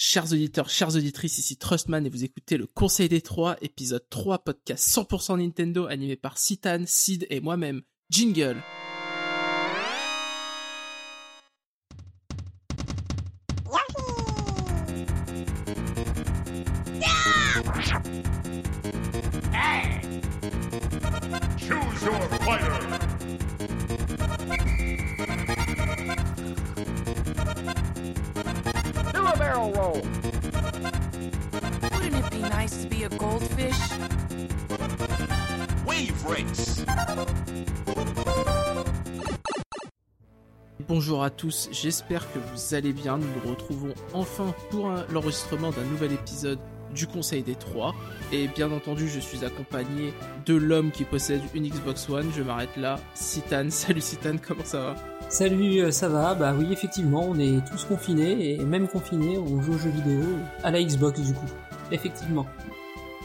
Chers auditeurs, chères auditrices, ici Trustman et vous écoutez le Conseil des Trois, épisode 3, podcast 100% Nintendo animé par Citan, Sid et moi-même. Jingle Bonjour à tous, j'espère que vous allez bien. Nous nous retrouvons enfin pour l'enregistrement d'un nouvel épisode du Conseil des Trois. Et bien entendu, je suis accompagné de l'homme qui possède une Xbox One. Je m'arrête là. Citan, salut Citan, comment ça va? Salut, euh, ça va? Bah oui, effectivement, on est tous confinés, et même confinés, on joue aux jeux vidéo à la Xbox du coup. Effectivement.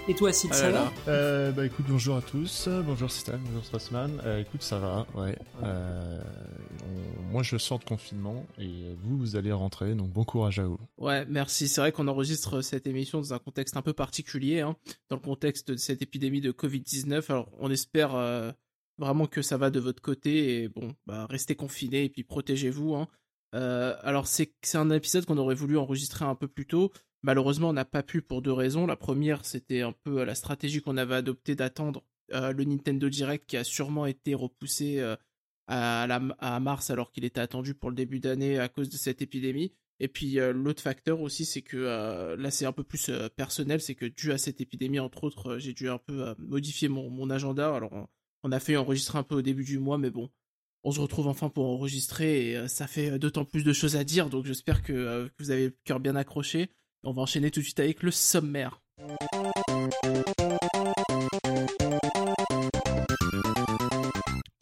Et toi, Sid, Ah ça là va là. Euh, bah écoute, bonjour à tous, bonjour Stan, bonjour Strassman. Euh, écoute, ça va, ouais. Euh, on- moi je sors de confinement et vous, vous allez rentrer, donc bon courage à vous. Ouais, merci. C'est vrai qu'on enregistre cette émission dans un contexte un peu particulier, hein, dans le contexte de cette épidémie de Covid-19. Alors, on espère euh, vraiment que ça va de votre côté et bon, bah, restez confinés et puis protégez-vous. Hein. Euh, alors, c'est c'est un épisode qu'on aurait voulu enregistrer un peu plus tôt. Malheureusement, on n'a pas pu pour deux raisons. La première, c'était un peu la stratégie qu'on avait adoptée d'attendre euh, le Nintendo Direct qui a sûrement été repoussé euh, à, mars alors qu'il était attendu pour le début d'année à cause de cette épidémie. Et puis euh, l'autre facteur aussi, c'est que euh, là c'est un peu plus euh, personnel, c'est que dû à cette épidémie, entre autres, euh, j'ai dû un peu euh, modifier mon, agenda. Alors on, a fait enregistrer un peu au début du mois, mais bon, on se retrouve enfin pour enregistrer et euh, ça fait euh, d'autant plus de choses à dire. Donc j'espère euh, que vous avez le cœur bien accroché. On va enchaîner tout de suite avec le sommaire.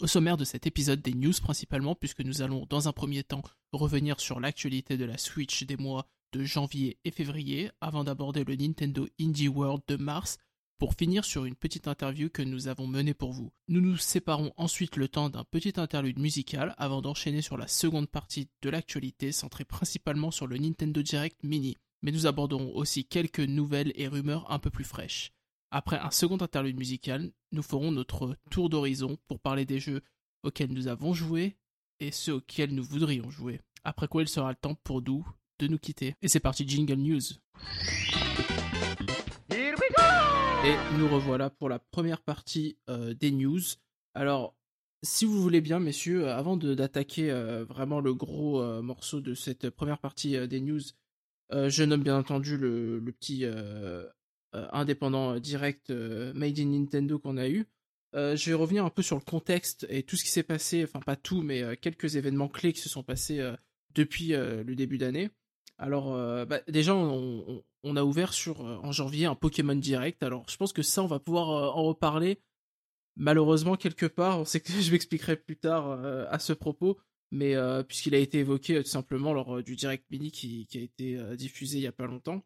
Au sommaire de cet épisode des news principalement, puisque nous allons dans un premier temps revenir sur l'actualité de la Switch des mois de janvier et février, avant d'aborder le Nintendo Indie World de mars, pour finir sur une petite interview que nous avons menée pour vous. Nous nous séparons ensuite le temps d'un petit interlude musical avant d'enchaîner sur la seconde partie de l'actualité centrée principalement sur le Nintendo Direct Mini. Mais nous aborderons aussi quelques nouvelles et rumeurs un peu plus fraîches. Après un second interlude musical, nous ferons notre tour d'horizon pour parler des jeux auxquels nous avons joué et ceux auxquels nous voudrions jouer. Après quoi il sera le temps pour nous de nous quitter. Et c'est parti, Jingle News. Here we go! Et nous revoilà pour la première partie euh, des news. Alors, si vous voulez bien, messieurs, euh, avant d'attaquer euh, vraiment le gros euh, morceau de cette première partie des news, je nomme bien entendu le, petit euh, euh, indépendant euh, direct euh, Made in Nintendo qu'on a eu. Euh, je vais revenir un peu sur le contexte et tout ce qui s'est passé, enfin pas tout, mais euh, quelques événements clés qui se sont passés euh, depuis euh, le début d'année. Alors, euh, bah, déjà, on, a ouvert sur euh, en janvier un Pokémon Direct. Alors, je pense que ça, on va pouvoir euh, en reparler. Malheureusement, quelque part, on sait que je m'expliquerai plus tard euh, à ce propos, mais euh, puisqu'il a été évoqué euh, tout simplement lors euh, du Direct Mini qui, a été diffusé il y a pas longtemps.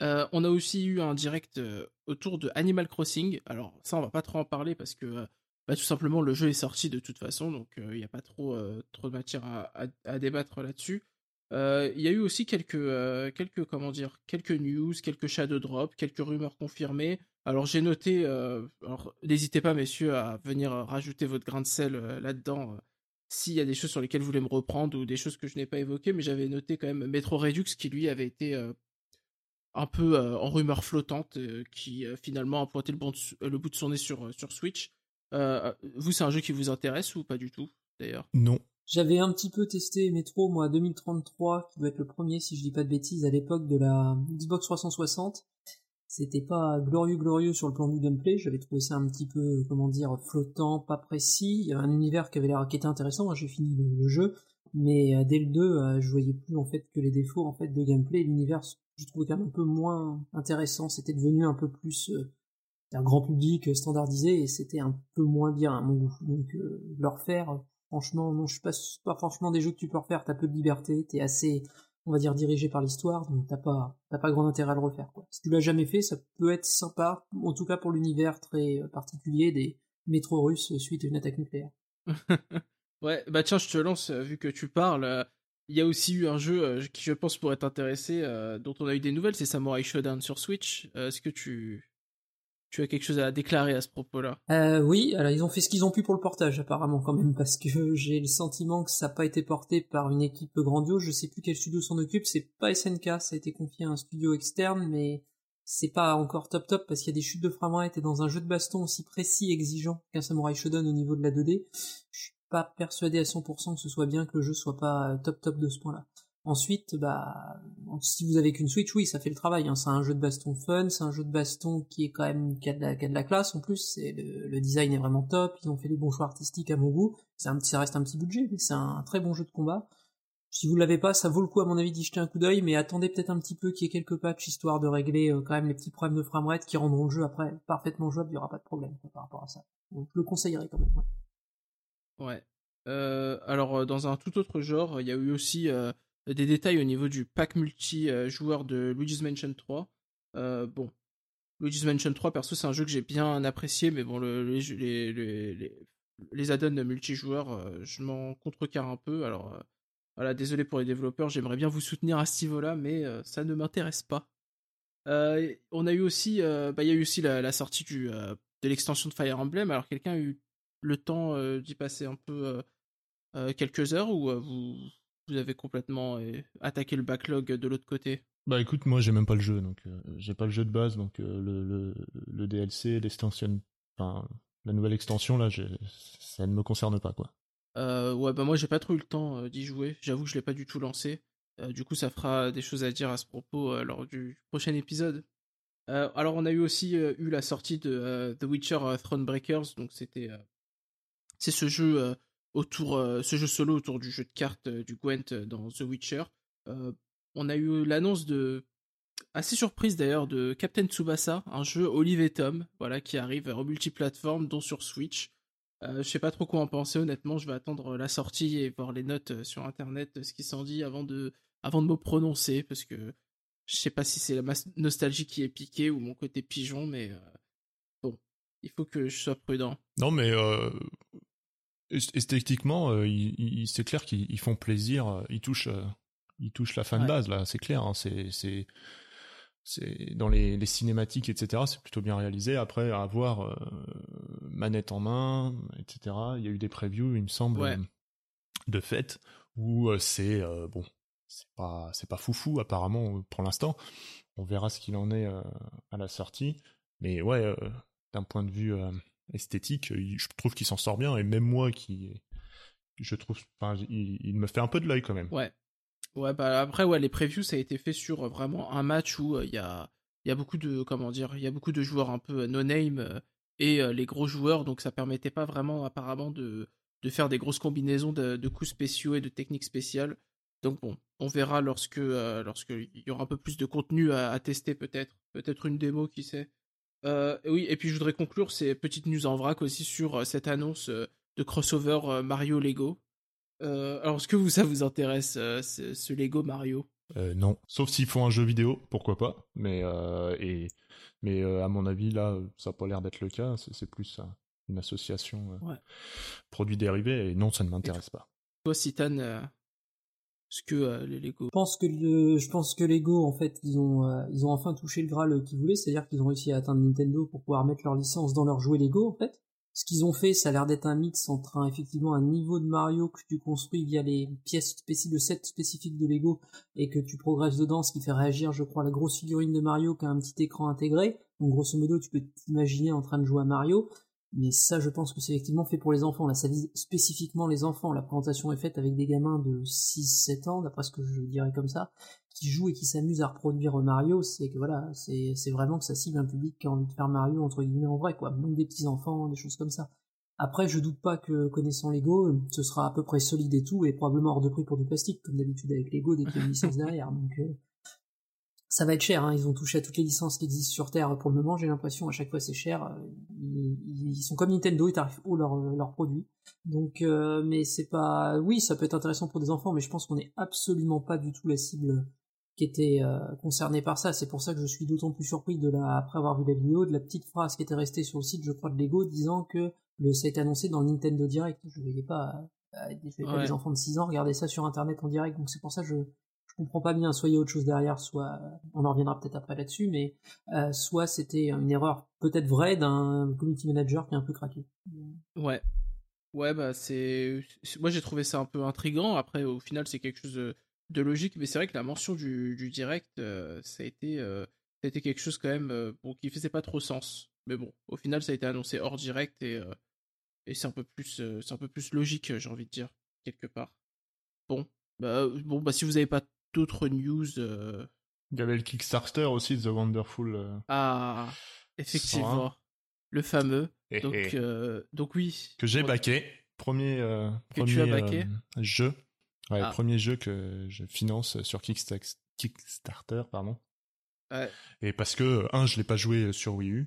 On a aussi eu un direct autour de Animal Crossing. Alors ça, on va pas trop en parler parce que bah, tout simplement le jeu est sorti de toute façon, donc il n'y a pas trop trop de matière à, débattre là-dessus. Il y a eu aussi quelques quelques comment dire quelques news, quelques shadow drops, quelques rumeurs confirmées. Alors j'ai noté, alors n'hésitez pas messieurs à venir rajouter votre grain de sel là-dedans. S'il y a des choses sur lesquelles vous voulez me reprendre ou des choses que je n'ai pas évoquées, mais j'avais noté quand même Metro Redux qui lui avait été euh, un peu euh, en rumeur flottante, euh, qui euh, finalement a pointé le, bon de- euh, le bout de son nez sur, euh, sur Switch. Euh, vous, c'est un jeu qui vous intéresse ou pas du tout, d'ailleurs? Non. J'avais un petit peu testé Metro, moi, 2033, qui doit être le premier, si je dis pas de bêtises, à l'époque de la Xbox 360. C'était pas glorieux glorieux sur le plan du gameplay, j'avais trouvé ça un petit peu, comment dire, flottant, pas précis. Il y avait un univers qui avait l'air qui était intéressant, j'ai fini le, jeu, mais euh, dès le 2, euh, je voyais plus en fait que les défauts en fait de gameplay. L'univers, je trouvais quand même un peu moins intéressant, c'était devenu un peu plus euh, un grand public standardisé et c'était un peu moins bien à mon goût. Donc euh, le franchement, non, je suis pas, pas franchement des jeux que tu peux refaire, t'as peu de liberté, t'es assez, on va dire, dirigé par l'histoire, donc t'as pas, t'as pas grand intérêt à le refaire. Si tu l'as jamais fait, ça peut être sympa, en tout cas pour l'univers très euh, particulier des métros russes suite à une attaque nucléaire. Ouais, bah tiens, je te lance, euh, vu que tu parles. euh, il y a aussi eu un jeu qui, je pense, pourrait t'intéresser, dont on a eu des nouvelles, c'est Samurai Shodown sur Switch. Est-ce que tu, tu as quelque chose à déclarer à ce propos-là? Euh, oui, alors ils ont fait ce qu'ils ont pu pour le portage apparemment quand même parce que j'ai le sentiment que ça n'a pas été porté par une équipe grandiose. Je sais plus quel studio s'en occupe. C'est pas SNK, ça a été confié à un studio externe, mais c'est pas encore top top parce qu'il y a des chutes de framerate et dans un jeu de baston aussi précis et exigeant qu'un Samurai Shodown au niveau de la 2D, je suis pas persuadé à 100% que ce soit bien que le jeu soit pas top top de ce point-là. Ensuite, bah, si vous avez qu'une Switch, oui, ça fait le travail. Hein. C'est un jeu de baston fun, c'est un jeu de baston qui est quand même a de la, classe en plus. Le, design est vraiment top. Ils ont fait des bons choix artistiques à mon goût. Un ça reste un petit budget, mais c'est un très bon jeu de combat. Si vous l'avez pas, ça vaut le coup à mon avis d'y jeter un coup d'œil, mais attendez peut-être un petit peu qu'il y ait quelques patchs histoire de régler euh, quand même les petits problèmes de framerate qui rendront le jeu après parfaitement jouable. Il y aura pas de problème par rapport à ça. Donc je le conseillerais quand même. ouais. Euh, alors, euh, dans un tout autre genre, il y a eu aussi des détails au niveau du pack multi-joueur de Luigi's Mansion 3. Euh, bon, Luigi's Mansion 3, perso, c'est un jeu que j'ai bien apprécié, mais bon, le- les, add-ons multijoueurs, euh, je m'en contrecarre un peu. Alors, euh, voilà, désolé pour les développeurs, j'aimerais bien vous soutenir à ce niveau-là, mais euh, ça ne m'intéresse pas. Euh, on a eu aussi, euh, bah, il y a eu aussi la, sortie euh, de l'extension de Fire Emblem. Alors, quelqu'un a eu le temps euh, d'y passer un peu euh, euh, quelques heures ou euh, vous, vous avez complètement euh, attaqué le backlog de l'autre côté Bah écoute, moi j'ai même pas le jeu, donc euh, j'ai pas le jeu de base, donc euh, le, le, le DLC, l'extension, enfin la nouvelle extension là, ça ne me concerne pas quoi. Euh, ouais, bah moi j'ai pas trop eu le temps d'y jouer. J'avoue que je l'ai pas du tout lancé. Du coup, ça fera des choses à dire à ce propos lors du prochain épisode. Alors, on a eu aussi eu la sortie de The Witcher Thronebreakers. Donc, c'était c'est ce jeu autour, euh, ce jeu solo autour du jeu de cartes euh, du Gwent euh, dans The Witcher. On a eu l'annonce de assez surprise d'ailleurs de Captain Tsubasa, un jeu Olive et Tom, voilà, qui arrive en multiplateforme, dont sur Switch. Euh, je sais pas trop quoi en penser honnêtement, je vais attendre la sortie et voir les notes sur internet, ce qui s'en dit avant de, avant de me prononcer, parce que je sais pas si c'est la nostalgie qui est piquée ou mon côté pigeon, mais bon, il faut que je sois prudent. Non mais esthétiquement, euh, c'est clair qu'ils ils font plaisir, euh, ils touchent, euh, ils touchent la fanbase là, c'est clair. hein, c'est c'est c'est dans les, les cinématiques etc. C'est plutôt bien réalisé. Après avoir euh, manette en main, etc. Il y a eu des previews, il me semble, Ouais. de fait où c'est euh, bon, c'est pas c'est pas foufou apparemment pour l'instant. On verra ce qu'il en est euh, à la sortie. Mais ouais, d'un point de vue esthétique, je trouve qu'il s'en sort bien. Et même moi qui, je trouve, enfin, il, me fait un peu de l'œil quand même. Ouais. Ouais, bah après, ouais, les previews, ça a été fait sur euh, vraiment un match où euh, il y, a, il y a beaucoup de, comment dire, il y a beaucoup de joueurs un peu euh, no-name euh, et les gros joueurs, donc ça permettait pas vraiment, apparemment, de, de faire des grosses combinaisons de, coups spéciaux et de techniques spéciales. Donc bon, on verra lorsque, lorsque il y aura un peu plus de contenu à, à tester peut-être, peut-être une démo, qui sait. Euh, oui, et puis je voudrais conclure ces petites news en vrac aussi sur euh, cette annonce euh, de crossover Mario Lego. Euh, alors, est-ce que vous, ça vous intéresse, ce, ce Lego Mario? Euh, non, sauf s'ils font un jeu vidéo, pourquoi pas. Mais euh, et mais euh, à mon avis là, ça a pas l'air d'être le cas. C'est plus une association Ouais. produits dérivés. Et non, ça ne m'intéresse pas. Toi, que euh, Lego... Je pense que le, je pense que Lego en fait ils ont euh, ils ont enfin touché le graal qu'ils voulaient, c'est-à-dire qu'ils ont réussi à atteindre Nintendo pour pouvoir mettre leur licence dans leurs jouets Lego en fait. Ce qu'ils ont fait, ça a l'air d'être un mix entre un, effectivement un niveau de Mario que tu construis via les pièces spécifiques, le set spécifique de Lego et que tu progresses dedans, ce qui fait réagir, je crois, la grosse figurine de Mario qui a un petit écran intégré. Donc grosso modo, tu peux t'imaginer en train de jouer à Mario. Mais ça, je pense que c'est effectivement fait pour les enfants. Là, ça vise spécifiquement les enfants. La présentation est faite avec des gamins de 6-7 ans, d'après ce que je dirais comme ça, qui jouent et qui s'amusent à reproduire Mario. C'est que voilà, c'est vraiment que ça cible un public qui a envie de faire Mario entre guillemets en vrai, quoi. Donc des petits enfants, des choses comme ça. Après, je doute pas que connaissant Lego, ce sera à peu près solide et tout, et probablement hors de prix pour du plastique, comme d'habitude avec Lego, dès qu'il y derrière. Donc euh, ça va être cher, hein. ils ont touché à toutes les licences qui existent sur Terre pour le moment, j'ai l'impression, à chaque fois c'est cher. Euh, Ils, ils sont comme Nintendo, ils tarifent haut leurs leurs produits. Donc, euh, mais c'est pas... Oui, ça peut être intéressant pour des enfants, mais je pense qu'on n'est absolument pas du tout la cible qui était euh, concernée par ça. C'est pour ça que je suis d'autant plus surpris de la, après avoir vu la vidéo, de la petite phrase qui était restée sur le site, je crois, de Lego, disant que le, ça a été annoncé dans le Nintendo Direct. Je voyais pas euh, des, j'avais pas Ouais. enfants de 6 ans regarder ça sur internet en direct, donc c'est pour ça que je je comprends pas bien. Soit il y a autre chose derrière, soit on en reviendra peut-être après là-dessus, mais euh, soit c'était une erreur peut-être vraie d'un community manager qui a un peu craqué. Ouais. Ouais, bah c'est. Moi j'ai trouvé ça un peu intriguant. Après, au final, c'est quelque chose de, logique, mais c'est vrai que la mention du, direct, euh, ça, a été, euh, ça a été quelque chose quand même bon, qui faisait pas trop sens. Mais bon, au final, ça a été annoncé hors direct et, et c'est un peu plus, un peu plus logique, j'ai envie de dire, quelque part. Bon, bah, bon, bah si vous avez pas d'autres news, euh, Il y avait le Kickstarter aussi, The Wonderful. euh, ah, effectivement, le fameux. eh, Donc, eh, euh, donc oui. que j'ai backé. Premier, euh, Que premier tu as euh, jeu. Ouais, Ah. premier jeu que je finance sur Kicksta- Kickstarter, pardon. Ouais. Et parce que, un, je l'ai pas joué sur Wii U,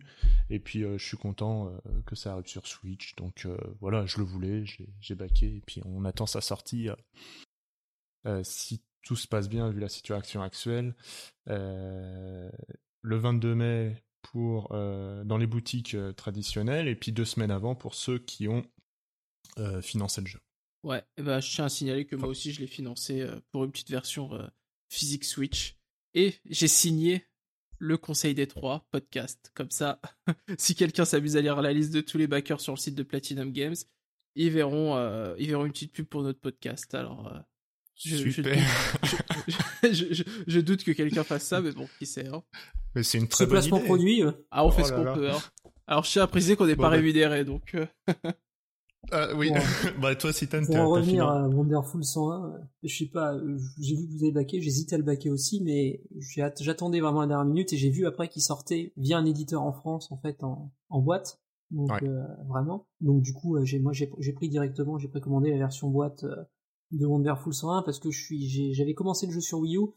et puis je suis content que ça arrive sur Switch, donc voilà, je le voulais, j'ai backé, et puis on attend sa sortie, si tout se passe bien vu la situation actuelle, euh, le 22 mai pour euh, dans les boutiques euh, traditionnelles, et puis deux semaines avant pour ceux qui ont financé le jeu. Ouais, et bah, je tiens à signaler que moi aussi je l'ai financé pour une petite version physique Switch. Et j'ai signé le Conseil des Trois podcast. Comme ça, si quelqu'un s'amuse à lire la liste de tous les backers sur le site de Platinum Games, ils verront, euh, ils verront une petite pub pour notre podcast. Alors, euh, je, Super. doute, je, je- je- je doute que quelqu'un fasse ça, mais bon, qui sait. hein. Mais c'est une très bonne placement idée. produit, euh, Ah, on fait Oh ce qu'on peut. hein. Alors, je tiens à préciser qu'on n'est Bon, pas bah. rémunéré, donc. euh, Ah, oui, Bon. bah toi, Citan, Pour en revenir à Wonderful 101, euh, je sais pas, euh, j'ai vu que vous avez baqué, j'hésitais à le baquer aussi, mais j'attendais vraiment la dernière minute et j'ai vu après qu'il sortait via un éditeur en France, en fait, en, en boîte. Donc, Ouais. euh, vraiment. Donc, du coup, j'ai, moi, j'ai, j'ai pris directement, j'ai précommandé la version boîte euh, de Wonderful 101 parce que je suis, j'ai- j'avais commencé le jeu sur Wii U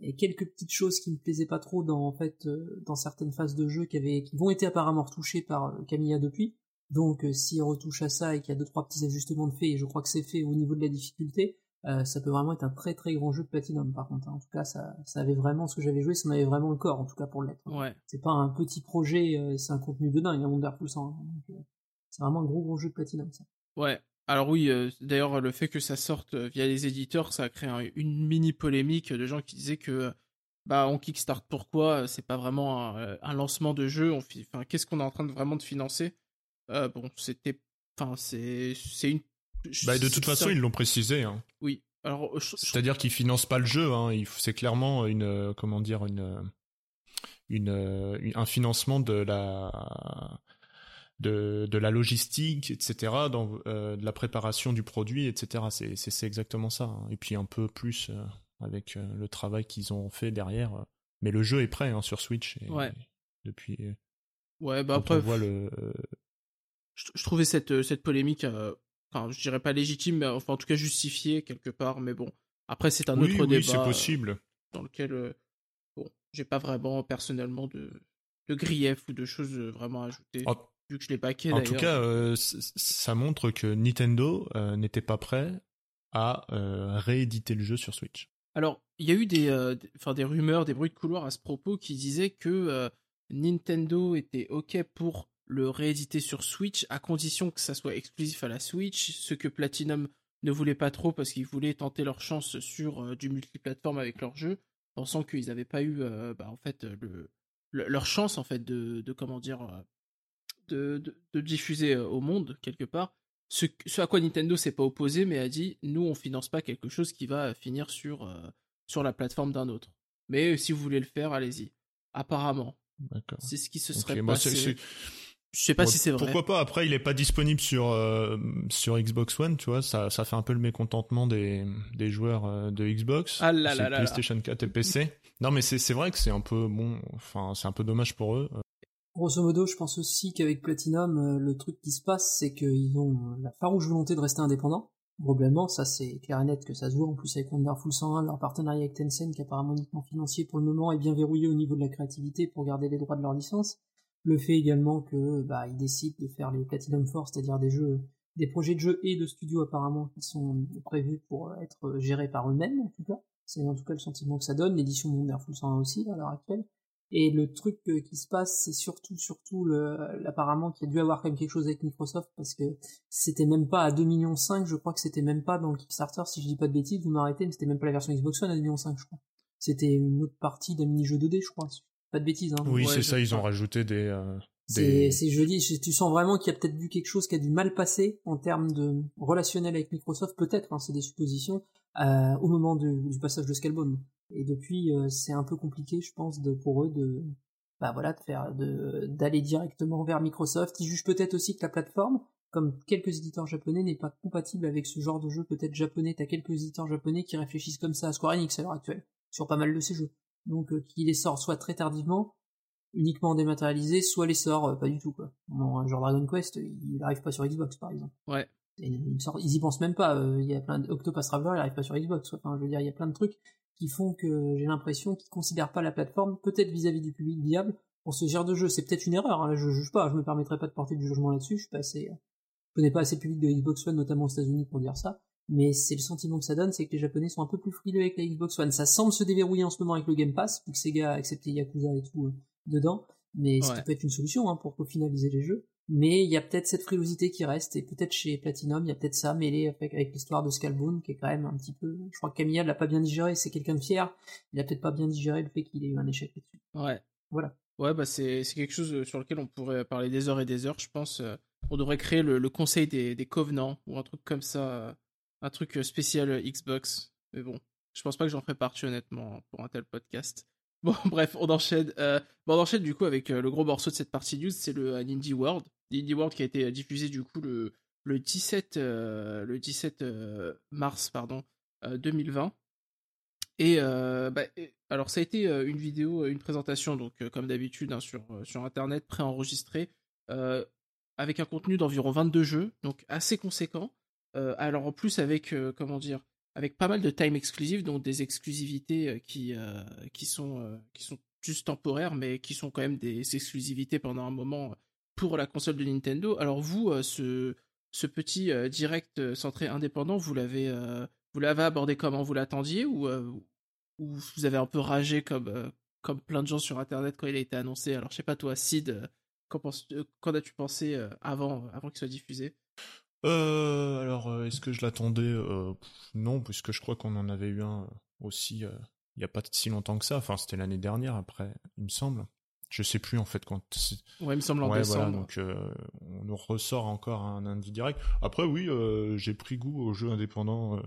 et quelques petites choses qui me plaisaient pas trop dans, en fait, euh, dans certaines phases de jeu qui avaient, qui vont été apparemment retouchées par euh, Camilla depuis. Donc, euh, s'il retouche à ça et qu'il y a deux trois petits ajustements de fait, et je crois que c'est fait au niveau de la difficulté, euh, ça peut vraiment être un très très grand jeu de Platinum. Par contre, hein. en tout cas, ça, ça avait vraiment ce que j'avais joué, ça en avait vraiment le corps, en tout cas pour l'être. Ouais. C'est pas un petit projet, euh, c'est un contenu de dingue, un Wonderful 100. hein. Donc, euh, c'est vraiment un gros gros jeu de Platinum. Ça. Ouais. Alors oui, euh, d'ailleurs le fait que ça sorte euh, via les éditeurs, ça a créé un- une mini polémique de gens qui disaient que bah on kickstart pourquoi euh, C'est pas vraiment un, un lancement de jeu. Enfin qu'est-ce qu'on est en train de vraiment de financer? Euh, Bon, c'était, enfin c'est c'est une. Bah, de toute façon, ils l'ont précisé. Hein. Oui. Alors je- je- C'est-à-dire qu'ils financent pas le jeu. Hein. C'est clairement une, comment dire, une, une- un financement de la, de, de la logistique, etc., dans, euh, de la préparation du produit, etc. C'est, c'est, c'est exactement ça. hein. Et puis un peu plus euh, avec euh, le travail qu'ils ont fait derrière. Mais le jeu est prêt hein, sur Switch. Et, Ouais. Depuis, ouais, bah après on voit le, je, je trouvais cette, cette polémique, enfin, je dirais pas légitime, mais enfin, en tout cas justifiée quelque part. Mais bon, après, c'est un oui, autre oui, débat c'est possible. dans lequel, bon, j'ai pas vraiment personnellement de, de grief ou de choses vraiment à ajouter, En, vu que je l'ai baqué en tout cas, euh, ça montre que Nintendo euh, n'était pas prêt à euh, rééditer le jeu sur Switch. Alors, il y a eu des, enfin, des rumeurs, des bruits de couloir à ce propos qui disaient que Nintendo était OK pour le rééditer sur Switch à condition que ça soit exclusif à la Switch, ce que Platinum ne voulait pas trop parce qu'ils voulaient tenter leur chance sur du multiplateforme avec leur jeu, pensant qu'ils n'avaient pas eu bah, en fait le, le- leur chance en fait de, de comment dire de, de, de diffuser euh, au monde quelque part. Ce, ce à quoi Nintendo s'est pas opposé, mais a dit nous on finance pas quelque chose qui va finir sur euh, sur la plateforme d'un autre. Mais euh, si vous voulez le faire, allez-y. Apparemment, D'accord. c'est ce qui se serait passé. Je sais pas Bon, si c'est vrai. Pourquoi pas Après, il est pas disponible sur euh, sur Xbox One, tu vois. Ça, ça fait un peu le mécontentement des, des joueurs euh, de Xbox. Ah là C'est là là là. PlayStation 4 et PC. Non, mais c'est c'est vrai que c'est un peu bon. Enfin, c'est un peu dommage pour eux. Grosso modo, je pense aussi qu'avec Platinum, euh, le truc qui se passe, c'est qu'ils ont euh, la farouche volonté de rester indépendants. Probablement, ça c'est clair et net que ça se voit. En plus, avec Wonderful 101, leur partenariat avec Tencent, qui apparemment uniquement financier pour le moment, est bien verrouillé au niveau de la créativité pour garder les droits de leur licence. Le fait également que bah, ils décident de faire les Platinum Force, c'est-à-dire des jeux, des projets de jeux et de studios apparemment qui sont prévus pour être gérés par eux-mêmes en tout cas. C'est en tout cas le sentiment que ça donne. L'édition de Wonderful 101 aussi à l'heure actuelle. Et le truc euh, qui se passe, c'est surtout, surtout le, apparemment qu'il y a dû avoir quand même quelque chose avec Microsoft parce que c'était même pas à 2 millions 5, je crois que c'était même pas dans le Kickstarter, si je dis pas de bêtises, vous m'arrêtez, mais c'était même pas la version Xbox One à 2 millions 5, je crois. C'était une autre partie d'un mini-jeu 2D, je crois. Pas de bêtises, hein. Oui, Ouais, c'est ça, ils ont rajouté des. euh, C'est des... c'est joli, tu sens vraiment qu'il y a peut-être vu quelque chose qui a dû mal passer en termes de relationnel avec Microsoft, peut-être, hein, c'est des suppositions, euh, au moment du, du passage de Scalebone. Et depuis, euh, c'est un peu compliqué, je pense, de, pour eux de, bah voilà, de faire, de, d'aller directement vers Microsoft. Ils jugent peut-être aussi que la plateforme, comme quelques éditeurs japonais, n'est pas compatible avec ce genre de jeu peut-être japonais. T'as quelques éditeurs japonais qui réfléchissent comme ça à Square Enix à l'heure actuelle, sur pas mal de ces jeux. Donc, euh, qui les sortent soit très tardivement, uniquement dématérialisé, soit les sort euh, pas du tout quoi. Bon, genre Dragon Quest, il arrive pas sur Xbox par exemple. Ouais. Et ils, sortent- ils y pensent même pas. euh, Il y a plein de Octopath Traveler, il arrive pas sur Xbox. Enfin, je veux dire, il y a plein de trucs qui font que j'ai l'impression qu'ils considèrent pas la plateforme, peut-être vis-à-vis du public viable, pour ce genre de jeu. C'est peut-être une erreur. Hein, je juge pas. Je me permettrai pas de porter du jugement là-dessus. Je suis pas assez, je connais pas assez le public de Xbox One, notamment aux États-Unis, pour dire ça. Mais c'est le sentiment que ça donne, c'est que les Japonais sont un peu plus frileux avec la Xbox One. Ça semble se déverrouiller en ce moment avec le Game Pass, vu que Sega a accepté Yakuza et tout euh, dedans. Mais ce Ouais. qui peut être une solution hein, pour finaliser les jeux. Mais il y a peut-être cette frilosité qui reste, et peut-être chez Platinum, il y a peut-être ça mêlé avec, avec l'histoire de Scalebound, qui est quand même un petit peu... Je crois que Camilla l'a pas bien digéré, c'est quelqu'un de fier, il a peut-être pas bien digéré le fait qu'il ait eu un échec là-dessus. Ouais. Voilà. Ouais, bah c'est c'est quelque chose euh, sur lequel on pourrait parler des heures et des heures, je pense. euh, On devrait créer le, le conseil des, des covenants ou un truc comme ça, euh, un truc spécial Xbox. Mais bon, je pense pas que j'en ferai partie honnêtement pour un tel podcast. Bon, bref, on enchaîne. euh, bon, on enchaîne du coup avec euh, le gros morceau de cette partie news, c'est le euh, Indie World. L'Indie World qui a été euh, diffusé du coup le, le 17, euh, le 17 euh, mars pardon, euh, 2020. Et euh, bah, et- alors ça a été euh, une vidéo, euh, une présentation, donc euh, comme d'habitude hein, sur, euh, sur internet, préenregistrée, euh, avec un contenu d'environ 22 jeux, donc assez conséquent. Euh, alors en plus avec, euh, comment dire, avec pas mal de time exclusive, donc des exclusivités euh, qui, euh, qui, sont, euh, qui sont juste temporaires, mais qui sont quand même des exclusivités pendant un moment pour la console de Nintendo. Alors vous, euh, ce, ce petit euh, direct euh, centré indépendant, vous l'avez vous abordé comment? Vous l'attendiez ou, ou vous avez un peu ragé comme, comme plein de gens sur Internet quand il a été annoncé? Alors je sais pas toi, Sid, qu'en, as-tu pensé avant, avant qu'il soit diffusé? Alors, est-ce que je l'attendais? Non, puisque je crois qu'on en avait eu un aussi il n'y a pas si longtemps que ça. Enfin, c'était l'année dernière, après, il me semble. Je sais plus en fait quand. Ouais, il me semble en Ouais, décembre. voilà, donc euh, on nous ressort encore un indie direct. Après, oui, euh, j'ai pris goût aux jeux indépendants euh,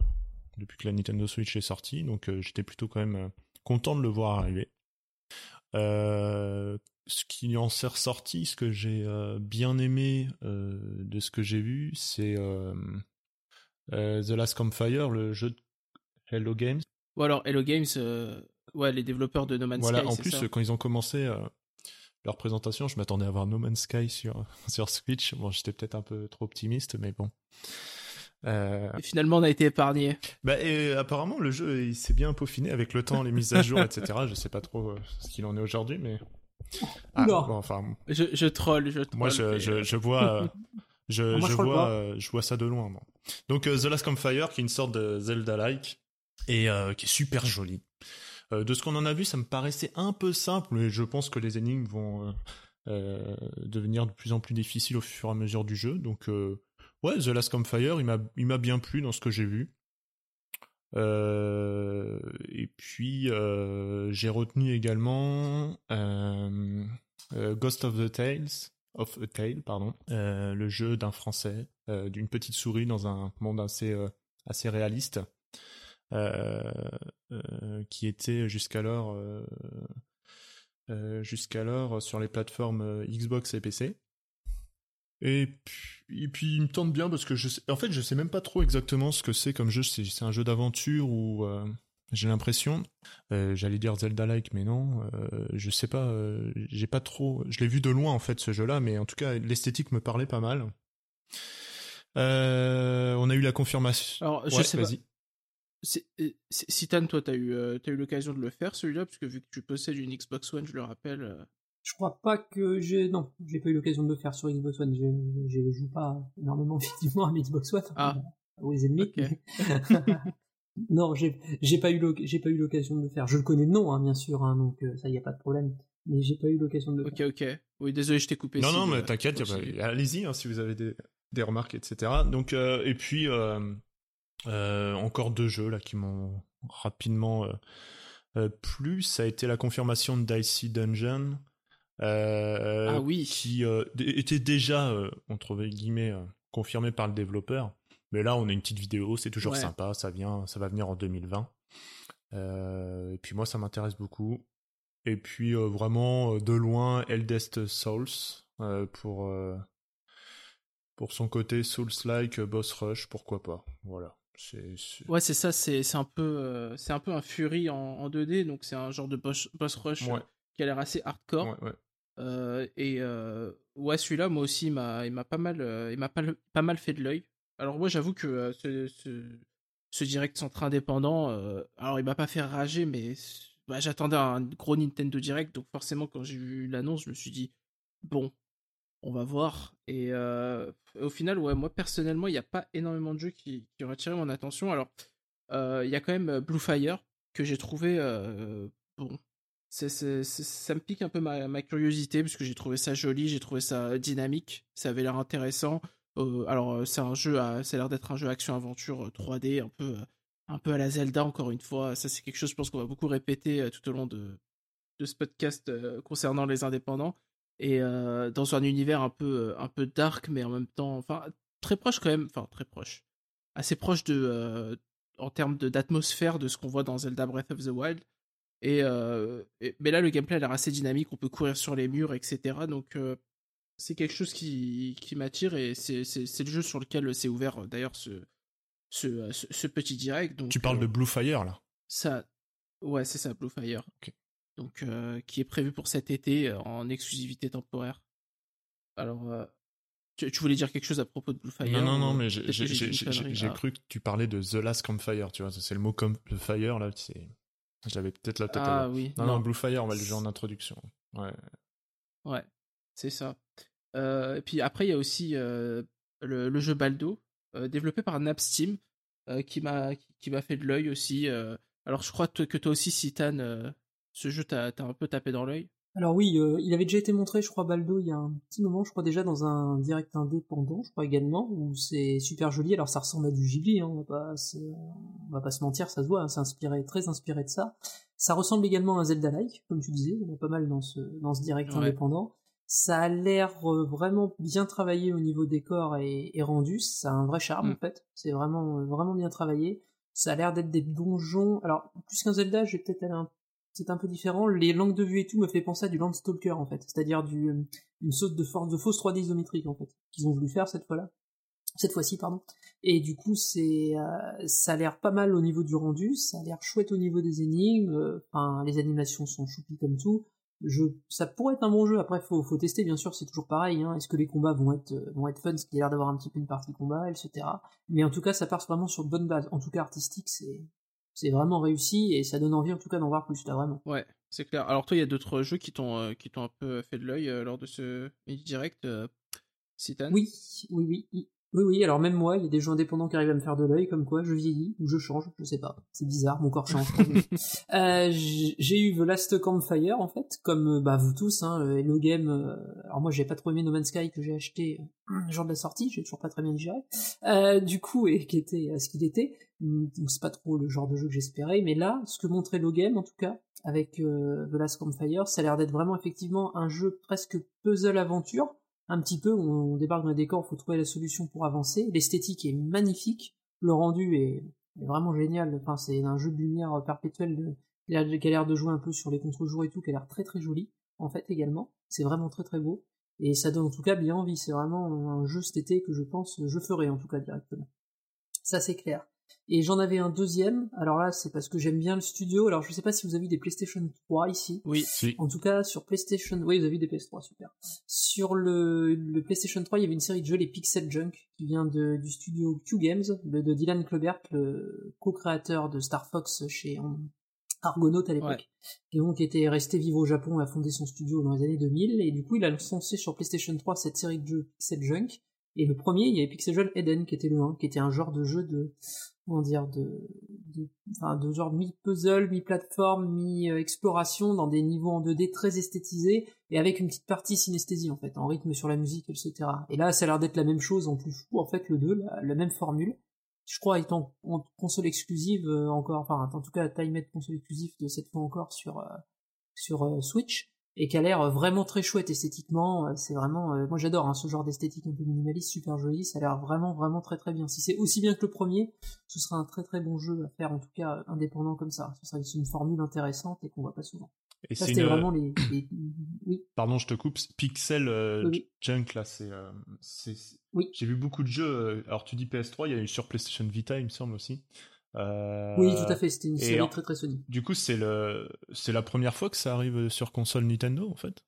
depuis que la Nintendo Switch est sortie, donc j'étais plutôt quand même content de le voir arriver. Ce qui en s'est ressorti, ce que j'ai bien aimé de ce que j'ai vu, c'est The Last Campfire, le jeu de Hello Games. Ou alors Hello Games, ouais, les développeurs de No Man's Voilà, Sky. en c'est plus, ça quand ils ont commencé leur présentation, je m'attendais à voir No Man's Sky sur, sur Switch. Bon, j'étais peut-être un peu trop optimiste, mais bon. Euh, Et finalement, on a été épargné. bah, et apparemment, le jeu il s'est bien peaufiné avec le temps, les mises à jour, etc. Je sais pas trop euh, ce qu'il en est aujourd'hui, mais. Ah, Oula. bon, enfin, Je, je troll, je troll. moi, je, je, euh, je vois, euh, je, moi, je vois, euh, je vois ça de loin. moi. Donc, euh, The Last Campfire, qui est une sorte de Zelda-like et euh, qui est super joli. Euh, de ce qu'on en a vu, ça me paraissait un peu simple, mais je pense que les énigmes vont euh, euh, devenir de plus en plus difficiles au fur et à mesure du jeu. Donc, ouais, The Last Campfire, il m'a, il m'a bien plu dans ce que j'ai vu. Et puis j'ai retenu également Ghost of the Tales of a Tale, pardon, le jeu d'un Français, d'une petite souris dans un monde assez réaliste, qui était jusqu'alors euh, euh, jusqu'alors sur les plateformes euh, Xbox et PC. Et puis, et puis il me tente bien parce que je sais, en fait je sais même pas trop exactement ce que c'est comme jeu. C'est un jeu d'aventure ou euh, j'ai l'impression, euh, j'allais dire Zelda-like, mais non, euh, je sais pas, euh, j'ai pas trop, je l'ai vu de loin en fait ce jeu-là, mais en tout cas l'esthétique me parlait pas mal. Euh, on a eu la confirmation. Alors, je Ouais, sais pas. vas-y. C'est- euh, c'est- Citan, toi, t'as eu, euh, t'as eu l'occasion de le faire celui-là, parce que vu que tu possèdes une Xbox One, je le rappelle. euh, Je crois pas que j'ai... Non, j'ai pas eu l'occasion de le faire sur Xbox One. Je, je joue pas énormément effectivement à Xbox One. Ah. Aux ennemis. Ok. non, j'ai j'ai pas eu l'oc- j'ai pas eu l'occasion de le faire. Je le connais de nom, hein, bien sûr, hein, donc euh, ça y a pas de problème. mais j'ai pas eu l'occasion de le Ok, faire. ok. Oui, désolé, je t'ai coupé. Non, non, mais t'inquiète, pas- allez-y hein, si vous avez des, des remarques, etc. Donc, euh, et puis, euh, encore deux jeux là qui m'ont rapidement euh, euh, plu. Ça a été la confirmation de Dicey Dungeon. euh, Ah oui. Qui était déjà, entre guillemets, confirmé par le développeur. Mais là, on a une petite vidéo, c'est toujours Ouais. sympa. Ça, vient, ça va venir en 2020. Euh, et puis moi, ça m'intéresse beaucoup. Et puis euh, vraiment euh, de loin, Eldest Souls pour pour son côté Souls-like, boss rush, pourquoi pas. Voilà. Ouais, c'est ça, c'est un peu euh, c'est un peu un Fury en, en 2D, donc c'est un genre de boss, boss rush Ouais. qui a l'air assez hardcore. ouais, ouais. Euh, et euh, ouais, celui-là, moi aussi, il m'a pas mal il m'a pas, pas mal fait de l'œil. Alors moi, j'avoue que ce, ce ce direct centre indépendant, alors il m'a pas fait rager, mais bah, j'attendais un gros Nintendo Direct, donc forcément quand j'ai vu l'annonce, je me suis dit bon, on va voir. Et euh, au final, ouais, moi personnellement, il n'y a pas énormément de jeux qui, ont attiré mon attention. Alors, euh, il y a quand même euh, Blue Fire que j'ai trouvé bon. Ça me pique un peu ma, ma curiosité parce que j'ai trouvé ça joli, j'ai trouvé ça dynamique, ça avait l'air intéressant. Alors, c'est un jeu, à, ça a l'air d'être un jeu action-aventure euh, 3D, un peu, un peu à la Zelda encore une fois. Ça, c'est quelque chose, je pense qu'on va beaucoup répéter tout au long de, de ce podcast concernant les indépendants et euh, dans un univers un peu euh, un peu dark mais en même temps enfin très proche quand même enfin très proche assez proche de euh, en termes d'atmosphère de ce qu'on voit dans Zelda Breath of the Wild et, euh, et- mais là le gameplay a l'air assez dynamique on peut courir sur les murs etc donc euh, c'est quelque chose qui, qui m'attire et c'est le jeu sur lequel s'est ouvert d'ailleurs ce, ce ce petit direct donc Tu parles euh, de Blue Fire là? Ça, ouais, c'est ça, Blue Fire. Ok. Donc, euh, qui est prévu pour cet été euh, en exclusivité temporaire. Alors, euh, tu, tu voulais dire quelque chose à propos de Blue Fire Non, non, non, mais j'ai Ah. cru que tu parlais de The Last Campfire, tu vois. C'est le mot comme le fire là. c'est- J'avais peut-être la tête Ah oui, Non, non, Blue Fire, on va le dire en introduction. Ouais. ouais, c'est ça. Euh, et puis après, il y a aussi euh, le, le jeu Baldo, euh, développé par Napsteam, qui m'a qui m'a fait de l'œil aussi. alors, je crois que toi aussi, Citan, euh, ce jeu t'a un peu tapé dans l'œil? Alors oui, euh, il avait déjà été montré, je crois, Baldo, il y a un petit moment, je crois déjà dans un direct indépendant, je crois également, où c'est super joli. Alors ça ressemble à du Ghibli, hein, on va pas se, on va pas se mentir, ça se voit, hein, c'est inspiré, très inspiré de ça. Ça ressemble également à un Zelda-like, comme tu disais, il y en a pas mal dans ce, dans ce direct Ouais. indépendant. Ça a l'air euh, vraiment bien travaillé au niveau décor et, et rendu, ça a un vrai charme Mm. en fait, c'est vraiment, euh, vraiment bien travaillé. Ça a l'air d'être des donjons. Alors, plus qu'un Zelda, je vais peut-être aller un c'est un peu différent. Les langues de vue et tout me fait penser à du Landstalker en fait, c'est-à-dire du euh, une saute de force de fausse 3D isométrique en fait qu'ils ont voulu faire cette fois-là, cette fois-ci pardon. Et du coup c'est euh, ça a l'air pas mal au niveau du rendu, ça a l'air chouette au niveau des énigmes. Enfin les animations sont choupies comme tout. Ça pourrait être un bon jeu. Après faut faut tester bien sûr c'est toujours pareil. Hein. Est-ce que les combats vont être euh, vont être fun, ce qui a l'air d'avoir un petit peu une partie combat, etc. Mais en tout cas ça part vraiment sur de bonnes bases. En tout cas artistique c'est c'est vraiment réussi et ça donne envie en tout cas d'en voir plus là vraiment. Ouais, c'est clair. Alors toi, il y a d'autres jeux qui t'ont euh, qui t'ont un peu fait de l'œil euh, lors de ce direct, euh, Citan Oui, oui, oui, oui, oui. Alors même moi, il y a des jeux indépendants qui arrivent à me faire de l'œil, comme quoi je vieillis ou je change, je sais pas. C'est bizarre, mon corps change. euh, j'ai eu The Last Campfire en fait, comme euh, bah vous tous, hein, le Hello Game. euh, alors moi, j'ai pas trop aimé No Man's Sky que j'ai acheté euh, le jour de la sortie, j'ai toujours pas très bien digéré. Euh, du coup, et qui était euh, ce qu'il était. Hum, Donc c'est pas trop le genre de jeu que j'espérais, mais là, ce que montrait Hello Game en tout cas, avec euh, The Last Campfire, ça a l'air d'être vraiment effectivement un jeu presque puzzle aventure un petit peu, on, débarque dans les décors, faut trouver la solution pour avancer. L'esthétique est magnifique, le rendu est, vraiment génial. Enfin, c'est un jeu de lumière a qui a l'air de jouer un peu sur les contre-jours et tout, qui a l'air très très joli, en fait, également. C'est vraiment très très beau. Et ça donne en tout cas bien envie. C'est vraiment un jeu cet été que je pense je ferai en tout cas directement. Ça c'est clair. Et j'en avais un deuxième. Alors là, c'est parce que j'aime bien le studio. Alors je sais pas si vous avez vu des PlayStation 3 ici. Oui. Si. En tout cas, sur PlayStation, oui, vous avez vu des PS3, super. Sur le, le PlayStation 3, il y avait une série de jeux, les Pixel Junk, qui vient de, du studio Q Games, de, de Dylan Kleubert, le co-créateur de Star Fox chez Argonaut à l'époque, Ouais. et donc était resté vivre au Japon et a fondé son studio dans les années 2000, et du coup, il a lancé sur PlayStation 3 cette série de jeux Pixel Junk, Et le premier, il y avait Pixel Eden qui était le 1, qui était un genre de jeu de comment dire de de, enfin, de genre mi puzzle, mi plateforme, mi exploration dans des niveaux en 2D très esthétisés et avec une petite partie synesthésie en fait, en rythme sur la musique, etc. Et là, ça a l'air d'être la même chose en plus fou en fait le 2, la, la même formule. Je crois étant en console exclusive euh, encore, enfin en tout cas time console exclusive de cette fois encore sur euh, sur euh, Switch et qui a l'air vraiment très chouette esthétiquement. C'est vraiment, moi j'adore hein, ce genre d'esthétique un peu minimaliste, super joli. Ça a l'air vraiment vraiment très très bien. Si c'est aussi bien que le premier, ce sera un très très bon jeu à faire en tout cas indépendant comme ça. Ce sera une formule intéressante et qu'on voit pas souvent. Et Ça c'est une... vraiment les, les- oui. Pardon, je te coupe. Pixel euh, Oui. Junk, là, c'est. euh, Oui. J'ai vu beaucoup de jeux. euh, Alors, tu dis PS3, il y a eu sur PlayStation Vita, il me semble aussi. Euh, Oui, tout à fait. C'était une série en- très très Sony. Du coup, c'est le, c'est la première fois que ça arrive sur console Nintendo, en fait?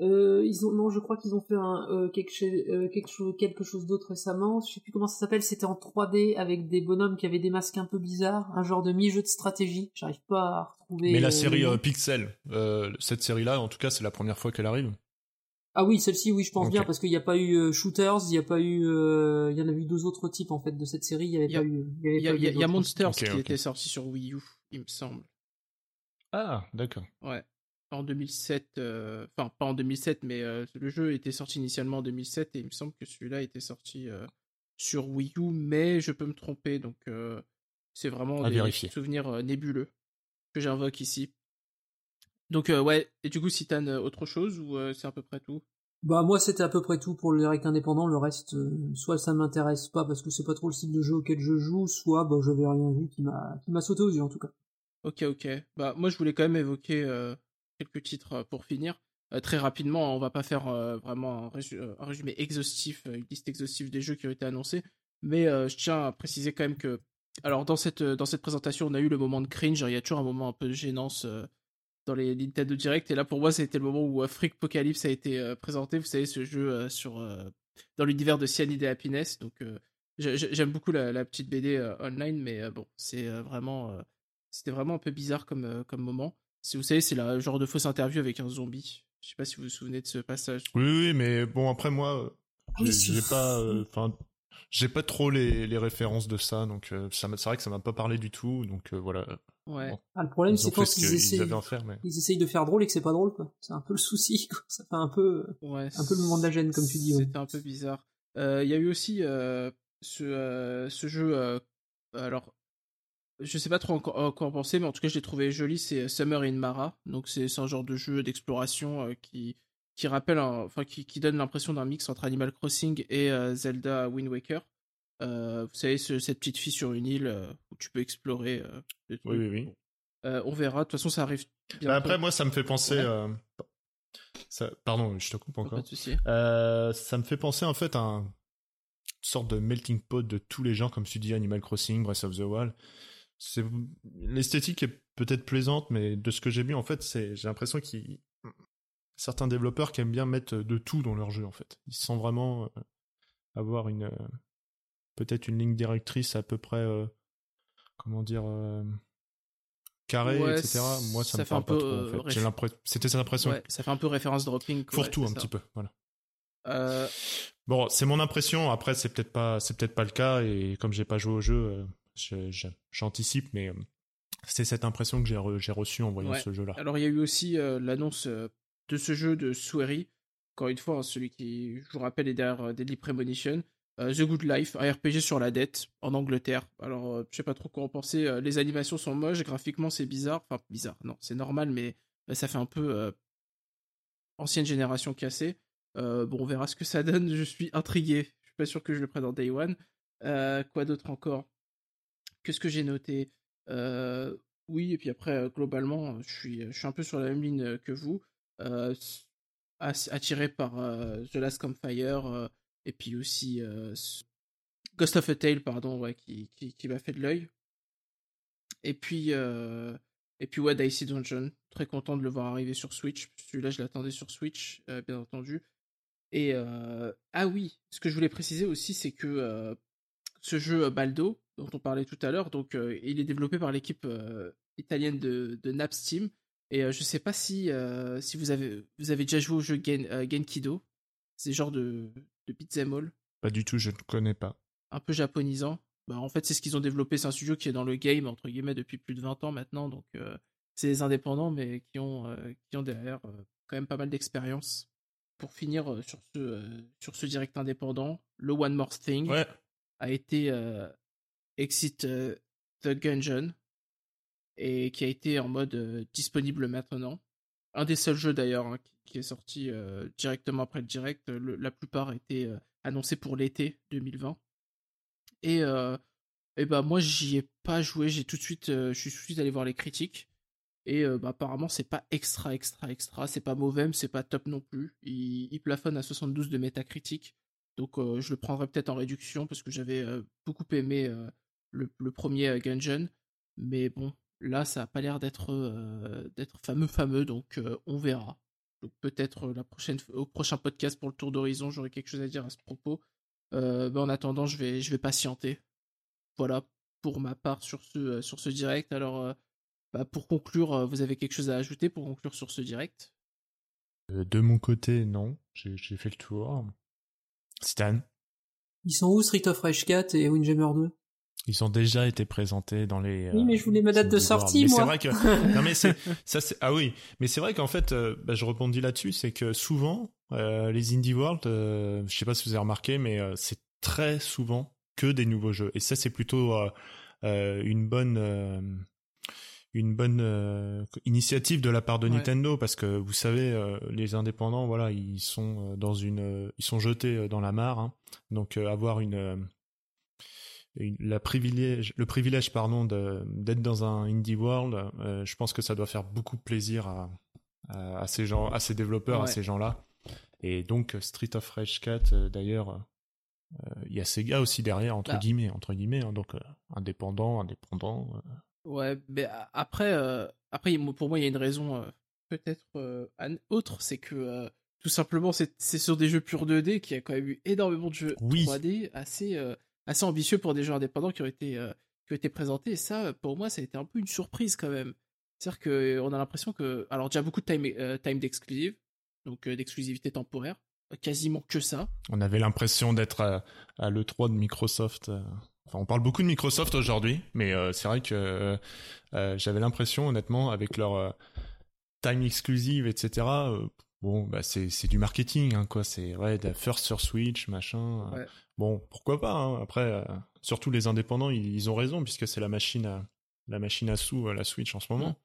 Euh, ils ont non, je crois qu'ils ont fait un euh, quelque, chose, euh, quelque chose quelque chose d'autre récemment. Je sais plus comment ça s'appelle. C'était en 3D avec des bonhommes qui avaient des masques un peu bizarres, un genre de mi-jeu de stratégie. J'arrive pas à retrouver. Mais euh, la série euh, Pixel, euh, cette série-là, en tout cas, c'est la première fois qu'elle arrive. Ah oui, celle-ci, oui, je pense bien parce qu'il n'y a pas eu euh, Shooters, il n'y a pas eu, euh, il y en a eu deux autres types en fait de cette série. Il y avait Il y a- pas eu. Il y, avait a, pas eu il y a- il y a d'autres. Monsters qui était sorti sur Wii U, il me semble. Ah, d'accord. Ouais. En 2007, euh, enfin pas en 2007, mais euh, le jeu était sorti initialement en 2007 et il me semble que celui-là était sorti euh, sur Wii U, mais je peux me tromper, donc euh, c'est vraiment À des vérifier. souvenirs euh, nébuleux que j'invoque ici. Donc euh, ouais, et du coup, si t'as euh, autre chose ou euh, c'est à peu près tout? Bah moi c'était à peu près tout pour le direct indépendant. Le reste, euh, soit ça m'intéresse pas parce que c'est pas trop le style de jeu auquel je joue, soit bah j'avais rien vu qui m'a qui m'a sauté aux yeux en tout cas. Ok, ok. Bah moi je voulais quand même évoquer quelques titres pour finir. Très rapidement, on va pas faire vraiment un, résu- un résumé exhaustif, une liste exhaustive des jeux qui ont été annoncés, mais je tiens à préciser quand même que, alors dans cette dans cette présentation, on a eu le moment de cringe. Il y a toujours un moment un peu de gênance dans les Nintendo Direct, et là pour moi, ça a été le moment où euh, Freak Apocalypse a été euh, présenté. Vous savez, ce jeu euh, sur euh, dans l'univers de Cyanide et Happiness. Donc euh, j'ai- j'ai- j'aime beaucoup la, la petite BD euh, online, mais euh, bon, c'est euh, vraiment euh, c'était vraiment un peu bizarre comme, euh, comme moment. Si vous savez, c'est le genre de fausse interview avec un zombie. Je sais pas si vous vous souvenez de ce passage. Oui, oui, mais bon, après, moi, Ah j'ai pas. euh, Enfin. j'ai pas trop les, les références de ça, donc euh, ça m'a- c'est vrai que ça m'a pas parlé du tout, donc euh, voilà. Ouais. Bon. Ah, le problème c'est quand ils qu'ils essayent faire, mais. ils essayent de faire drôle et que c'est pas drôle quoi. C'est un peu le souci quoi. Ça fait un peu Ouais, un peu le moment de la gêne comme tu dis. ouais. C'était un peu bizarre. Euh, Il y a eu aussi euh, ce, euh, ce jeu. euh, alors, je sais pas trop encore quoi en penser, mais en tout cas, je l'ai trouvé joli. C'est Summer in Mara. Donc, c'est un genre de jeu d'exploration euh, qui qui rappelle, un- enfin, qui, qui donne l'impression d'un mix entre Animal Crossing et euh, Zelda Wind Waker. Euh, vous savez, ce- cette petite fille sur une île euh, où tu peux explorer. euh, des Oui, trucs. oui, oui. On verra. De toute façon, ça arrive. Bah, après, moi, ça me fait penser. Ouais. ça- Pardon, je te coupe Pas encore. de souci. Ça me fait penser en fait à un- une sorte de melting pot de tous les gens, comme tu dis, Animal Crossing, Breath of the Wild. C'est l'esthétique est peut-être plaisante, mais de ce que j'ai vu en fait, c'est j'ai l'impression qu'il certains développeurs qui aiment bien mettre de tout dans leur jeu en fait. Ils sentent vraiment avoir une peut-être une ligne directrice à peu près euh, comment dire euh, carrée, Ouais, etc. Moi, ça, ça me fait un parle pas peu, trop. euh, En fait. J'ai réf- l'impression, c'était cette impression. Ouais, ça fait un peu référence dropping. Fourre-tout ouais, un ça. petit peu, voilà. Euh, Bon, c'est mon impression. Après, c'est peut-être pas, c'est peut-être pas le cas. Et comme j'ai pas joué au jeu, je- je- j'anticipe, mais c'est cette impression que j'ai re- reçue en voyant ce jeu-là. Alors il y a eu aussi euh, l'annonce de ce jeu de Sueri. Encore une fois, hein, celui qui, je vous rappelle, est derrière Deadly Premonition. Euh, The Good Life, un RPG sur la dette en Angleterre. Alors, euh, je sais pas trop quoi en penser. euh, les animations sont moches, graphiquement c'est bizarre. Enfin, bizarre, non, c'est normal, mais ça fait un peu ancienne génération cassée. Bon, on verra ce que ça donne. Je suis intrigué. Je suis pas sûr que je le prenne en Day One. Quoi d'autre encore? Qu'est-ce que j'ai noté? Oui, et puis après, globalement, je suis, je suis un peu sur la même ligne que vous. Attiré par The Last Campfire et puis aussi euh, Ghost of a Tale, pardon, ouais, qui, qui, m'a fait de l'œil. Et puis, euh, et puis ouais, Dicey Dungeon. Très content de le voir arriver sur Switch. Celui-là, je l'attendais sur Switch, euh, bien entendu. Et ah oui, ce que je voulais préciser aussi, c'est que ce jeu Baldo, dont on parlait tout à l'heure, donc il est développé par l'équipe italienne de, de. Et je sais pas si, si vous, avez, vous avez déjà joué au jeu Gen, Genkido. C'est genre de, de beat'em all. Pas du tout, je ne connais pas. Un peu japonisant. Bah, en fait, c'est ce qu'ils ont développé. C'est un studio qui est dans le game, entre guillemets, depuis plus de 20 ans maintenant. Donc, euh, c'est des indépendants, mais qui ont, euh, qui ont derrière euh, quand même pas mal d'expérience. Pour finir sur, ce, sur ce direct indépendant, le One More Thing Ouais, a été Exit the Gungeon et qui a été en mode disponible maintenant. Un des seuls jeux d'ailleurs hein, qui, qui est sorti euh, directement après le direct. Le- la plupart étaient euh, annoncés pour l'été 2020. Et, euh, et bah moi j'y ai pas joué. J'ai tout de suite, euh, je suis tout de suite allé voir les critiques. Et euh, bah, apparemment c'est pas extra extra extra. C'est pas mauvais, mais c'est pas top non plus. Il, plafonne à 72 de métacritique. Donc euh, je le prendrais peut-être en réduction parce que j'avais euh, beaucoup aimé euh, le, premier euh, Gungeon. Mais bon, là ça a pas l'air d'être euh, fameux fameux, donc euh, on verra. Donc peut-être euh, la prochaine au prochain podcast pour le tour d'horizon, j'aurai quelque chose à dire à ce propos. Euh, mais en attendant, je vais je vais patienter. Voilà pour ma part sur ce euh, sur ce direct. Alors euh, bah, pour conclure, vous avez quelque chose à ajouter pour conclure sur ce direct? De mon côté, non. J'ai j'ai fait le tour. Stan, Ils sont où Street of Rage 4 et Windjammer 2 ils ont déjà été présentés dans les. Oui, mais je voulais ma date de sortie, Mais moi. C'est vrai que. Non, mais c'est ça. C'est ah oui. Mais c'est vrai qu'en fait, euh, bah, je rebondis là-dessus, c'est que souvent euh, les indie world, euh, je sais pas si vous avez remarqué, mais euh, c'est très souvent que des nouveaux jeux. Et ça, c'est plutôt euh, euh, une bonne. euh, une bonne euh, initiative de la part de Ouais. Nintendo parce que vous savez euh, les indépendants voilà ils sont euh, dans une euh, ils sont jetés euh, dans la mare hein. donc euh, avoir une, euh, une- la privilège le privilège pardon d'être dans un indie world euh, je pense que ça doit faire beaucoup plaisir à à, à ces gens à ces développeurs à ces gens là et donc Street of Rage 4 euh, d'ailleurs euh, il y a Sega aussi derrière entre Bah. guillemets entre guillemets hein, donc indépendant indépendant Ouais, mais après, après, pour moi, il y a une raison peut-être autre, c'est que tout simplement, c'est c'est sur des jeux purs 2D qui a quand même eu énormément de jeux Oui. 3D assez, euh, assez ambitieux pour des jeux indépendants qui ont été, euh, qui ont été présentés. Et ça, pour moi, ça a été un peu une surprise quand même. C'est-à-dire qu'on a l'impression que, alors déjà beaucoup de time, euh, time d'exclusive, donc euh, d'exclusivité temporaire, euh, quasiment que ça. On avait l'impression d'être à, à l'E3 de Microsoft. euh. Enfin, on parle beaucoup de Microsoft aujourd'hui, mais euh, c'est vrai que euh, euh, j'avais l'impression, honnêtement, avec leur euh, time exclusive, etc. bon, bah c'est c'est du marketing, hein, quoi. C'est ouais, de first sur Switch, machin. euh. Ouais. Bon, pourquoi pas. hein. Après, euh, surtout les indépendants, ils, ils ont raison puisque c'est la machine à la machine à sous, euh, la Switch en ce moment.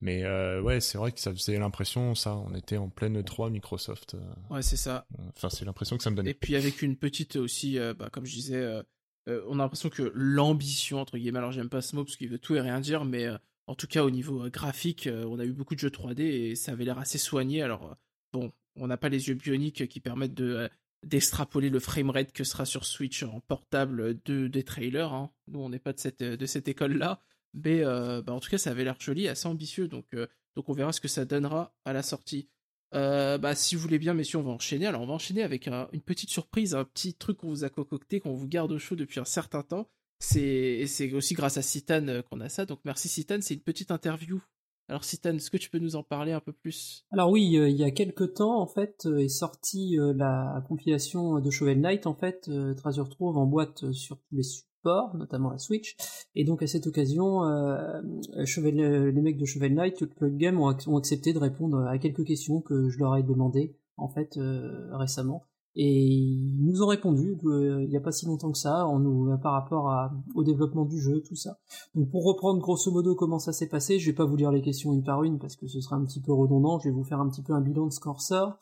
Mais euh, ouais, c'est vrai que ça faisait l'impression, ça, on était en pleine E3 Microsoft. euh. Ouais, c'est ça. Enfin, c'est l'impression que ça me donnait. Et puis avec une petite aussi, bah, comme je disais, on a l'impression que l'ambition, entre guillemets, alors j'aime pas ce mot parce qu'il veut tout et rien dire, mais en tout cas au niveau euh, graphique, euh, on a eu beaucoup de jeux 3D et ça avait l'air assez soigné. Alors euh, bon, on n'a pas les yeux bioniques qui permettent de d'extrapoler le framerate que sera sur Switch en portable de, des trailers. hein. Nous, on n'est pas de cette, de cette école-là. Mais bah, en tout cas, ça avait l'air joli, assez ambitieux. Donc, donc on verra ce que ça donnera à la sortie. Bah, si vous voulez bien, messieurs, on va enchaîner. Alors, on va enchaîner avec un- une petite surprise, un petit truc qu'on vous a concocté, qu'on vous garde au chaud depuis un certain temps. C'est c'est aussi grâce à Citan euh, qu'on a ça. Donc, merci Citan. C'est une petite interview. Alors, Citan, est-ce que tu peux nous en parler un peu plus? Alors oui, euh, il y a quelques temps, en fait, euh, est sortie la compilation de Shovel Knight, en fait, Treasure Trove en boîte sur tous les supports, notamment la Switch. Et donc à cette occasion, les mecs de Shovel Knight, Club Game, ont, ont accepté de répondre à quelques questions que je leur ai demandées, en fait, récemment. Et ils nous ont répondu euh, il n'y a pas si longtemps que ça, en nous, euh, par rapport à, au développement du jeu, tout ça. Donc pour reprendre grosso modo comment ça s'est passé, je vais pas vous lire les questions une par une parce que ce sera un petit peu redondant, je vais vous faire un petit peu un bilan de ce qu'on ressort.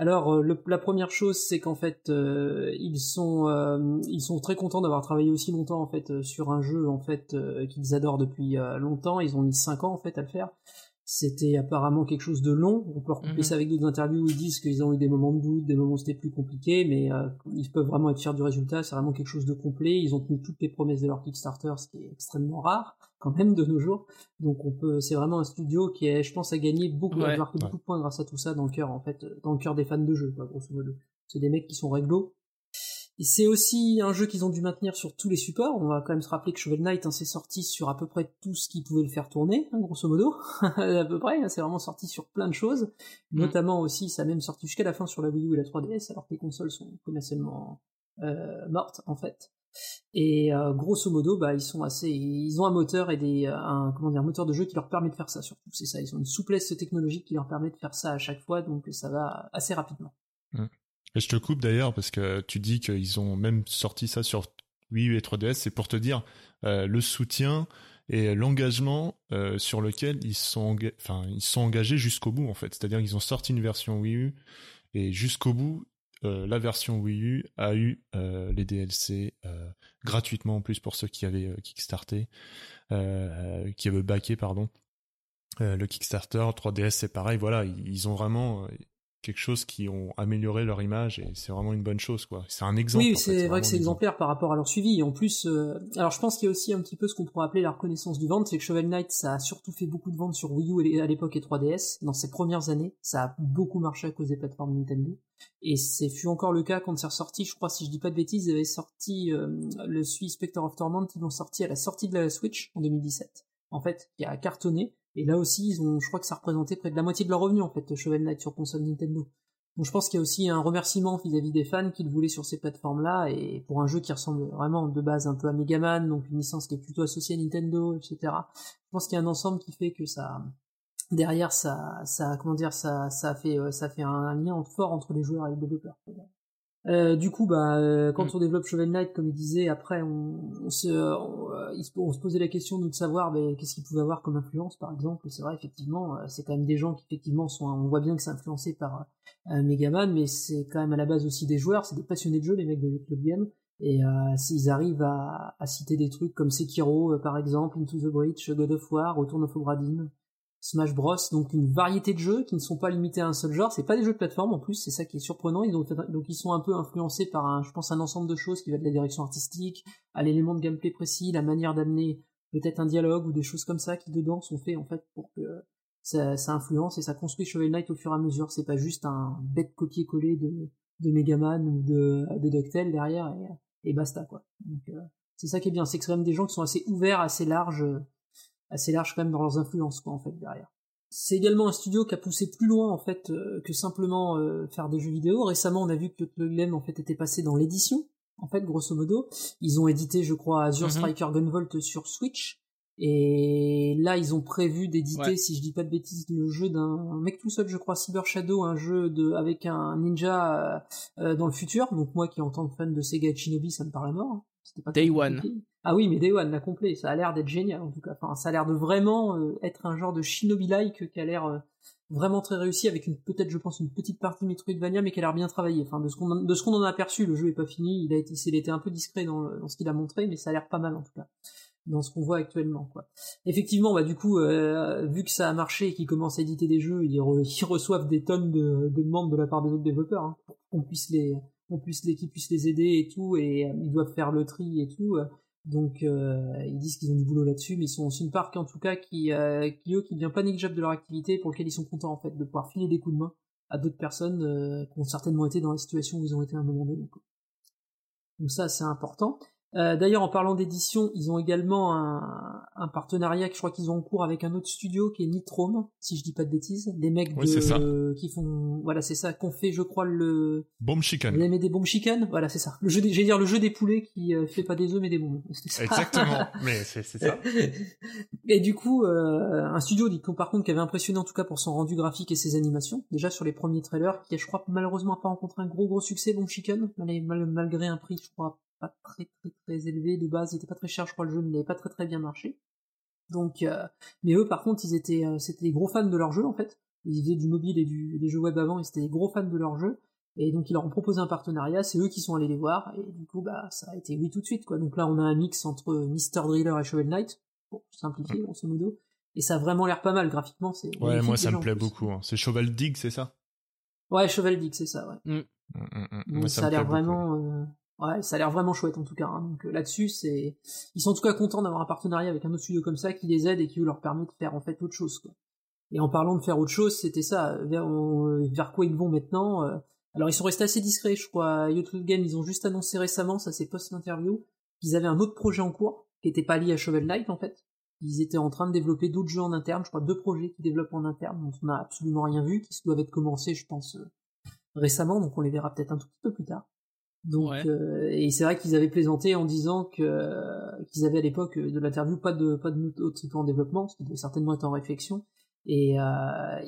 Alors euh, le- la première chose c'est qu'en fait euh, ils sont euh, ils sont très contents d'avoir travaillé aussi longtemps en fait sur un jeu en fait euh, qu'ils adorent depuis longtemps, ils ont mis 5 ans en fait à le faire. C'était apparemment quelque chose de long. On peut recouper Mhm. ça avec d'autres interviews où ils disent qu'ils ont eu des moments de doute, des moments où c'était plus compliqué, mais euh, ils peuvent vraiment être fiers du résultat. C'est vraiment quelque chose de complet. Ils ont tenu toutes les promesses de leur Kickstarter, ce qui est extrêmement rare quand même de nos jours. Donc on peut, c'est vraiment un studio qui est, je pense, a gagné beaucoup, Ouais. a marqué beaucoup de points grâce à tout ça dans le cœur, en fait, dans le cœur des fans de jeu, quoi, grosso modo. C'est des mecs qui sont réglo. Et c'est aussi un jeu qu'ils ont dû maintenir sur tous les supports. On va quand même se rappeler que Shovel Knight, hein, c'est sorti sur à peu près tout ce qui pouvait le faire tourner, hein, grosso modo. à peu près, hein, c'est vraiment sorti sur plein de choses. Mm. Notamment aussi, ça a même sorti jusqu'à la fin sur la Wii U et la 3DS, alors que les consoles sont commercialement euh, morte en fait. Et euh, grosso modo, bah ils sont assez, ils ont un moteur et des, un comment dire, un moteur de jeu qui leur permet de faire ça surtout. C'est ça, ils ont une souplesse technologique qui leur permet de faire ça à chaque fois, donc ça va assez rapidement. Et je te coupe d'ailleurs parce que tu dis qu'ils ont même sorti ça sur Wii U et 3DS. C'est pour te dire euh, le soutien et l'engagement euh, sur lequel ils sont, enfin, ils sont engagés jusqu'au bout en fait. C'est-à-dire qu'ils ont sorti une version Wii U et jusqu'au bout, euh, la version Wii U a eu les DLC gratuitement en plus pour ceux qui avaient kickstarté, qui avaient backé pardon. Le Kickstarter 3DS c'est pareil. Voilà, ils, ont vraiment quelque chose qui ont amélioré leur image et c'est vraiment une bonne chose quoi. C'est un exemple. Oui, c'est vrai que c'est exemplaire par rapport à leur suivi. Et en plus, euh, alors je pense qu'il y a aussi un petit peu ce qu'on pourrait appeler la reconnaissance du vente, c'est que Shovel Knight, ça a surtout fait beaucoup de ventes sur Wii U à l'époque et 3DS. Dans ses premières années, ça a beaucoup marché à cause des plateformes Nintendo. Et c'est fut encore le cas quand c'est ressorti. Je crois, si je dis pas de bêtises, ils avaient sorti euh, le suivi Spectre of Torment, ils l'ont sorti à la sortie de la Switch en 2017. En fait, qui a cartonné. Et là aussi, ils ont, je crois que ça représentait près de la moitié de leur revenu en fait, Shovel Knight sur console Nintendo. Donc je pense qu'il y a aussi un remerciement vis-à-vis des fans qui le voulaient sur ces plateformes-là, et pour un jeu qui ressemble vraiment de base un peu à Mega Man, donc une licence qui est plutôt associée à Nintendo, etc. Je pense qu'il y a un ensemble qui fait que ça, derrière, ça, ça, comment dire, ça, ça fait, euh, ça fait un lien fort entre les joueurs et les développeurs. Euh, du coup, bah, euh, quand Mm. on développe Shovel Knight, comme il disait, après, on, on se, on, euh, se- on se posait la question de savoir ben, qu'est-ce qu'il pouvait avoir comme influence, par exemple. C'est vrai, effectivement, c'est quand même des gens qui, effectivement, sont, on voit bien que c'est influencé par euh, Megaman, mais c'est quand même à la base aussi des joueurs, c'est des passionnés de jeu, les mecs de Club Game. Et euh, ils arrivent à, à citer des trucs comme Sekiro, par exemple, Into the Breach, God of War, Return of Obra Dinn, Smash Bros. Donc une variété de jeux qui ne sont pas limités à un seul genre. C'est pas des jeux de plateforme en plus, c'est ça qui est surprenant. Ils donc ils sont un peu influencés par un, je pense, un ensemble de choses qui va de la direction artistique à l'élément de gameplay précis, la manière d'amener peut-être un dialogue ou des choses comme ça qui dedans sont faits en fait pour que ça, ça influence et ça construit Shovel Knight au fur et à mesure. C'est pas juste un bête copier-coller de, de Megaman ou de, de DuckTales derrière et, et basta quoi. Donc euh, c'est ça qui est bien, c'est que c'est quand même des gens qui sont assez ouverts, assez larges, assez larges quand même dans leurs influences quoi en fait derrière. C'est également un studio qui a poussé plus loin en fait euh, que simplement euh, faire des jeux vidéo. Récemment, on a vu que le Glem en fait était passé dans l'édition. En fait, grosso modo, ils ont édité, je crois, Azure Mhm. Striker Gunvolt sur Switch. Et là, ils ont prévu d'éditer, Ouais. si je dis pas de bêtises, le jeu d'un mec tout seul, je crois, Cyber Shadow, un jeu de avec un ninja euh, euh, dans le futur. Donc moi, qui en tant que fan de Sega et Shinobi, ça me parle à mort. C'était pas Day One. Ah oui, mais Day One, la complet, ça a l'air d'être génial en tout cas. Enfin, ça a l'air de vraiment euh, être un genre de Shinobi-like qui a l'air euh, vraiment très réussi avec une peut-être, je pense, une petite partie Metroidvania, mais qui a l'air bien travaillé. Enfin, de ce qu'on de ce qu'on en a aperçu, le jeu est pas fini. Il a été, il a été un peu discret dans, ce qu'il a montré, mais ça a l'air pas mal en tout cas dans ce qu'on voit actuellement. Quoi. Effectivement, bah du coup, euh, vu que ça a marché et qu'ils commencent à éditer des jeux, ils, re- ils reçoivent des tonnes de, de demandes de la part des autres développeurs hein, pour qu'on puisse les, qu'on puisse les, les aider et tout, et euh, ils doivent faire le tri et tout. euh, donc euh, ils disent qu'ils ont du boulot là-dessus, mais ils sont aussi une qui en tout cas qui, euh, qui eux, qui devient pas négligeable de leur activité, pour lequel ils sont contents en fait de pouvoir filer des coups de main à d'autres personnes qui ont certainement été dans la situation où ils ont été à un moment donné. Quoi. Donc ça c'est important. Euh, D'ailleurs, en parlant d'édition, ils ont également un, un partenariat que je crois qu'ils ont en cours avec un autre studio qui est Nitrome, si je dis pas de bêtises. Des mecs Oui, c'est ça. de, qui font, voilà, c'est ça, qu'on fait, je crois, le, Bomb vous Chicken. aimez des bombes chicken Voilà, c'est ça. Le jeu, des- j'allais dire le jeu des poulets qui euh, fait pas des œufs mais des bombes. Ça. Exactement. Mais c'est ça. Et du coup, euh, un studio, par contre, qui avait impressionné en tout cas pour son rendu graphique et ses animations, déjà sur les premiers trailers, qui a, je crois, malheureusement pas rencontré un gros gros succès, Bomb Chicken, mal- mal- malgré un prix, je crois, pas très très très élevé de base, il était pas très cher, je crois, le jeu, n'avait pas très très bien marché. Donc, euh, mais eux, par contre, ils étaient, euh, c'était des gros fans de leur jeu en fait. Ils faisaient du mobile et du, des jeux web avant, et c'était des gros fans de leur jeu. Et donc ils leur ont proposé un partenariat, c'est eux qui sont allés les voir, et du coup bah ça a été oui tout de suite quoi. Donc là on a un mix entre Mr. Driller et Shovel Knight, pour simplifier grosso modo, et ça a vraiment l'air pas mal graphiquement. C'est Ouais, moi ça me plaît beaucoup. hein. C'est Shovel Dig, c'est ça? Ouais, Shovel Dig, c'est ça, ouais. Mm, mm, mm. Moi, ça, me a l'air vraiment, euh, ouais, ça a l'air vraiment chouette en tout cas. hein. Donc euh, là-dessus, c'est, ils sont en tout cas contents d'avoir un partenariat avec un autre studio comme ça qui les aide et qui leur permet de faire en fait autre chose. Quoi. Et en parlant de faire autre chose, c'était ça. euh, Vers, vers quoi ils vont maintenant euh, Alors ils sont restés assez discrets, je crois. Yacht Game, ils ont juste annoncé récemment, ça c'est post-interview, qu'ils avaient un autre projet en cours qui était pas lié à Shovel Knight en fait. Ils étaient en train de développer d'autres jeux en interne, je crois deux projets qui développent en interne, dont on n'a absolument rien vu, qui doivent être commencés, je pense, euh, récemment, donc on les verra peut-être un tout petit peu plus tard. Donc, Ouais. euh, et c'est vrai qu'ils avaient plaisanté en disant que euh, qu'ils avaient à l'époque de l'interview pas de pas de autre titre en développement, ce qui devait certainement être en réflexion, et euh,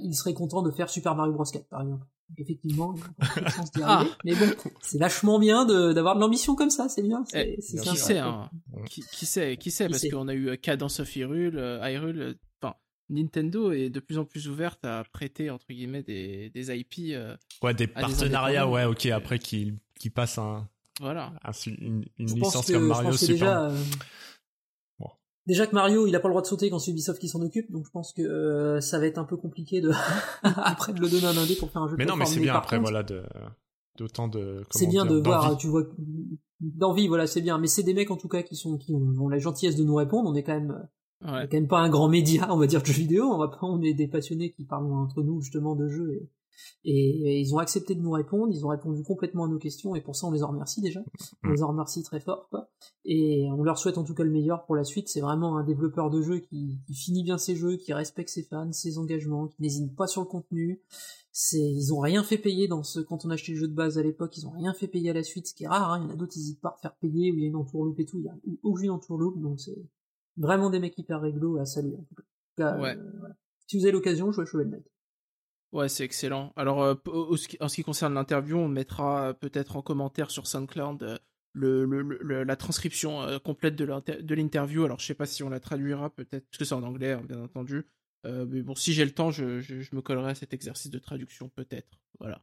ils seraient contents de faire Super Mario Bros 4 par exemple. Donc, effectivement, il y a encore peu de chance d'y arriver. Mais bon, c'est vachement bien de d'avoir de l'ambition comme ça, c'est bien. C'est Eh, c'est bien Qui sait, hein qui, qui sait, qui sait, Qui parce sait qu'on a eu euh, Cadence of Hyrule, euh, Hyrule, euh, Nintendo est de plus en plus ouverte à prêter, entre guillemets, des, des IP, euh, Ouais, des des partenariats, indépendants. ouais, ok, après qui qui passent un, voilà. un- une, licence que, comme Mario, c'est déjà, euh, Bon. déjà que Mario, il a pas le droit de sauter quand c'est Ubisoft qui s'en occupe, donc je pense que euh, ça va être un peu compliqué de après de le donner à un indé pour faire un jeu. de Mais non, mais c'est bien après, contre, voilà, de d'autant de. C'est bien dire, de voir, tu vois, d'envie, voilà, c'est bien. Mais c'est des mecs en tout cas qui sont qui ont, ont la gentillesse de nous répondre. On est quand même, on Ouais. est quand même pas un grand média, on va dire de jeux vidéo. On va pas, on est des passionnés qui parlent entre nous justement de jeux. Et, et- et ils ont accepté de nous répondre. Ils ont répondu complètement à nos questions et pour ça on les en remercie déjà. On Mm. les en remercie très fort. Quoi. Et on leur souhaite en tout cas le meilleur pour la suite. C'est vraiment un développeur de jeux qui, qui finit bien ses jeux, qui respecte ses fans, ses engagements, qui n'hésite pas sur le contenu. C'est, ils ont rien fait payer dans ce, quand on achetait le jeu de base à l'époque, ils ont rien fait payer à la suite, ce qui est rare, hein. Il y en a d'autres, ils hésitent pas à faire payer, où il y a une entourloupe et tout. Il y a aucune entourloupe, donc c'est vraiment des mecs hyper réglo à saluer, en tout cas. En tout cas, Ouais. euh, voilà. Si vous avez l'occasion, jouez à Shovel Knight. Ouais, c'est excellent. Alors, euh, en ce qui concerne l'interview, on mettra euh, peut-être en commentaire sur SoundCloud euh, le, le- le- la transcription euh, complète de l'inter- de l'interview. Alors, je sais pas si on la traduira, peut-être, parce que c'est en anglais, hein, bien entendu. Euh, mais bon, si j'ai le temps, je, je- je me collerai à cet exercice de traduction, peut-être. Voilà.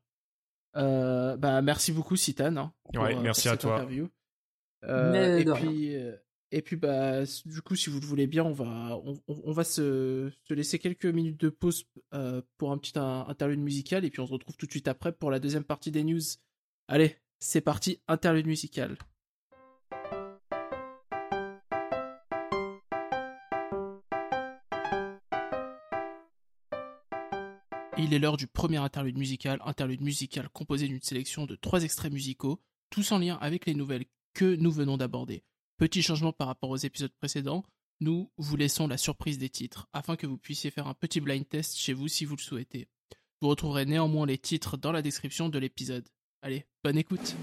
Euh, bah, merci beaucoup, Citan. hein, Ouais, merci pour à cette toi. interview. Euh, Mais et puis, euh, et puis, bah, du coup, si vous le voulez bien, on va, se, se laisser quelques minutes de pause euh, pour un petit interlude musical, et puis on se retrouve tout de suite après pour la deuxième partie des news. Allez, c'est parti, interlude musical. Il est l'heure du premier interlude musical, interlude musical composé d'une sélection de trois extraits musicaux, tous en lien avec les nouvelles que nous venons d'aborder. Petit changement par rapport aux épisodes précédents, nous vous laissons la surprise des titres, afin que vous puissiez faire un petit blind test chez vous si vous le souhaitez. Vous retrouverez néanmoins les titres dans la description de l'épisode. Allez, bonne écoute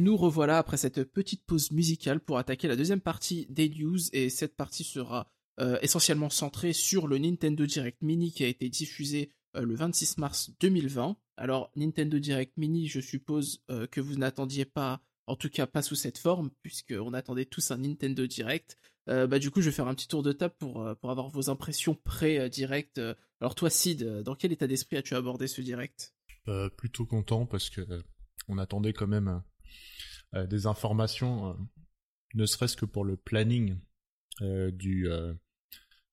nous revoilà après cette petite pause musicale pour attaquer la deuxième partie des news et cette partie sera euh, essentiellement centrée sur le Nintendo Direct Mini qui a été diffusé euh, le 26 mars 2020. Alors Nintendo Direct Mini, je suppose euh, que vous n'attendiez pas, en tout cas pas sous cette forme, puisqu'on attendait tous un Nintendo Direct. Bah du coup, je vais faire un petit tour de table pour, pour avoir vos impressions pré-direct. Alors toi, Sid, dans quel état d'esprit as-tu abordé ce direct? Plutôt content parce que on attendait quand même des informations, euh, ne serait-ce que pour le planning euh, du euh,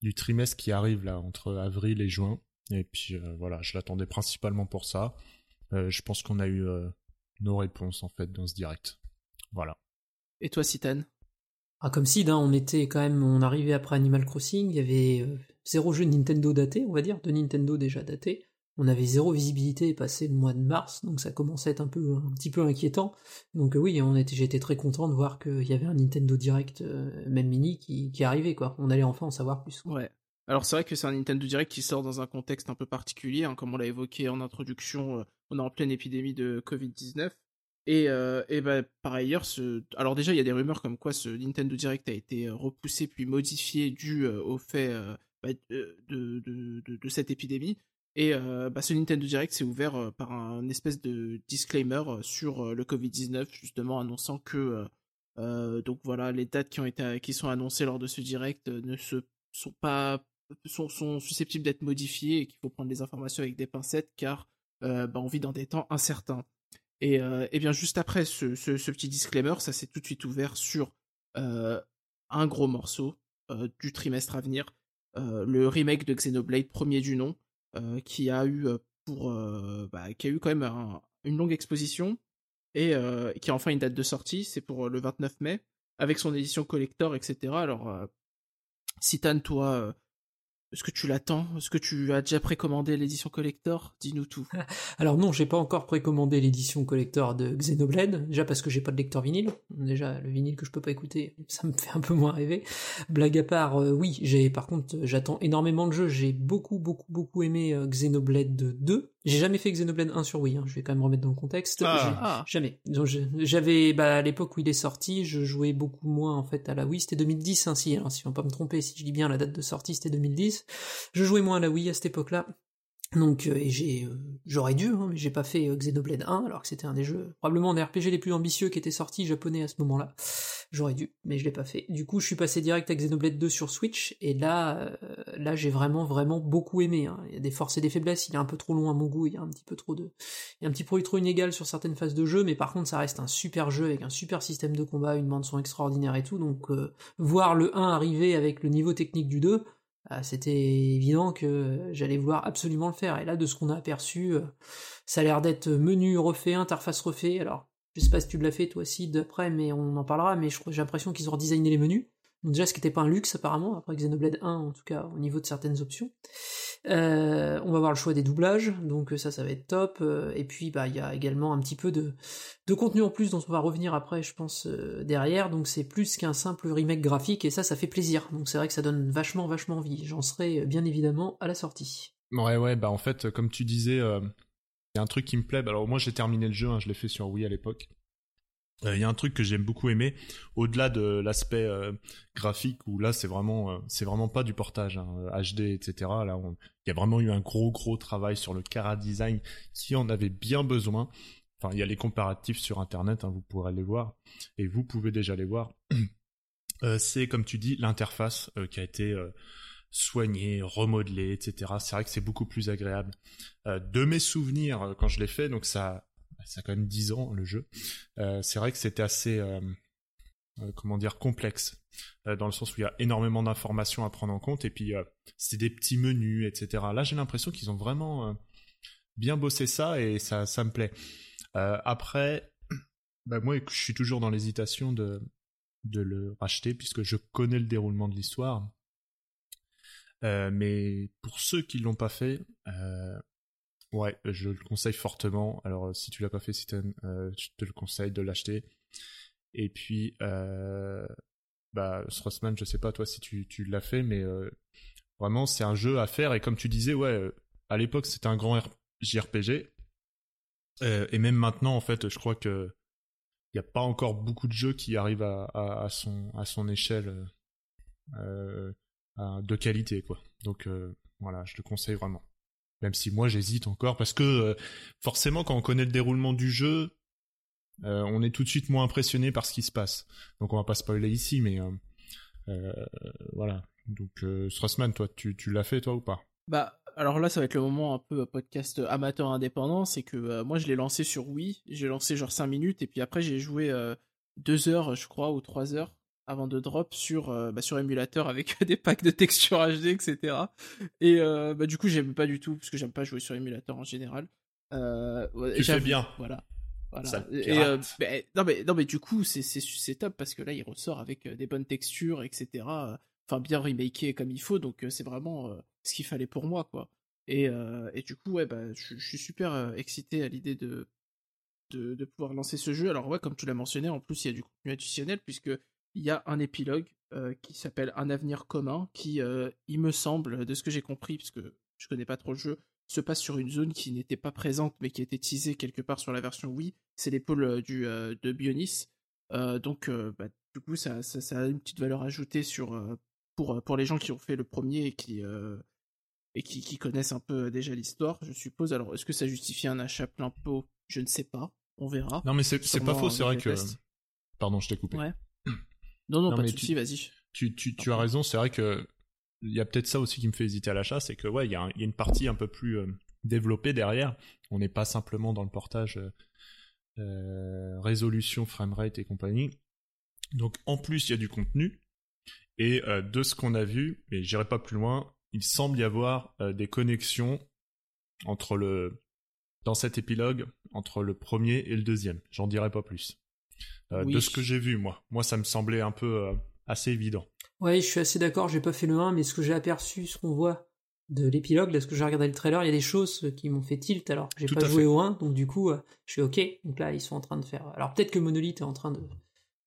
du trimestre qui arrive là entre avril et juin. Et puis euh, voilà, je l'attendais principalement pour ça. Euh, je pense qu'on a eu euh, nos réponses en fait dans ce direct. Voilà. Et toi, Citan Ah, comme si, on était quand même, on arrivait après Animal Crossing, il y avait euh, zéro jeu de Nintendo daté, on va dire, de Nintendo déjà daté. On avait zéro visibilité passé le mois de mars, donc ça commençait à être un peu, un petit peu inquiétant. Donc euh, oui, on était, j'étais très content de voir qu'il y avait un Nintendo Direct, euh, même mini, qui, arrivait, quoi. On allait enfin en savoir plus. Ouais. Alors c'est vrai que c'est un Nintendo Direct qui sort dans un contexte un peu particulier, hein, comme on l'a évoqué en introduction, on est en pleine épidémie de Covid-19. Et, euh, bah, par ailleurs, alors déjà, il y a des rumeurs comme quoi ce Nintendo Direct a été euh, repoussé puis modifié dû euh, au fait euh, bah, de, de, cette épidémie. Et euh, bah, ce Nintendo Direct s'est ouvert euh, par un espèce de disclaimer sur le Covid-19, justement annonçant que donc voilà, les dates qui ont été qui sont annoncées lors de ce direct ne se sont pas sont, susceptibles d'être modifiées et qu'il faut prendre les informations avec des pincettes car bah, on vit dans des temps incertains. Et, euh, et bien juste après ce, ce, ce petit disclaimer, ça s'est tout de suite ouvert sur euh, un gros morceau euh, du trimestre à venir, euh, le remake de Xenoblade premier du nom, euh, qui a eu pour bah, qui a eu quand même un, une longue exposition et qui a enfin une date de sortie, c'est pour le 29 mai, avec son édition collector, etc. Alors, Citan, toi, est-ce que tu l'attends? Est-ce que tu as déjà précommandé l'édition collector? Dis-nous tout. Alors non, j'ai pas encore précommandé l'édition collector de Xenoblade, déjà parce que j'ai pas de lecteur vinyle. Déjà le vinyle que je peux pas écouter, ça me fait un peu moins rêver. Blague à part, euh, oui, j'ai par contre j'attends énormément de jeux. J'ai beaucoup beaucoup beaucoup aimé euh, Xenoblade 2. J'ai jamais fait Xenoblade 1 sur Wii, hein. je vais quand même remettre dans le contexte. Ah. ah. Jamais. J'avais, bah, à l'époque où il est sorti, je jouais beaucoup moins en fait à la Wii. C'était 2010 ainsi. Alors si on va pas me tromper, si je dis bien la date de sortie, c'était 2010. Je jouais moins à la Wii à cette époque-là. Donc euh, j'ai euh, j'aurais dû hein, mais j'ai pas fait euh, Xenoblade 1 alors que c'était un des jeux probablement un des RPG les plus ambitieux qui était sorti japonais à ce moment-là. J'aurais dû mais je l'ai pas fait. Du coup, je suis passé direct à Xenoblade 2 sur Switch et là là j'ai vraiment vraiment beaucoup aimé hein. Il y a des forces et des faiblesses, il est un peu trop long à mon goût, il y a un petit peu trop de il y a un petit peu trop inégal sur certaines phases de jeu mais par contre ça reste un super jeu avec un super système de combat, une bande son extraordinaire et tout donc voir le 1 arriver avec le niveau technique du 2 ah, c'était évident que j'allais vouloir absolument le faire. Et là, de ce qu'on a aperçu, euh, ça a l'air d'être menu refait, interface refait. Alors, je sais pas si tu l'as fait toi aussi d'après, mais on en parlera. Mais j'ai l'impression qu'ils ont redesigné les menus. Donc déjà, ce qui n'était pas un luxe apparemment, après Xenoblade 1, en tout cas au niveau de certaines options. Euh, on va voir le choix des doublages, donc ça, ça va être top. Euh, et puis, bah, il y a également un petit peu de, de contenu en plus dont on va revenir après, je pense, euh, derrière. Donc c'est plus qu'un simple remake graphique, et ça, ça fait plaisir. Donc c'est vrai que ça donne vachement, vachement envie. J'en serai bien évidemment à la sortie. Ouais, ouais, bah en fait, comme tu disais, il y a un truc qui me plaît. Bah, alors moi, j'ai terminé le jeu, hein, je l'ai fait sur Wii à l'époque. Il euh, y a un truc que j'aime beaucoup aimer, au-delà de l'aspect euh, graphique où là c'est vraiment euh, c'est vraiment pas du portage HD hein, etc. Là il y a vraiment eu un gros gros travail sur le cara design qui en avait bien besoin. Enfin il y a les comparatifs sur internet, hein, vous pourrez les voir et vous pouvez déjà les voir. c'est comme tu dis l'interface qui a été soignée, remodelée, etc. C'est vrai que c'est beaucoup plus agréable. de mes souvenirs quand je l'ai fait, donc ça ça a quand même 10 ans le jeu. Euh, c'est vrai que c'était assez, euh, euh, complexe, dans le sens où il y a énormément d'informations à prendre en compte, et puis c'est des petits menus, etc. Là, j'ai l'impression qu'ils ont vraiment bien bossé ça, et ça, ça me plaît. après, bah, moi, je suis toujours dans l'hésitation de, le racheter, puisque je connais le déroulement de l'histoire. mais pour ceux qui l'ont pas fait, Ouais, je le conseille fortement. Alors, euh, si tu l'as pas fait, Citan, euh, je te le conseille de l'acheter. Et puis, euh, bah, Srossman, je sais pas toi si tu, tu l'as fait, mais euh, vraiment, c'est un jeu à faire. Et comme tu disais, ouais, à l'époque, c'était un grand JRPG. et même maintenant, en fait, je crois que il n'y a pas encore beaucoup de jeux qui arrivent à son, à son échelle de qualité, quoi. Donc, voilà, je le conseille vraiment. Même si moi j'hésite encore parce que euh, forcément quand on connaît le déroulement du jeu, euh, on est tout de suite moins impressionné par ce qui se passe. Donc on va pas spoiler ici, mais euh, voilà. Donc Strassman, toi, tu, l'as fait toi ou pas? Bah alors là, ça va être le moment un peu podcast amateur indépendant, c'est que moi je l'ai lancé sur Wii, j'ai lancé genre 5 minutes et puis après j'ai joué 2 heures, je crois, ou 3 heures avant de drop sur euh, bah, sur émulateur avec des packs de texture HD etc et euh, bah du coup j'aime pas du tout parce que j'aime pas jouer sur émulateur en général euh, tu fais bien voilà Voilà. Et, euh, ben, non, mais, non, mais du coup, c'est c'est- c'est top parce que là, il ressort avec des bonnes textures, etc. Enfin, bien remaké comme il faut, donc c'est vraiment ce qu'il fallait pour moi, quoi. Et, et du coup, ouais, bah, je suis super excité à l'idée de, de, de pouvoir lancer ce jeu. Alors, ouais, comme tu l'as mentionné, en plus, il y a du contenu additionnel puisque il y a un épilogue euh, qui s'appelle Un avenir commun, qui, euh, il me semble, de ce que j'ai compris, puisque je connais pas trop le jeu, se passe sur une zone qui n'était pas présente mais qui était teasée quelque part sur la version Wii. C'est l'épaule euh, du de Bionis. Donc, bah, du coup, ça, ça, ça a une petite valeur ajoutée sur pour pour les gens qui ont fait le premier et qui et qui, qui connaissent un peu déjà l'histoire, je suppose. Alors, est-ce que ça justifie un achat plein pot? Je ne sais pas. On verra. Non, mais c'est pas faux, c'est vrai que. Pardon, je t'ai coupé. Ouais. Non, non, Non, pas de souci, vas-y. Tu, tu, tu as raison, c'est vrai que il y a peut-être ça aussi qui me fait hésiter à l'achat, c'est que ouais, il y, a y une partie un peu plus euh, développée derrière. On n'est pas simplement dans le portage euh, euh, résolution, framerate et compagnie. Donc en plus, il y a du contenu. Et euh, de ce qu'on a vu, mais j'irai pas plus loin, il semble y avoir des connexions entre le dans cet épilogue entre le premier et le deuxième. J'en dirai pas plus. Euh, Oui. De ce que j'ai vu, moi, moi, ça me semblait un peu euh, assez évident. Ouais, je suis assez d'accord, j'ai pas fait le 1, mais ce que j'ai aperçu, ce qu'on voit de l'épilogue, là, ce que j'ai regardé le trailer, il y a des choses qui m'ont fait tilt alors que j'ai pas joué fait. au 1, donc du coup, euh, je suis ok. Donc là, ils sont en train de faire. Alors peut-être que Monolith est en train de,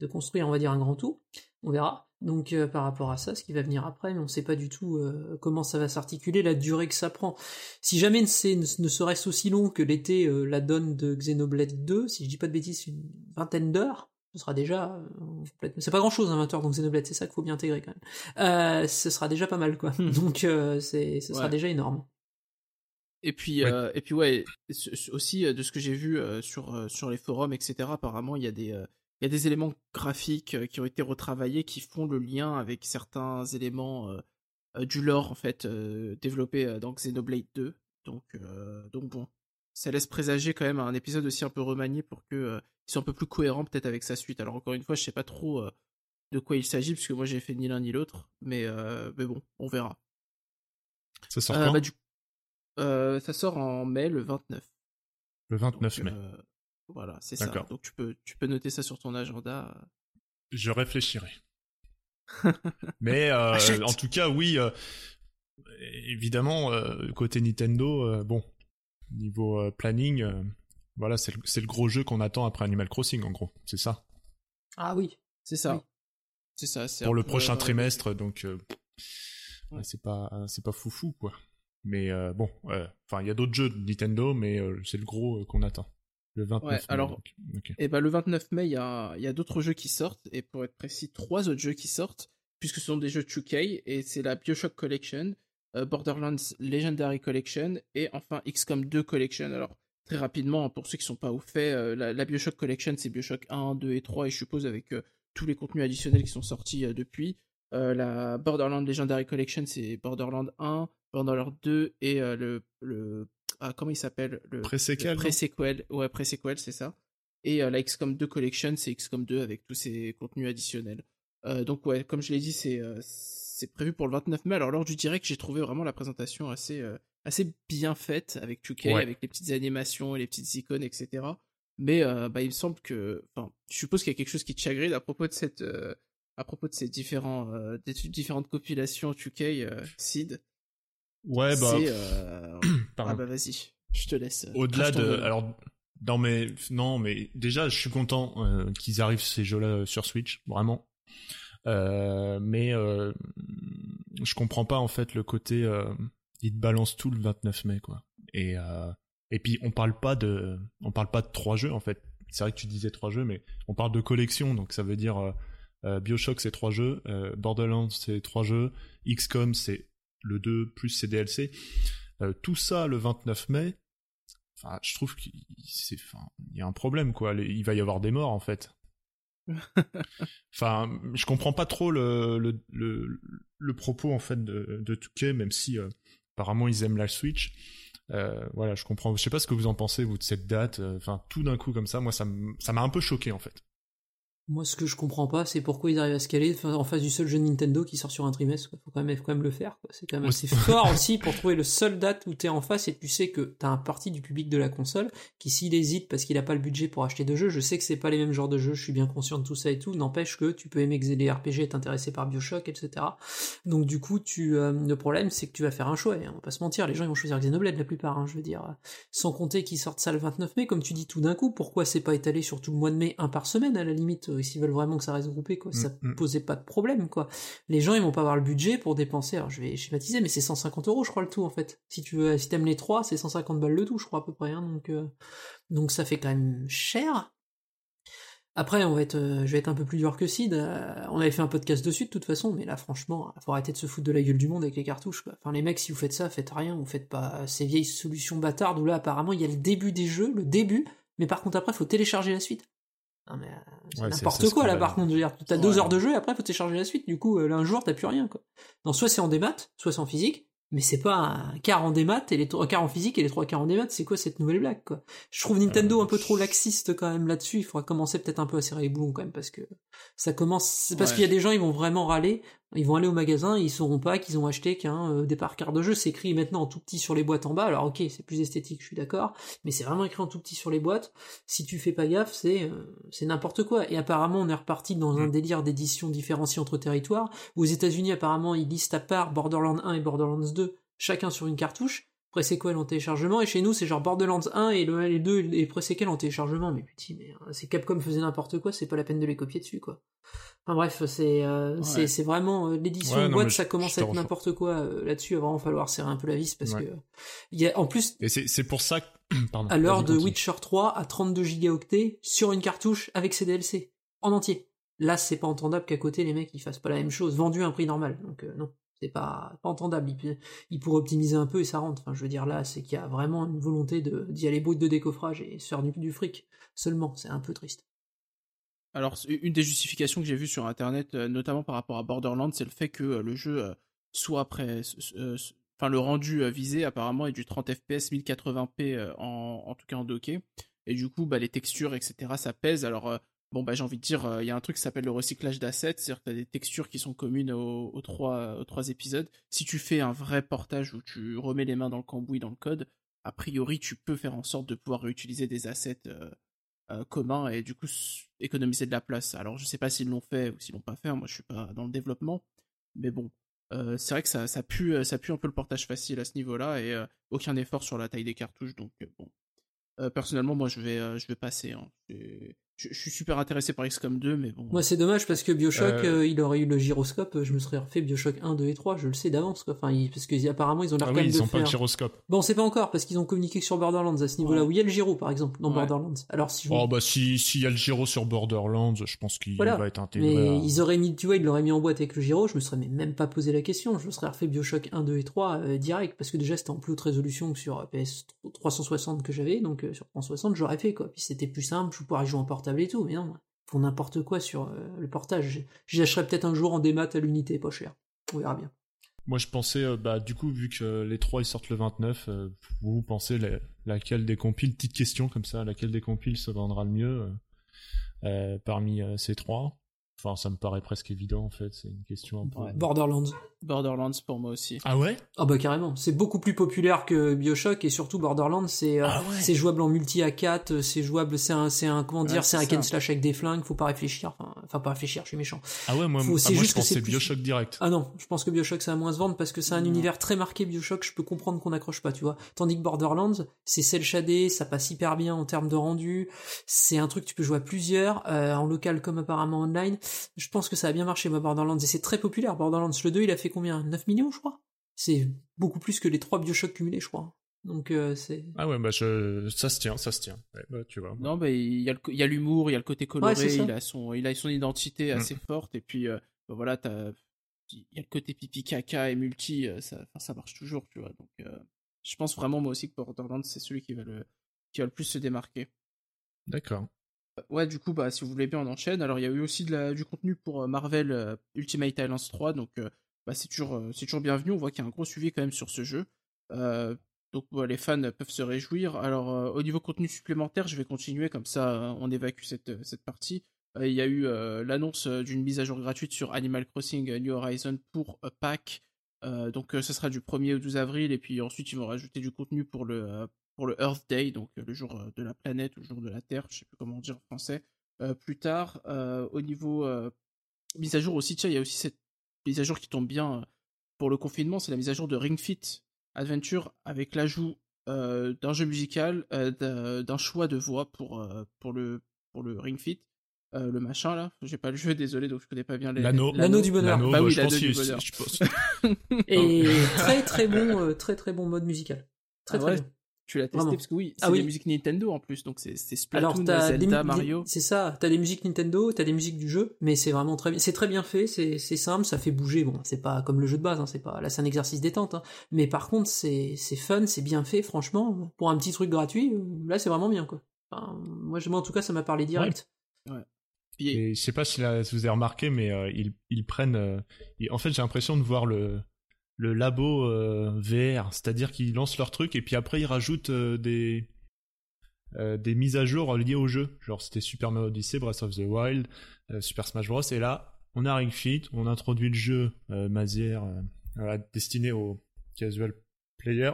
de construire, on va dire, un grand tout, on verra. Donc euh, par rapport à ça, ce qui va venir après, mais on sait pas du tout euh, comment ça va s'articuler, la durée que ça prend. Si jamais c'est- ne, ne serait-ce aussi long que l'était euh, la donne de Xenoblade 2, si je dis pas de bêtises, une vingtaine d'heures, ce sera déjà euh, c'est pas grand chose un 20 heures donc Xenoblade c'est ça qu'il faut bien intégrer quand même euh, ce sera déjà pas mal quoi donc euh, c'est ce sera Ouais. déjà énorme Et puis, Ouais. euh, et puis ouais, aussi euh, de ce que j'ai vu euh, sur euh, sur les forums, etc. Apparemment, il y a des euh, il y a des éléments graphiques euh, qui ont été retravaillés qui font le lien avec certains éléments euh, euh, du lore en fait développé dans Xenoblade 2. Donc donc bon, ça laisse présager quand même un épisode aussi un peu remanié pour que euh, il soit un peu plus cohérent peut-être avec sa suite. Alors encore une fois, je sais pas trop de quoi il s'agit puisque moi j'ai fait ni l'un ni l'autre, mais mais bon, on verra. Ça sort quand? bah, du- ça sort en mai le 29. Le 29 Donc, mai. Voilà, c'est ça. Donc tu peux, tu peux noter ça sur ton agenda. Je réfléchirai. Mais euh, en tout cas, oui, euh, évidemment, euh, côté Nintendo, euh, bon, niveau euh, planning, euh, voilà, c'est le, c'est le gros jeu qu'on attend après Animal Crossing, en gros, c'est ça. ah oui C'est ça. Oui. C'est ça. c'est Pour le prochain euh, trimestre, donc euh, Ouais. c'est pas, c'est pas foufou, quoi. Mais euh, bon, euh, enfin, il y a d'autres jeux de Nintendo, mais euh, c'est le gros euh, qu'on attend. Le 29 Ouais, mai, alors- donc, ok. Et le 29 mai, il y a, il y a d'autres jeux qui sortent, et pour être précis, trois autres jeux qui sortent, puisque ce sont des jeux 2K, et c'est la Bioshock Collection, euh, Borderlands Legendary Collection, et enfin XCOM 2 Collection. Alors, très rapidement, pour ceux qui sont pas au fait, euh, la, la Bioshock Collection, c'est Bioshock 1, 2 et 3, et je suppose avec euh, tous les contenus additionnels qui sont sortis depuis. La Borderlands Legendary Collection, c'est Borderlands 1, Borderlands 2, et le, le... Ah, comment il s'appelle le, Pré-séquel, Pré-sequel, ouais, pré-sequel, c'est ça. Et euh, la XCOM 2 Collection, c'est XCOM 2 avec tous ses contenus additionnels. Euh, donc ouais, comme je l'ai dit, c'est euh, c'est prévu pour le 29 mai. Alors lors du direct, j'ai trouvé vraiment la présentation assez euh, assez bien faite avec 2K, Ouais. avec les petites animations et les petites icônes, etc. Mais euh, bah, il me semble que, enfin, je suppose qu'il y a quelque chose qui te chagrine à propos de cette euh, à propos de ces différents euh, des différentes compilations 2K euh, Seed. Ouais, bah, C'est, euh, pardon. ah bah vas-y, je te laisse. euh, Au-delà de, alors, non mais non mais déjà, je suis content euh, qu'ils arrivent ces jeux-là sur Switch, vraiment. Euh, mais euh, je comprends pas en fait le côté, euh, ils te balancent tout le 29 mai quoi. Et euh, et puis on parle pas de, on parle pas de trois jeux en fait. C'est vrai que tu disais trois jeux, mais on parle de collection, donc ça veut dire euh, euh, Bioshock c'est trois jeux, euh, Borderlands c'est trois jeux, XCOM c'est le 2 plus ses DLC. Euh, tout ça le 29 mai, enfin, je trouve qu'il enfin, y a un problème quoi. Il va y avoir des morts en fait. enfin, je comprends pas trop le le, le, le propos en fait de de Touquet, même si euh, apparemment ils aiment la Switch. Euh, voilà, je comprends. Je sais pas ce que vous en pensez vous de cette date. Enfin, tout d'un coup comme ça, moi ça m'a un peu choqué en fait. Moi, ce que je comprends pas, c'est pourquoi ils arrivent à se caler en face du seul jeu Nintendo qui sort sur un trimestre. Quoi. Faut quand même, faut quand même le faire. quoi. C'est quand même assez fort aussi pour trouver le seul date où t'es en face et tu sais que t'as un parti du public de la console qui, s'il hésite parce qu'il a pas le budget pour acheter de jeux, je sais que c'est pas les mêmes genres de jeux. Je suis bien conscient de tout ça et tout. N'empêche que tu peux aimer les RPG, être intéressé par Bioshock, etc. Donc du coup, tu, euh, le problème, c'est que tu vas faire un choix. Et on va pas se mentir, les gens ils vont choisir Xenoblade la plupart. hein, je veux dire, sans compter qu'ils sortent ça le 29 mai, comme tu dis tout d'un coup. Pourquoi c'est pas étalé sur tout le mois de mai, un par semaine à la limite, euh, s'ils veulent vraiment que ça reste groupé, quoi. Ça Mm, mm. posait pas de problème, quoi. Les gens ils vont pas avoir le budget pour dépenser. Alors je vais schématiser, mais c'est 150 euros, je crois le tout en fait. Si tu veux, si t'aimes les trois, c'est 150 balles le tout, je crois à peu près. hein, donc euh, donc ça fait quand même cher. Après, on va être, euh, je vais être un peu plus dur que Sid. euh, on avait fait un podcast dessus de toute façon, mais là, franchement, faut arrêter de se foutre de la gueule du monde avec les cartouches. Quoi. Enfin, les mecs, si vous faites ça, faites rien. Vous faites pas ces vieilles solutions bâtardes où là, apparemment, il y a le début des jeux, le début, mais par contre, après, faut télécharger la suite. Non mais euh, c'est Ouais, c'est- n'importe quoi là par contre je veux dire t'as Ouais. deux heures de jeu et après faut télécharger la suite. Du coup euh, là un jour t'as plus rien quoi. Non soit c'est en démat soit c'est en physique mais c'est pas un quart en démat et les trois quarts en physique et les trois quarts en démat. C'est quoi cette nouvelle blague quoi? Je trouve Nintendo Euh, un peu trop laxiste quand même là-dessus. Il faudra commencer peut-être un peu à serrer les boulons quand même parce que ça commence parce Ouais. qu'il y a des gens ils vont vraiment râler ils vont aller au magasin et ils sauront pas qu'ils ont acheté qu'un euh, départ carte de jeu c'est écrit maintenant en tout petit sur les boîtes en bas alors ok c'est plus esthétique je suis d'accord mais c'est vraiment écrit en tout petit sur les boîtes si tu fais pas gaffe, c'est euh, c'est n'importe quoi. Et apparemment, on est reparti dans un Mm. délire d'édition différenciée entre territoires. Aux États-Unis, apparemment, ils listent à part Borderlands 1 et Borderlands 2, chacun sur une cartouche. Pré-séquel en téléchargement, et chez nous, c'est genre Borderlands 1 et le 1 et le 2 et pré-séquel en téléchargement. Mais putain, mais euh, c'est Capcom faisait n'importe quoi, c'est pas la peine de les copier dessus, quoi. Enfin bref, c'est euh, c'est Ouais. c'est vraiment euh, l'édition Ouais, boîte, ça commence à être n'importe quoi euh, là-dessus. Il va vraiment falloir serrer un peu la vis parce Ouais. que il y a en plus Et c'est c'est pour ça que. Pardon. à l'heure de. Witcher 3 à 32 gigaoctets sur une cartouche avec ses DLC en entier. Là, c'est pas entendable qu'à côté les mecs ils fassent pas la même chose, vendu à un prix normal. Donc euh, non, c'est pas, pas entendable. Ils pourraient optimiser un peu et ça rentre. Enfin, je veux dire là, c'est qu'il y a vraiment une volonté d'y aller brut de décoffrage et se faire du, fric seulement. C'est un peu triste. Alors, une des justifications que j'ai vues sur internet, euh, notamment par rapport à Borderlands, c'est le fait que euh, le jeu euh, soit après. Enfin, le rendu visé apparemment est du 30 FPS 1080p euh, en, en tout cas en docké. Et du coup, bah, les textures, etc., ça pèse. Alors, bon, bah, j'ai envie de dire, euh, il y a un truc qui s'appelle le recyclage d'assets, c'est-à-dire que tu as des textures qui sont communes aux, trois, épisodes. Si tu fais un vrai portage où tu remets les mains dans le cambouis, dans le code, a priori, tu peux faire en sorte de pouvoir réutiliser des assets euh, euh, communs et du coup économiser de la place. Alors, je sais pas s'ils l'ont fait ou s'ils l'ont pas fait, hein, moi je suis pas dans le développement, mais bon. C'est vrai que ça, pue, ça pue un peu le portage facile à ce niveau-là et aucun effort sur la taille des cartouches, donc bon. Personnellement, moi je vais, je passer. hein. C'est- Je, je suis super intéressé par XCOM 2, mais bon. Moi, c'est dommage parce que Bioshock, Euh. euh, il aurait eu le gyroscope, euh, je me serais refait Bioshock 1, 2 et 3, je le sais d'avance, quoi. Enfin, ils- parce que apparemment, ils ont l'air Ah oui, ils de ont pas le gyroscope. Bon, on sait pas encore parce qu'ils ont communiqué sur Borderlands à ce niveau-là Ouais. où il y a le gyro, par exemple, dans Ouais. Borderlands. Alors si je Oh bah si s'il y a le gyro sur Borderlands, je pense qu'il Voilà. va être intégré. Mais à- ils auraient mis, tu vois, ils l'auraient mis en boîte avec le gyro, je me serais même pas posé la question, je me serais refait Bioshock 1, 2 et 3 euh, direct, parce que déjà c'était en plus haute résolution que sur PS 360 que j'avais, donc euh, sur 360 j'aurais fait quoi, puis c'était plus simple, je pourrais jouer en portable et tout, mais non, font n'importe quoi sur euh, le portage, j'y achèterai peut-être un jour en démat à l'unité, pas cher, on verra bien. Moi je pensais, euh, bah du coup vu que euh, les trois ils sortent le 29, euh, vous, pensez la- laquelle des compiles, petite question comme ça, laquelle des compiles se vendra le mieux euh, euh, parmi euh, ces trois? Enfin ça me paraît presque évident en fait, c'est une question un peu... Ouais. Borderlands. Borderlands pour moi aussi. Ah ouais? Ah bah carrément, c'est beaucoup plus populaire que Bioshock et surtout Borderlands, c'est euh, Ah ouais. c'est jouable en multi à 4, euh, c'est jouable, c'est un c'est un comment dire, Ouais, c'est un ça. slash avec des flingues, faut pas réfléchir, enfin, enfin pas réfléchir, je suis méchant. Ah ouais, moi, Faut- ah, moi juste je que c'est plus- Bioshock direct. Ah non, je pense que Bioshock ça va moins se vendre parce que c'est un Non. univers très marqué Bioshock, je peux comprendre qu'on accroche pas, tu vois. Tandis que Borderlands, c'est cel shadé, ça passe hyper bien en termes de rendu, c'est un truc que tu peux jouer à plusieurs, euh, en local comme apparemment online. Je pense que ça a bien marché moi Borderlands et c'est très populaire. Borderlands le 2, il a fait combien? 9 millions je crois? C'est beaucoup plus que les trois Bioshock cumulés je crois. Donc euh, c'est Ah ouais, bah je... ça se tient, ça se tient. Ouais, bah, tu vois. Non, bah, il y a le co- il y a l'humour, il y a le côté coloré, Ouais, il a son, il a son identité Mm. assez forte, et puis, euh, bah, voilà, t'as, il y a le côté pipi caca et multi, euh, ça, enfin, ça marche toujours, tu vois. Donc, euh, je pense vraiment moi aussi que Borderlands c'est celui qui va le, qui va le plus se démarquer. D'accord. Ouais, du coup, bah, si vous voulez bien, on enchaîne. Alors, il y a eu aussi de la, du contenu pour Marvel Ultimate Alliance 3, donc euh, bah, c'est toujours, euh, c'est toujours bienvenu. On voit qu'il y a un gros suivi quand même sur ce jeu. Euh, donc, les fans peuvent se réjouir. Alors, euh, au niveau contenu supplémentaire, je vais continuer comme ça, on évacue cette, partie. il y a eu l'annonce d'une mise à jour gratuite sur Animal Crossing New Horizon pour Pâques. Donc ça sera du 1er au 12 avril et puis ensuite ils vont rajouter du contenu pour le Earth Day, donc le jour de la planète, le jour de la Terre, je sais plus comment dire en français. Plus tard, au niveau mise à jour aussi, tiens, il y a aussi cette mise à jour qui tombe bien euh, pour le confinement, c'est la mise à jour de Ring Fit Adventure avec l'ajout euh, d'un jeu musical, euh, d'un d'un choix de voix pour, euh, pour, le, pour le Ring Fit. Euh, le machin là, j'ai pas le jeu, désolé, donc je connais pas bien les. L'anneau. L'anneau du bonheur. L'anneau, Bah oui, l'anneau du bonheur. je pense- Et très très bon, euh, très très bon mode musical. Très Ah très ouais bien. Tu l'as testé Vraiment. parce que oui, c'est Ah oui. des musiques Nintendo en plus, donc c'est c'est Alors Splatoon, t'as des, Zelda, mu- Mario. des- c'est ça, t'as des musiques Nintendo, t'as des musiques du jeu, mais c'est vraiment très bien, c'est très bien fait, c'est c'est simple, ça fait bouger. Bon, c'est pas comme le jeu de base, hein, c'est pas là c'est un exercice détente, hein, mais par contre c'est c'est fun, c'est bien fait, franchement, pour un petit truc gratuit, là c'est vraiment bien quoi. Enfin, moi, en tout cas ça m'a parlé direct. Et je sais pas si, là, si vous avez remarqué, mais euh, ils, ils prennent. euh, ils- en fait, j'ai l'impression de voir le, le labo euh, VR, c'est-à-dire qu'ils lancent leur truc et puis après ils rajoutent euh, des euh, des mises à jour liées au jeu. Genre c'était Super Mario Odyssey, Breath of the Wild, Super Smash Bros. Et là, on a Ring Fit, on introduit le jeu Mazière, destiné aux casual players,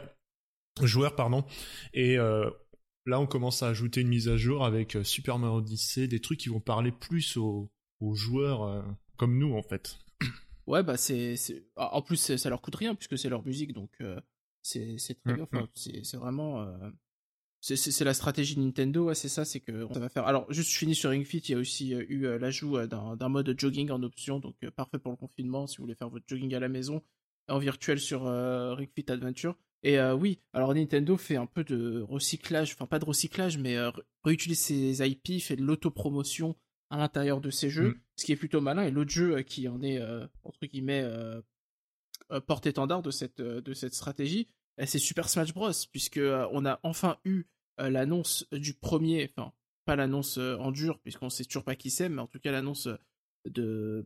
joueurs pardon. Et là, on commence à ajouter une mise à jour avec Super Mario Odyssey, des trucs qui vont parler plus aux, joueurs comme nous en fait. Ouais, bah c'est. c'est- ah, En plus, ça leur coûte rien puisque c'est leur musique, donc euh, c'est très bien. Enfin, c'est vraiment. euh, C'est la stratégie Nintendo, ouais, c'est ça, c'est que ça va faire. Alors, juste, je finis sur Ring Fit, il y a aussi euh, eu euh, l'ajout euh, d'un mode jogging en option, donc parfait pour le confinement si vous voulez faire votre jogging à la maison, en virtuel sur Ring Fit Adventure. Et euh, oui, alors Nintendo fait un peu de recyclage, enfin pas de recyclage, mais euh, réutilise ses IP, fait de l'autopromotion à l'intérieur de ses jeux, Mm. ce qui est plutôt malin. Et l'autre jeu euh, qui en est, euh, entre guillemets, euh, porte-étendard de cette, de cette stratégie, c'est Super Smash Bros. Puisque on a enfin eu l'annonce du premier, enfin, pas l'annonce en dur, puisqu'on sait toujours pas qui c'est, mais en tout cas l'annonce de.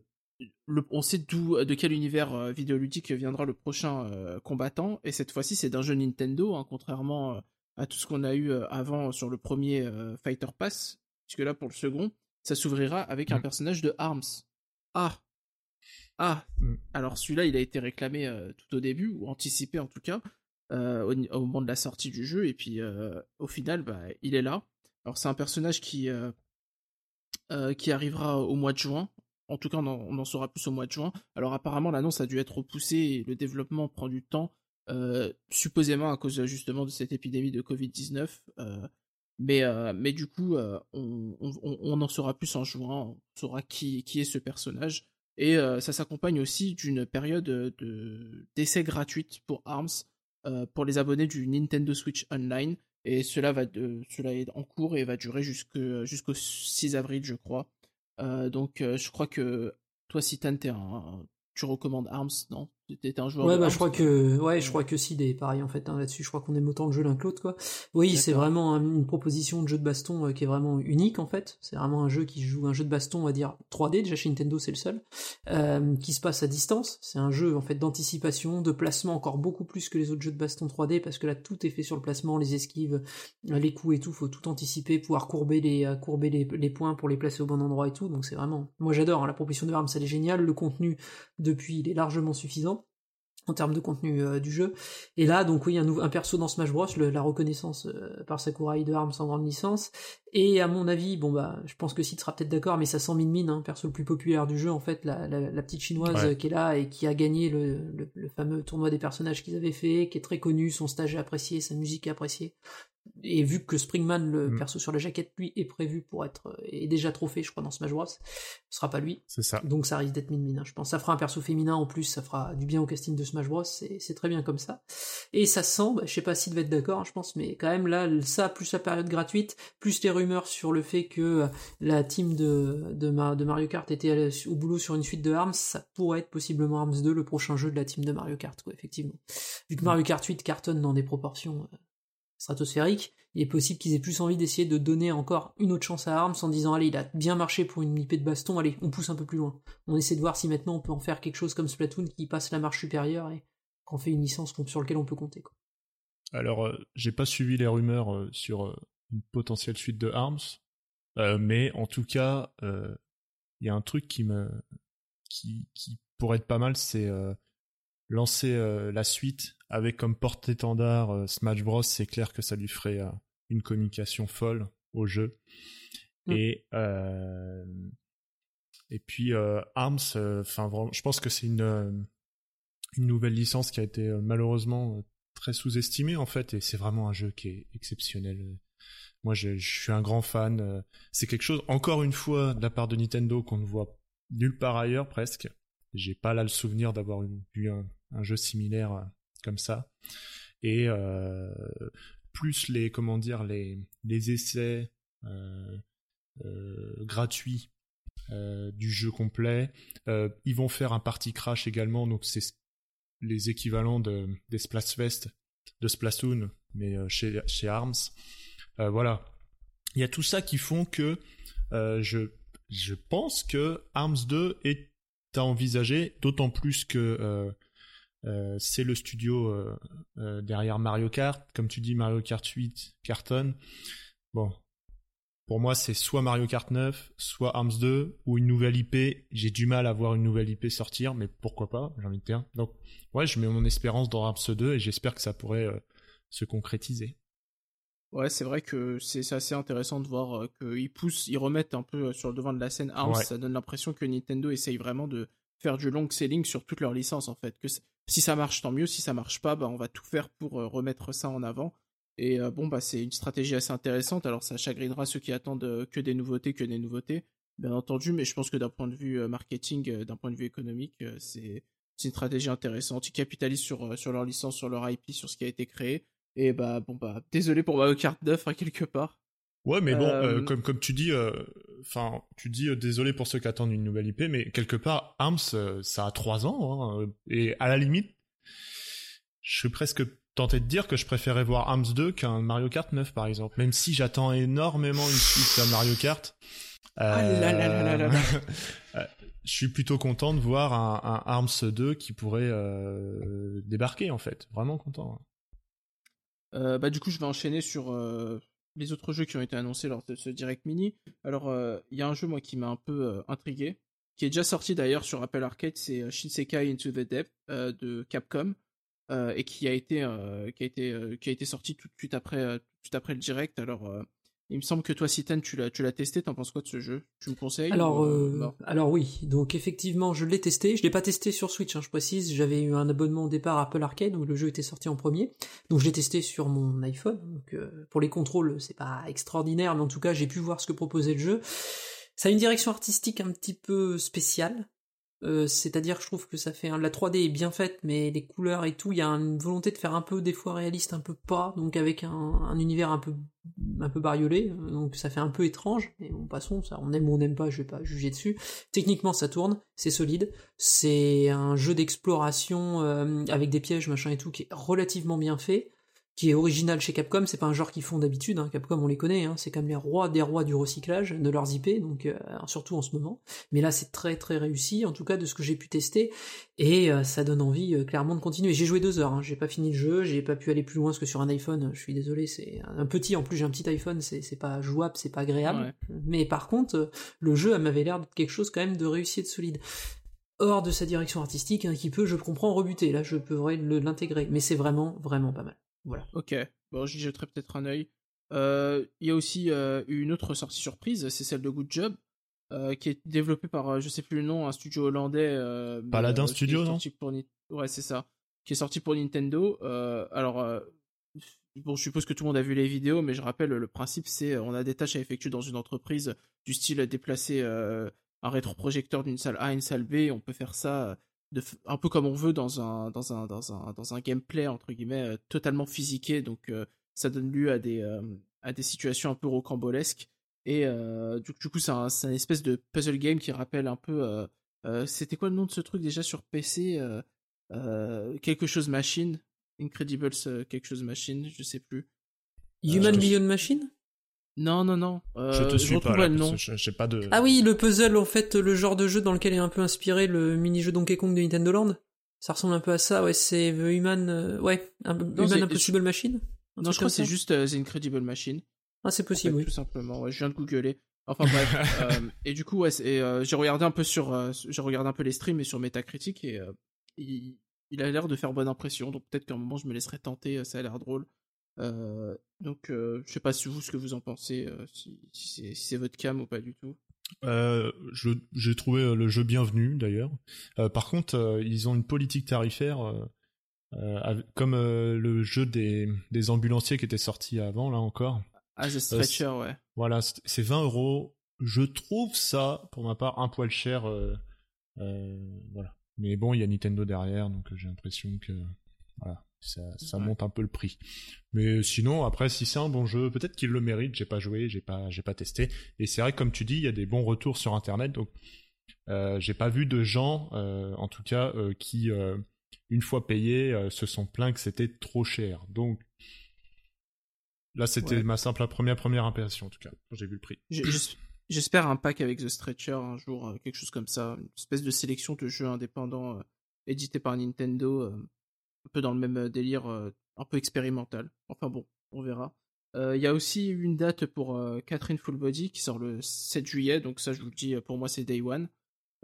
Le, on sait d'où, de quel univers euh, vidéoludique viendra le prochain euh, combattant, et cette fois-ci c'est d'un jeu Nintendo, hein, contrairement euh, à tout ce qu'on a eu avant sur le premier Fighter Pass, puisque là pour le second, ça s'ouvrira avec un Mm. personnage de Arms. Ah Ah Mm. Alors celui-là, il a été réclamé euh, tout au début, ou anticipé en tout cas, euh, au, moment de la sortie du jeu, et puis euh, au final, bah, il est là. Alors c'est un personnage qui, euh, euh, qui arrivera au mois de juin. En tout cas, on en, on en saura plus au mois de juin. Alors apparemment, l'annonce a dû être repoussée et le développement prend du temps, euh, supposément à cause justement de cette épidémie de Covid-19. Mais, euh, mais du coup, euh, on, on- on en saura plus en juin, on saura qui, qui est ce personnage. Et euh, ça s'accompagne aussi d'une période de d'essai gratuite pour ARMS pour les abonnés du Nintendo Switch Online. Et cela, va cela est en cours et va durer jusqu'au 6 avril, je crois. Donc, je crois que toi, Citan, un, tu recommandes ARMS, non? T'es un joueur Ouais, bah, je crois que, ouais, je crois que si, des pareil, en fait, hein, là-dessus, je crois qu'on aime autant le jeu l'un que l'autre, quoi. Oui, c'est vraiment un- une proposition de jeu de baston euh, qui est vraiment unique, en fait. C'est vraiment un jeu qui joue un jeu de baston, on va dire, 3D, déjà chez Nintendo, c'est le seul, euh, qui se passe à distance. C'est un jeu, en fait, d'anticipation, de placement encore beaucoup plus que les autres jeux de baston 3D, parce que là, tout est fait sur le placement, les esquives, euh, les coups et tout, faut tout anticiper, pouvoir courber les, courber les, les points pour les placer au bon endroit et tout, donc c'est vraiment, moi j'adore, hein, la proposition de ARMS, elle est géniale, le contenu, depuis, il est largement suffisant en termes de contenu euh, du jeu. Et là, donc oui, un, nouveau, un perso dans Smash Bros, le- la reconnaissance euh, par Sakurai de Arms en grande licence. Et à mon avis, bon bah, je pense que Sid sera peut-être d'accord, mais ça sent Min Min, hein, perso le plus populaire du jeu, en fait, la, la, la petite chinoise Ouais. euh, qui est là et qui a gagné le, le, le fameux tournoi des personnages qu'ils avaient fait, qui est très connu, son stage est apprécié, sa musique est appréciée. Et vu que Springman, le Mm. perso sur la jaquette, lui, est prévu pour être, euh, est déjà trophée, je crois, dans Smash Bros, ce sera pas lui. C'est ça. Donc ça risque d'être Min hein, je pense. Ça fera un perso féminin en plus, ça fera du bien au casting de Smash Bros, c'est c'est très bien comme ça. Et ça sent, bah, je sais pas si devait être d'accord, hein, je pense, mais quand même là, ça, plus la période gratuite, plus les rumeurs sur le fait que euh, la team de, de, Ma- de Mario Kart était au boulot sur une suite de ARMS, ça pourrait être possiblement ARMS 2, le prochain jeu de la team de Mario Kart, quoi, effectivement. Vu que Mario Kart 8 cartonne dans des proportions stratosphériques, il est possible qu'ils aient plus envie d'essayer de donner encore une autre chance à Arms en disant allez il a bien marché pour une IP de baston, allez on pousse un peu plus loin. On essaie de voir si maintenant on peut en faire quelque chose comme Splatoon qui passe la marche supérieure et qu'on fait une licence sur laquelle on peut compter. Alors, euh, j'ai pas suivi les rumeurs euh, sur euh, une potentielle suite de Arms, mais en tout cas, il y a un truc qui me qui, pourrait être pas mal, c'est lancer la suite avec comme porte-étendard euh, Smash Bros. C'est clair que ça lui ferait euh, une communication folle au jeu. Mm. Et euh, et puis Arms, enfin vraiment, je pense que c'est une une nouvelle licence qui a été malheureusement très sous-estimée en fait, et c'est vraiment un jeu qui est exceptionnel. Moi, je, je suis un grand fan. C'est quelque chose, encore une fois, de la part de Nintendo qu'on ne voit nulle part ailleurs presque. J'ai pas là le souvenir d'avoir vu un, un jeu similaire comme ça. Et euh, plus les comment dire les les essais euh, euh, gratuits du jeu complet. Ils vont faire un party crash également, donc c'est les équivalents de, des Splatfest, de Splatoon, mais chez, chez ARMS. Voilà. Il y a tout ça qui font que je, je pense que ARMS 2 est à envisager, d'autant plus que euh, c'est le studio euh, euh, derrière Mario Kart. Comme tu dis, Mario Kart 8 cartonne. Bon, pour moi, c'est soit Mario Kart 9, soit ARMS 2 ou une nouvelle IP. J'ai du mal à voir une nouvelle IP sortir, mais pourquoi pas, j'ai envie de dire. Donc, ouais, je mets mon espérance dans ARMS 2 et j'espère que ça pourrait se concrétiser. Ouais, c'est vrai que c'est assez intéressant de voir qu'ils poussent, ils remettent un peu sur le devant de la scène Arms. Ouais. Ça donne l'impression que Nintendo essaye vraiment de faire du long selling sur toutes leurs licences en fait. Que si ça marche, tant mieux. Si ça marche pas, bah, on va tout faire pour euh, remettre ça en avant. Et euh, bon, bah, c'est une stratégie assez intéressante. Alors, ça chagrinera ceux qui attendent euh, que des nouveautés, que des nouveautés, bien entendu. Mais je pense que d'un point de vue marketing, d'un point de vue économique, c'est une stratégie intéressante. Ils capitalisent sur, leur licence, sur leur IP, sur ce qui a été créé. Et bah, bon, bah, désolé pour Mario Kart 9, hein, quelque part. Ouais, mais bon, Euh, euh, comme comme tu dis, enfin, tu dis euh, désolé pour ceux qui attendent une nouvelle IP, mais quelque part, Arms, euh, ça a trois ans, hein, euh, et à la limite, je suis presque tenté de dire que je préférais voir Arms 2 qu'un Mario Kart 9, par exemple, même si j'attends énormément une suite à Mario Kart. Ah là là là là là là. euh, je suis plutôt content de voir un, un Arms 2 qui pourrait euh, débarquer, en fait. Vraiment content. hein. Euh, bah, du coup, je vais enchaîner sur euh, les autres jeux qui ont été annoncés lors de ce Direct Mini. Alors, euh, il y a un jeu, moi, qui m'a un peu euh, intrigué, qui est déjà sorti d'ailleurs sur Apple Arcade, c'est euh, Shinsekai Into the Depth de Capcom, et qui a été, qui sorti tout de suite après, le Direct. Alors, il me semble que toi, Citan, tu l'as, tu l'as testé, t'en penses quoi de ce jeu? Tu me conseilles Alors, ou, euh, non alors oui, donc effectivement, je l'ai testé. Je l'ai pas testé sur Switch, hein, je précise. J'avais eu un abonnement au départ à Apple Arcade, donc le jeu était sorti en premier. Donc je l'ai testé sur mon iPhone. Donc euh, pour les contrôles, c'est pas extraordinaire, mais en tout cas, j'ai pu voir ce que proposait le jeu. Ça a une direction artistique un petit peu spéciale. Euh, c'est-à-dire je trouve que ça fait la 3D est bien faite mais les couleurs et tout il y a une volonté de faire un peu des fois réaliste un peu pas donc avec un, un univers un peu un peu bariolé euh, donc ça fait un peu étrange mais bon passons ça on aime ou on n'aime pas je vais pas juger dessus. Techniquement ça tourne c'est solide c'est un jeu d'exploration euh, avec des pièges machin et tout qui est relativement bien fait qui est original chez Capcom, c'est pas un genre qu'ils font d'habitude, hein. Capcom on les connaît, hein. c'est comme les rois des rois du recyclage de leurs IP, donc euh, surtout en ce moment. Mais là c'est très très réussi, en tout cas de ce que j'ai pu tester, et euh, ça donne envie euh, clairement de continuer. J'ai joué deux heures, hein. j'ai pas fini le jeu, j'ai pas pu aller plus loin parce que sur un iPhone, je suis désolé, c'est un petit, en plus j'ai un petit iPhone, c'est c'est pas jouable, c'est pas agréable. Mais par contre, le jeu m'avait l'air d'être quelque chose quand même de réussi et de solide hors de sa direction artistique, hein, qui peut, je comprends, rebuter. Là, je pourrais l'intégrer, mais c'est vraiment, vraiment pas mal. Voilà. Ok, bon, j'y jetterai peut-être un œil. Euh, Il y a aussi euh, une autre sortie surprise, c'est celle de Good Job, euh, qui est développée par, je sais plus le nom, un studio hollandais. Euh, mais, Paladin euh, qui est Studio, non? sorti pour Ni- Ouais, c'est ça. Qui est sorti pour Nintendo. Euh, alors, euh, bon, je suppose que tout le monde a vu les vidéos, mais je rappelle, le principe, c'est on a des tâches à effectuer dans une entreprise, du style déplacer euh, un rétroprojecteur d'une salle A à une salle B, on peut faire ça euh, de un peu comme on veut dans un dans un dans un dans un gameplay entre guillemets euh, totalement physiqué. Donc euh, ça donne lieu à des euh, à des situations un peu rocambolesques. Et du, du coup c'est un une espèce de puzzle game qui rappelle un peu c'était quoi le nom de ce truc déjà sur PC quelque chose machine? Incredibles quelque chose machine je sais plus. Human Million Machine? Non non non euh, je te suis pas, là, je- pas de... Ah oui, le puzzle, en fait, le genre de jeu dans lequel est un peu inspiré le mini-jeu Donkey Kong de Nintendo Land. Ça ressemble un peu à ça, ouais, c'est The Human, euh, ouais, un, Non, Human Impossible Machine. Un non je crois que c'est juste euh, The Incredible Machine Ah, c'est En fait, possible, oui. tout simplement. Ouais, je viens de googler. Enfin bref. euh, et du coup, ouais, euh, j'ai regardé un peu sur, euh, j'ai regardé un peu les streams et sur Metacritic et euh, il, il a l'air de faire bonne impression. Donc peut-être qu'à un moment je me laisserai tenter. Ça a l'air drôle. Euh, donc euh, je sais pas si vous ce que vous en pensez, euh, si, si c'est si votre cam ou pas du tout. Euh, je- j'ai trouvé le jeu bienvenu d'ailleurs. Euh, par contre, euh, ils ont une politique tarifaire avec- comme le jeu des, des ambulanciers qui était sorti avant là encore. Ah The Stretcher, ouais. Voilà, c'est c'est 20 euros. Je trouve ça, pour ma part, un poil cher. voilà. Mais bon, il y a Nintendo derrière, donc j'ai l'impression que voilà, ça, ça Ouais. monte un peu le prix. Mais sinon, après, si c'est un bon jeu, peut-être qu'il le mérite. J'ai pas joué, j'ai pas, j'ai pas testé. Et c'est vrai, comme tu dis, il y a des bons retours sur Internet. Donc, euh, j'ai pas vu de gens, euh, en tout cas, euh, qui, une fois payés, se sont plaints que c'était trop cher. Donc, là, c'était Ouais. ma simple première première impression, en tout cas, quand j'ai vu le prix. J'espère un pack avec The Stretcher un jour, quelque chose comme ça, une espèce de sélection de jeux indépendants édités par Nintendo, un peu dans le même euh, délire, euh, un peu expérimental. Enfin bon, on verra. Euh, Il y a aussi une date pour Catherine Full Body qui sort le 7 juillet, donc ça je vous le dis, pour moi c'est Day One.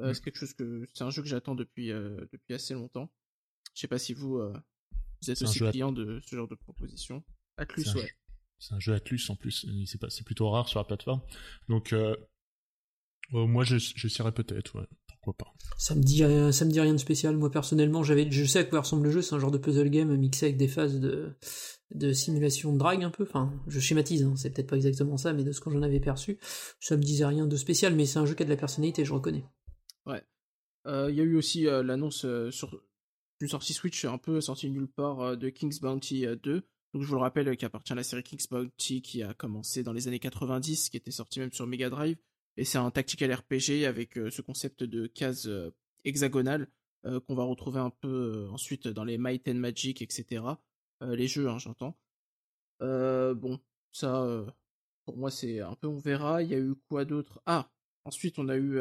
Euh, Mm. C'est quelque chose que c'est un jeu que j'attends depuis euh, depuis assez longtemps. Je sais pas si vous euh, vous êtes aussi à- client de ce genre de proposition. Atlus, C'est un ouais. jeu- C'est un jeu Atlus en plus, c'est pas- c'est plutôt rare sur la plateforme. Donc moi je j'essaierai peut-être, ouais, pourquoi pas. Ça me dit rien, ça me dit rien de spécial. Moi personnellement, j'avais, je sais à quoi ressemble le jeu. C'est un genre de puzzle game mixé avec des phases de, de simulation de drague un peu. Enfin, je schématise. Hein, c'est peut-être pas exactement ça, mais de ce que j'en avais perçu, ça me disait rien de spécial. Mais c'est un jeu qui a de la personnalité, je reconnais. Euh, Il y a eu aussi euh, l'annonce euh, sur une sortie Switch un peu sortie nulle part euh, de King's Bounty euh, 2. Donc je vous le rappelle euh, qui appartient à la série King's Bounty qui a commencé dans les années 90, qui était sorti même sur Mega Drive. Et c'est un tactical RPG avec euh, ce concept de case euh, hexagonale euh, qu'on va retrouver un peu ensuite dans les Might and Magic, etc. Les jeux, hein, j'entends. Bon, ça, pour moi, c'est un peu on verra. Il y a eu quoi d'autre? Ah, ensuite on a eu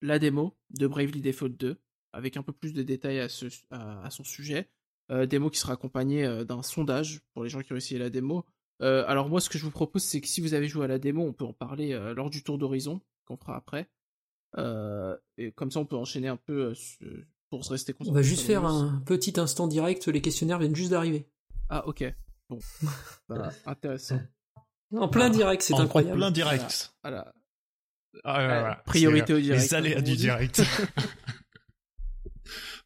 la démo de Bravely Default 2 avec un peu plus de détails à, ce, à, son sujet. Démo qui sera accompagnée d'un sondage pour les gens qui ont essayé la démo. Euh, alors moi, ce que je vous propose, c'est que si vous avez joué à la démo, on peut en parler euh, lors du tour d'horizon qu'on fera après. Euh, et comme ça, on peut enchaîner un peu euh, pour se rester On concentré. va juste faire un petit instant direct. Les questionnaires viennent juste d'arriver. Ah ok. Bon. Bah, intéressant. En plein direct, c'est En incroyable. plein direct. Voilà. Ah, ouais, Ouais, ouais, ouais. priorité au direct, Les aléas on du direct.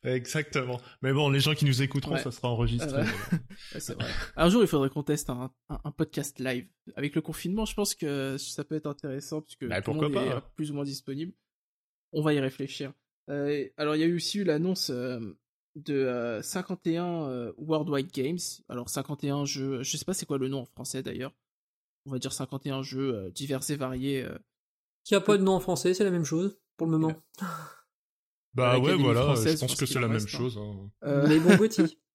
Exactement. Mais bon, les gens qui nous écouteront, Ouais. ça sera enregistré. Ouais. Ouais, c'est vrai. Un jour, il faudrait qu'on teste un, un- un podcast live. Avec le confinement, je pense que ça peut être intéressant puisque Bah, tout le monde pas, est hein. plus ou moins disponible. On va y réfléchir. Euh, alors, il y a eu aussi eu l'annonce euh, de euh, 51 euh, Worldwide Games. Alors, 51 jeux, je sais pas c'est quoi le nom en français d'ailleurs. On va dire 51 jeux euh, divers et variés. euh, Qui a pas de nom en français, c'est la même chose pour le moment. Bah ouais, voilà, je pense que c'est la même hein. chose. hein. euh, Les bons Gotti.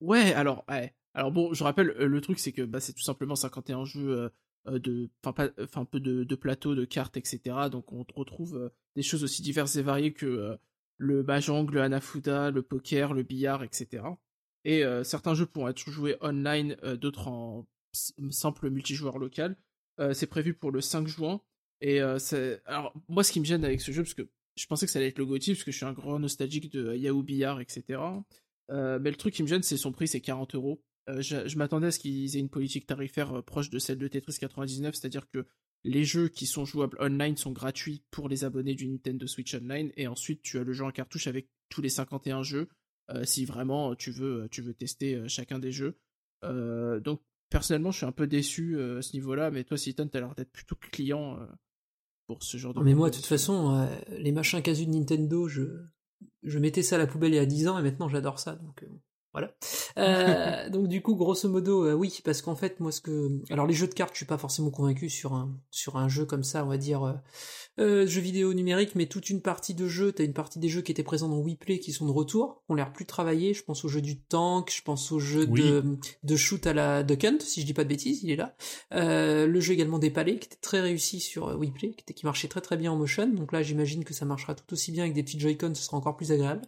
Ouais, alors, ouais. Alors bon, je rappelle, euh, le truc, c'est que bah, c'est tout simplement 51 jeux euh, euh, de, enfin, pas, enfin, un peu de, de plateaux, de cartes, etc. Donc on retrouve euh, des choses aussi diverses et variées que euh, le mahjong, le hanafuda, le poker, le billard, etc. Et euh, certains jeux pourront être joués online, euh, d'autres en simple multijoueur local. Euh, c'est prévu pour le 5 juin. Et euh, c'est... alors moi, ce qui me gêne avec ce jeu, parce que je pensais que ça allait être le GOTY, parce que je suis un grand nostalgique de Yahoo Billard, etc. Euh, mais le truc qui me gêne, c'est son prix, c'est 40 euros. Euh, Je, m'attendais à ce qu'ils aient une politique tarifaire euh, proche de celle de Tetris 99, c'est-à-dire que les jeux qui sont jouables online sont gratuits pour les abonnés du Nintendo Switch Online, et ensuite tu as le jeu en cartouche avec tous les 51 jeux, euh, si vraiment tu veux, tu veux tester euh, chacun des jeux. Euh, donc personnellement, je suis un peu déçu euh, à ce niveau-là, mais toi, Citon, t'as l'air d'être plutôt client euh, pour ce genre de. Non, mais moi, de toute façon, euh, les machins casus de Nintendo, je, je mettais ça à la poubelle il y a 10 ans et maintenant j'adore ça. Donc, euh, voilà. Euh, donc du coup, grosso modo, euh, oui, parce qu'en fait, moi, ce que, alors les jeux de cartes, je suis pas forcément convaincu sur un sur un jeu comme ça, on va dire euh, euh, jeu vidéo numérique, mais toute une partie de jeux, t'as une partie des jeux qui étaient présents dans WePlay qui sont de retour, qui ont l'air plus travaillés. Je pense au jeu du tank, je pense au jeu Oui. de de shoot à la Duck Hunt, si je dis pas de bêtises, il est là. Euh, le jeu également des palais, qui était très réussi sur euh, WePlay, qui, était- qui marchait très très bien en motion. Donc là, j'imagine que ça marchera tout aussi bien avec des petits Joy-Con, ce sera encore plus agréable.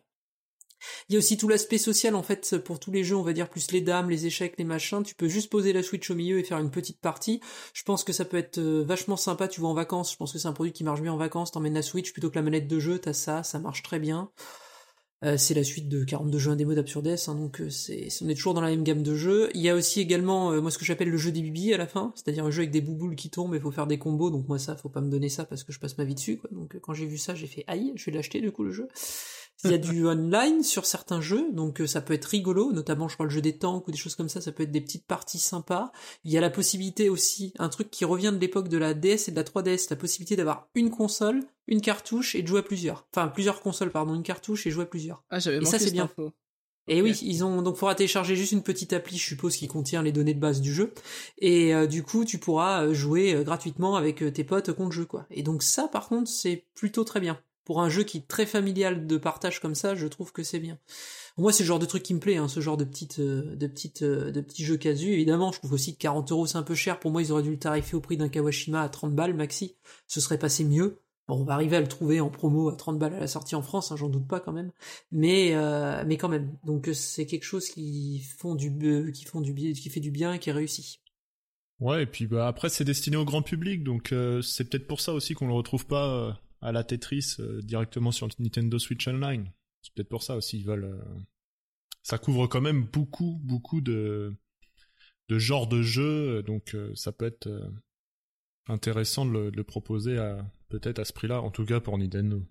Il y a aussi tout l'aspect social en fait pour tous les jeux, on va dire plus les dames, les échecs, les machins. Tu peux juste poser la Switch au milieu et faire une petite partie. Je pense que ça peut être euh, vachement sympa. Tu vas en vacances. Je pense que c'est un produit qui marche bien en vacances. T'emmènes la Switch plutôt que la manette de jeu. T'as ça, ça marche très bien. Euh, c'est la suite de 42 jeux indémo d'Absurdes, hein, donc euh, c'est, on est toujours dans la même gamme de jeux. Il y a aussi également, moi ce que j'appelle le jeu des bibis à la fin, c'est-à-dire un jeu avec des bouboules qui tombent et faut faire des combos, donc moi ça, faut pas me donner ça parce que je passe ma vie dessus, quoi. Donc quand j'ai vu ça, j'ai fait aïe, je vais l'acheter du coup le jeu. Il y a du online sur certains jeux, donc euh, ça peut être rigolo, notamment je crois le jeu des tanks ou des choses comme ça, ça peut être des petites parties sympas. Il y a la possibilité aussi, un truc qui revient de l'époque de la DS et de la 3DS, la possibilité d'avoir une console, une cartouche et de jouer à plusieurs. Enfin plusieurs consoles, pardon, une cartouche et jouer à plusieurs. Ah j'avais Et ça, c'est bien. Info. Et oui, ils ont donc faudra télécharger juste une petite appli, je suppose, qui contient les données de base du jeu. Et euh, du coup, tu pourras euh, jouer gratuitement avec tes potes contre jeu, quoi. Et donc ça, par contre, c'est plutôt très bien pour un jeu qui est très familial de partage comme ça, je trouve que c'est bien. Moi, c'est le genre de truc qui me plaît, hein, ce genre de petites, de petites, de petits jeux casus. Évidemment, je trouve aussi que 40 euros c'est un peu cher. Pour moi, ils auraient dû le tarifer au prix d'un Kawashima à 30 balles maxi. Ce serait passé mieux. Bon, on va arriver à le trouver en promo à 30 balles à la sortie en France, hein, j'en doute pas quand même. Mais, euh, quand même. Donc c'est quelque chose qui font du, qui font du, qui fait du bien et qui est réussi. Ouais, et puis bah, après c'est destiné au grand public, donc euh, c'est peut-être pour ça aussi qu'on le retrouve pas. À la Tetris euh, directement sur Nintendo Switch Online. C'est peut-être pour ça aussi ils veulent. Euh, ça couvre quand même beaucoup, beaucoup de de genres de jeux, donc euh, ça peut être intéressant de le, proposer à peut-être à ce prix-là, en tout cas pour Nintendo.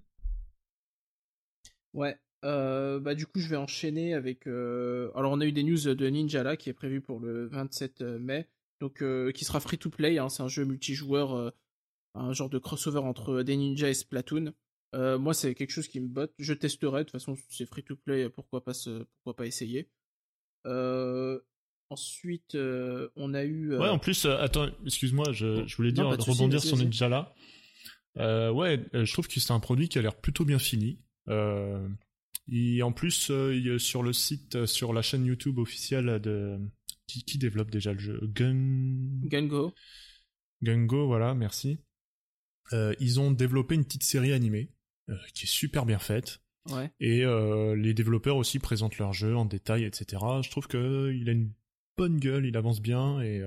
Ouais. Bah du coup je vais enchaîner avec alors on a eu des news de Ninja là qui est prévu pour le 27 mai donc qui sera free to play hein, c'est un jeu multijoueur un genre de crossover entre des ninjas et Splatoon. Euh, moi, c'est quelque chose qui me botte. Je testerai. De toute façon, c'est free to play. Pourquoi pas, se... pourquoi pas essayer. Euh... Ensuite, euh, on a eu. Ouais, en plus, euh, attends, excuse-moi, je, je, voulais dire non, rebondir sur Ninja là. Euh, ouais, je trouve que c'est un produit qui a l'air plutôt bien fini. et en plus, sur le site, sur la chaîne YouTube officielle de qui, qui développe déjà le jeu, Gun. Gungo. Gungo, voilà, merci. Euh, ils ont développé une petite série animée euh, qui est super bien faite. Ouais. Et euh, les développeurs aussi présentent leur jeu en détail, etc. Je trouve que il a une bonne gueule, il avance bien. Et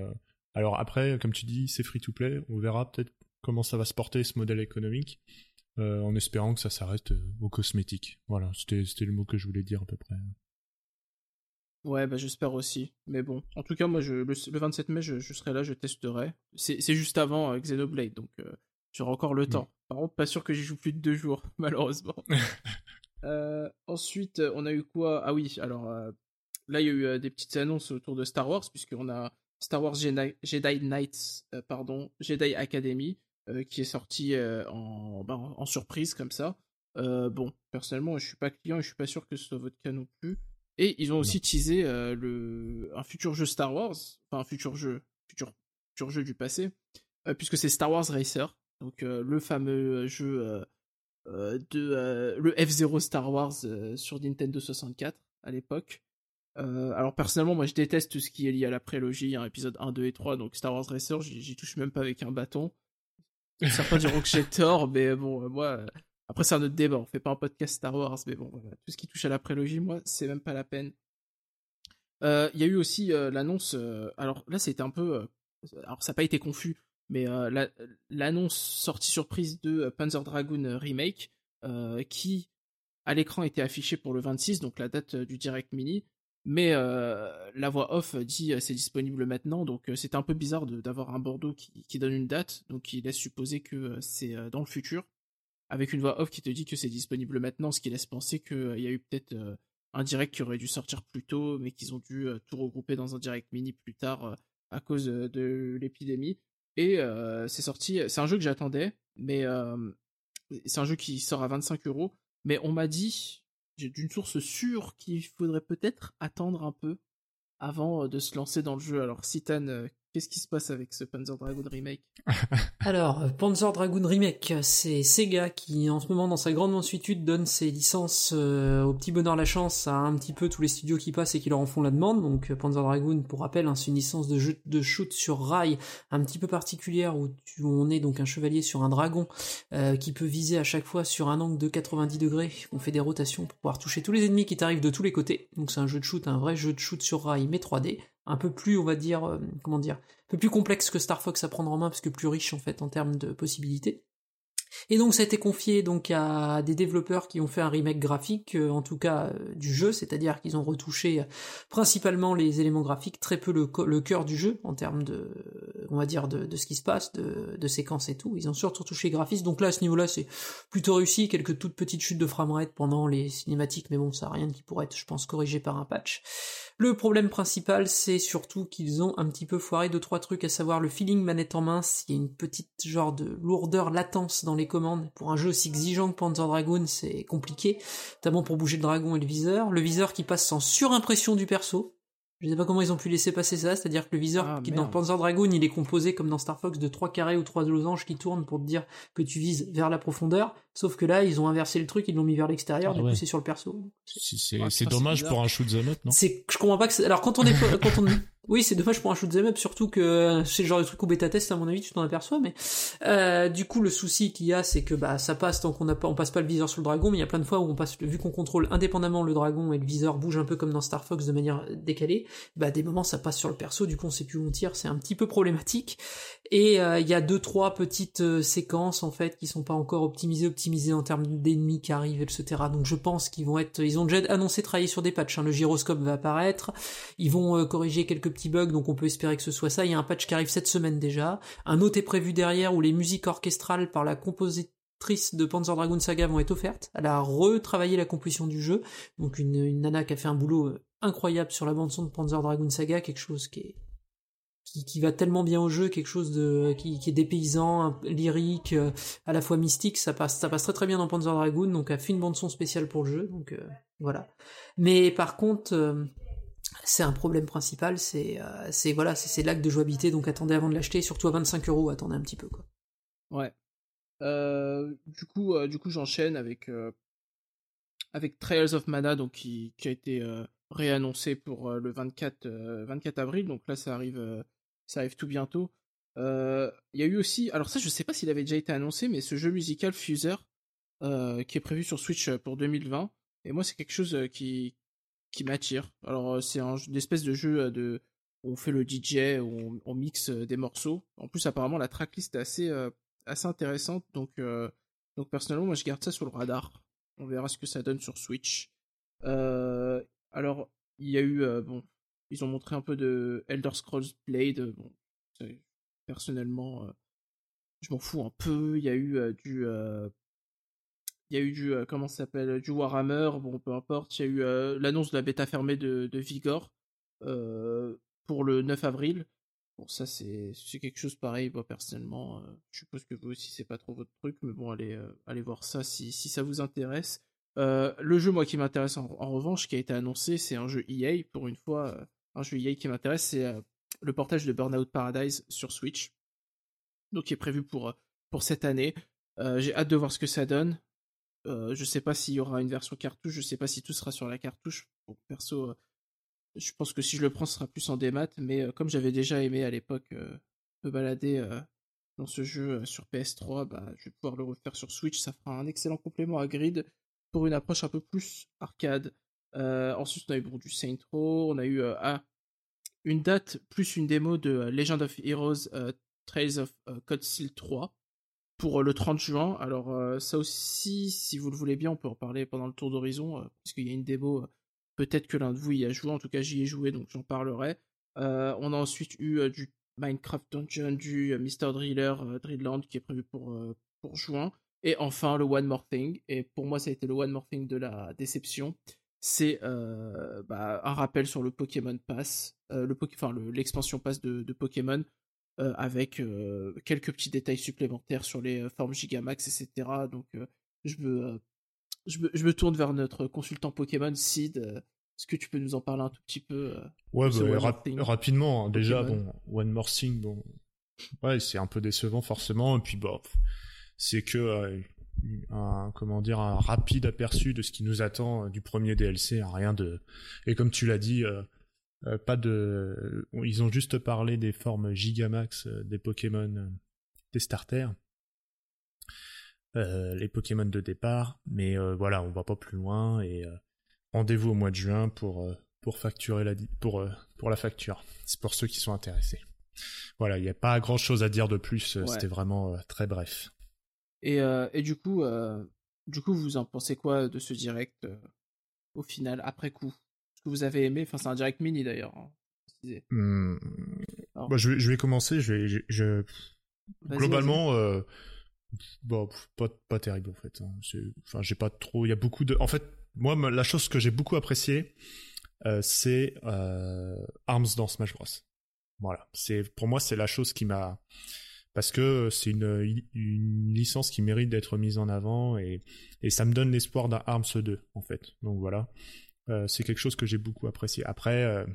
alors après, comme tu dis, c'est free to play. On verra peut-être comment ça va se porter ce modèle économique, en espérant que ça s'arrête au cosmétique. Voilà, c'était c'était le mot que je voulais dire à peu près. Ouais, bah j'espère aussi. Mais bon, en tout cas, moi, je, le, le 27 mai, je, je, serai là, je testerai. C'est juste avant Xenoblade, donc J'aurai encore le temps. Par contre, pas sûr que j'y joue plus de deux jours, malheureusement. euh, ensuite, on a eu quoi? Ah oui, alors euh, là, il y a eu euh, des petites annonces autour de Star Wars, puisqu'on a Star Wars Jedi, Jedi Knights, pardon, Jedi Academy, qui est sorti en, bah, en, surprise comme ça. bon, personnellement, je suis pas client et je suis pas sûr que ce soit votre cas non plus. Et ils ont aussi teasé le, un futur jeu Star Wars, enfin un futur jeu, futur, futur jeu du passé, puisque c'est Star Wars Racer donc euh, le fameux jeu euh, euh, de le F0 Star Wars sur Nintendo 64 à l'époque. alors personnellement, moi je déteste tout ce qui est lié à la prélogie, hein, épisode 1, 2 et 3, donc Star Wars Racer, j'y touche même pas avec un bâton. Certains diront que j'ai tort, mais bon, moi, après c'est un autre débat, on fait pas un podcast Star Wars, mais bon, voilà. tout ce qui touche à la prélogie, moi, c'est même pas la peine. Il euh, y a eu aussi euh, l'annonce, euh, alors là c'était un peu, alors ça n'a pas été confus, mais euh, l'annonce la, sortie surprise de Panzer Dragoon Remake, euh, qui à l'écran était affichée pour le 26, donc la date du direct mini, mais euh, la voix off dit c'est disponible maintenant, donc c'est un peu bizarre d'avoir un Bordeaux qui, donne une date, donc qui laisse supposer que c'est dans le futur, avec une voix off qui te dit que c'est disponible maintenant, ce qui laisse penser qu'il y a eu peut-être un direct qui aurait dû sortir plus tôt, mais qu'ils ont dû tout regrouper dans un direct mini plus tard à cause de l'épidémie. Et euh, c'est sorti, c'est un jeu que j'attendais, mais euh, c'est un jeu qui sort à 25 euros. Mais on m'a dit, d'une source sûre, qu'il faudrait peut-être attendre un peu avant de se lancer dans le jeu. Alors Citan, Qu'est-ce qui se passe avec ce Panzer Dragoon remake Alors, euh, Panzer Dragoon Remake, c'est Sega qui, en ce moment, dans sa grande mansuétude, donne ses licences euh, au petit bonheur la chance à un petit peu tous les studios qui passent et qui leur en font la demande. Donc, euh, Panzer Dragoon, pour rappel, hein, c'est une licence de jeu de shoot sur rail un petit peu particulière où, tu, on est donc un chevalier sur un dragon euh, qui peut viser à chaque fois sur un angle de 90 degrés. On fait des rotations pour pouvoir toucher tous les ennemis qui t'arrivent de tous les côtés. Donc, c'est un jeu de shoot, un vrai jeu de shoot sur rail, mais 3D un peu plus, on va dire, euh, comment dire, un peu plus complexe que Star Fox à prendre en main, parce que plus riche en fait en termes de possibilités. Et donc ça a été confié donc à des développeurs qui ont fait un remake graphique, euh, en tout cas euh, du jeu, c'est-à-dire qu'ils ont retouché principalement les éléments graphiques, très peu le, cœur du jeu en termes de, on va dire de, ce qui se passe, de, de séquences et tout. Ils ont surtout touché les graphismes, donc là à ce niveau-là c'est plutôt réussi, quelques toutes petites chutes de framerate pendant les cinématiques, mais bon ça a rien qui pourrait être, je pense, corrigé par un patch. Le problème principal, c'est surtout qu'ils ont un petit peu foiré deux trois trucs, à savoir le feeling manette en main. Il y a une petite genre de lourdeur, latence dans les commandes. Pour un jeu aussi exigeant que Panzer Dragoon, c'est compliqué, notamment pour bouger le dragon et le viseur. Le viseur qui passe sans surimpression du perso. Je sais pas comment ils ont pu laisser passer ça, c'est-à-dire que le viseur Ah, qui dans. Panzer Dragoon, il est composé comme dans Star Fox de trois carrés ou trois losanges qui tournent pour te dire que tu vises vers la profondeur. Sauf que là, ils ont inversé le truc, ils l'ont mis vers l'extérieur, Ah du ouais. coup c'est sur le perso. C'est Ouais, c'est dommage pour un shoot 'em up, non? C'est, je comprends pas que c'est- alors quand on est, quand on, oui, c'est dommage pour un shoot 'em up, surtout que c'est le genre de truc au bêta test, à mon avis, tu t'en aperçois, mais, euh, du coup, le souci qu'il y a, c'est que, bah, ça passe tant qu'on pas, on passe pas le viseur sur le dragon, mais il y a plein de fois où on passe, vu qu'on contrôle indépendamment le dragon et le viseur bouge un peu comme dans Star Fox de manière décalée, bah, des moments, ça passe sur le perso, du coup, on sait plus où on tire, c'est un petit peu problématique. Et, euh, il y a deux, trois petites euh, séquences, en fait, qui sont pas encore optimisées, optimisées en termes d'ennemis qui arrivent, etc. Donc, je pense qu'ils vont être, ils ont déjà annoncé travailler sur des patchs, hein. le gyroscope va apparaître, ils vont euh, corriger quelques petits bugs, donc on peut espérer que ce soit ça. Il y a un patch qui arrive cette semaine déjà. Un autre est prévu derrière où les musiques orchestrales par la compositrice de Panzer Dragoon Saga vont être offertes. Elle a retravaillé la composition du jeu. Donc une, nana qui a fait un boulot euh, incroyable sur la bande son de Panzer Dragoon Saga, quelque chose qui qui, qui va tellement bien au jeu, quelque chose de qui, qui est dépaysant, lyrique, euh, à la fois mystique, ça passe ça passe très très bien dans Panzer Dragoon, donc a fait une bande son spéciale pour le jeu, donc euh, voilà. Mais par contre, c'est un problème principal, c'est euh, voilà, c'est l'acte de jouabilité, donc attendez avant de l'acheter, surtout à 25 euros, attendez un petit peu. Ouais. Euh, du coup, euh, du coup, j'enchaîne avec avec Trails of Mana, donc qui, qui a été réannoncé pour le 24 euh, 24 avril. Donc là, ça arrive, ça arrive tout bientôt. Il y a eu aussi, alors ça, je sais pas s'il avait déjà été annoncé, mais ce jeu musical Fuser qui est prévu sur Switch pour 2020. Et moi, c'est quelque chose qui qui m'attire. Alors, euh, c'est un une espèce de jeu euh, de on fait le DJ, on, on mixe euh, des morceaux. En plus, apparemment, la tracklist est assez assez intéressante. Donc, donc personnellement, moi, je garde ça sur le radar. On verra ce que ça donne sur Switch. Alors, il y a eu, bon, ils ont montré un peu de Elder Scrolls Blade. Bon, personnellement, je m'en fous un peu. Il y a eu du, il y a eu du, euh, comment ça s'appelle, du Warhammer. Bon, peu importe. Il y a eu euh, l'annonce de la bêta fermée de, Vigor euh, pour le 9 avril. Bon, ça, c'est quelque chose pareil, moi, personnellement. euh, je suppose que vous aussi, c'est pas trop votre truc, mais bon, allez, euh, voir ça si, si ça vous intéresse. Euh, le jeu, moi, qui m'intéresse en, revanche, qui a été annoncé, c'est un jeu EA, pour une fois. euh, un jeu EA qui m'intéresse, c'est euh, le portage de Burnout Paradise sur Switch. Donc, qui est prévu pour, euh, cette année. Euh, J'ai hâte de voir ce que ça donne. Euh, je sais pas s'il y aura une version cartouche, je sais pas si tout sera sur la cartouche. Bon, perso, euh, je pense que si je le prends, ce sera plus en démat, mais euh, comme j'avais déjà aimé à l'époque me balader dans ce jeu sur PS3, bah, je vais pouvoir le refaire sur Switch. Ça fera un excellent complément à Grid pour une approche un peu plus arcade. Ensuite, on a eu du Saint Row, on a eu ah, une date plus une démo de Legend of Heroes Trails of Code Steel 3 pour euh, le 30 juin. Alors euh, ça aussi, si vous le voulez bien, on peut en parler pendant le tour d'horizon, euh, parce qu'il y a une démo, euh, peut-être que l'un de vous y a joué, en tout cas j'y ai joué, donc j'en parlerai. On a ensuite eu du Minecraft Dungeon, du Mr. Driller, Drillland, qui est prévu pour, pour juin. Et enfin le One More Thing, et pour moi ça a été le One More Thing de la déception. C'est bah, un rappel sur le Pokémon Pass, le enfin le- l'expansion Pass de Pokémon, euh, avec euh, quelques petits détails supplémentaires sur les euh, formes Gigamax, etc. Donc je, me, je, me, je me tourne vers notre consultant Pokémon, Sid, est-ce que tu peux nous en parler un tout petit peu Ouais, bah, rap- rapidement, hein, déjà, bon, One More Thing, bon, ouais, c'est un peu décevant forcément, et puis bah, pff, c'est que un, comment dire, un rapide aperçu de ce qui nous attend du premier DLC, hein, rien de, et comme tu l'as dit, euh, euh, pas de, ils ont juste parlé des formes Gigamax euh, des Pokémon, euh, des starters. Euh, les Pokémon de départ, mais euh, voilà, on va pas plus loin et euh, rendez-vous au mois de juin pour euh, pour facturer la pour euh, pour la facture. C'est pour ceux qui sont intéressés. Voilà, il n'y a pas grand chose à dire de plus. euh, Ouais. C'était vraiment euh, très bref. Et, euh, et du coup, euh, du coup, vous en pensez quoi de ce direct euh, au final, après coup? Que vous avez aimé Enfin, c'est un direct mini d'ailleurs. hein. Hmm. Alors. Bah, je, vais, je vais commencer. Je vais, je, globalement, euh, bon, pff, pas pas terrible en fait. hein. Enfin, j'ai pas trop. Il y a beaucoup de. En fait, moi, la chose que j'ai beaucoup appréciée, euh, c'est euh, Arms dans Smash Bros. Voilà. C'est pour moi, c'est la chose qui m'a parce que c'est une, une licence qui mérite d'être mise en avant et, et ça me donne l'espoir d'un Arms 2 en fait. Donc voilà, Euh, c'est quelque chose que j'ai beaucoup apprécié. Après, euh,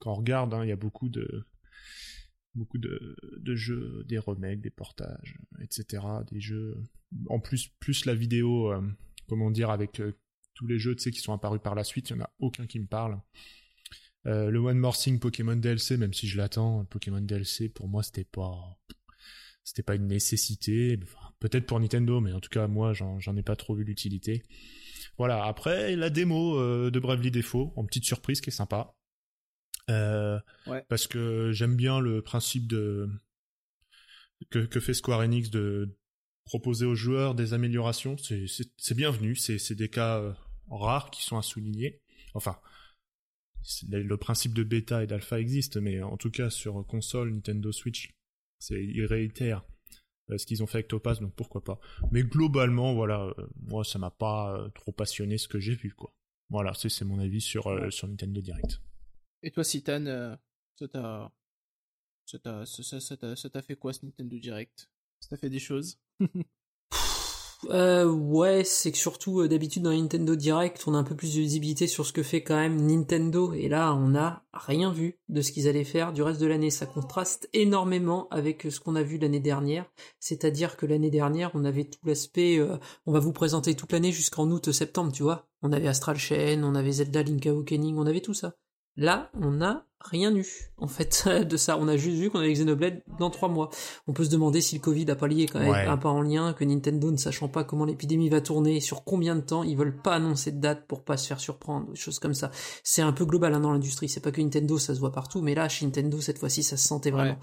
quand on regarde, hein, il y a beaucoup de jeux, des remakes, des portages, etc. Des jeux. En plus, plus la vidéo, euh, comment dire, avec tous les jeux qui sont apparus par la suite, il n'y en a aucun qui me parle. Le One More Thing Pokémon DLC, même si je l'attends, le Pokémon DLC pour moi c'était pas c'était pas une nécessité. Peut-être pour Nintendo, mais en tout cas moi j'en j'en ai pas trop vu l'utilité. Voilà. Après la démo euh, de Bravely Default, en petite surprise qui est sympa. Euh, Ouais. Parce que j'aime bien le principe de que, que fait Square Enix de proposer aux joueurs des améliorations. C'est bienvenu. C'est des cas euh, rares qui sont à souligner. Enfin, le, principe de bêta et d'alpha existe, mais en tout cas sur console, Nintendo Switch, c'est ils réitèrent euh, ce qu'ils ont fait avec Topaz, donc pourquoi pas. Mais globalement, voilà, euh, moi ça m'a pas euh, trop passionné ce que j'ai vu, quoi. Voilà, c'est mon avis sur euh, sur Nintendo Direct. Et toi, Citan, euh, ça t'a, ça t'a, ça, ça- ça t'a, ça t'a fait quoi ce Nintendo Direct? Ça t'a fait des choses? Euh, ouais, c'est que surtout euh, d'habitude dans Nintendo Direct, on a un peu plus de visibilité sur ce que fait quand même Nintendo, et là on n'a rien vu de ce qu'ils allaient faire du reste de l'année. Ça contraste énormément avec euh, ce qu'on a vu l'année dernière, c'est-à-dire que l'année dernière on avait tout l'aspect, euh, on va vous présenter toute l'année jusqu'en août-septembre, tu vois. On avait Astral Chain, on avait Zelda Link Awakening, on avait tout ça. Là, on n'a rien eu, en fait, de ça. On a juste vu qu'on avait Xenoblade dans trois mois. On peut se demander si le Covid a pas lié quand même, Ouais. un pas en lien, que Nintendo, ne sachant pas comment l'épidémie va tourner, sur combien de temps, ils veulent pas annoncer de date pour pas se faire surprendre, des choses comme ça. C'est un peu global hein, dans l'industrie. C'est pas que Nintendo, ça se voit partout, mais là, chez Nintendo, cette fois-ci, ça se sentait vraiment. Ouais.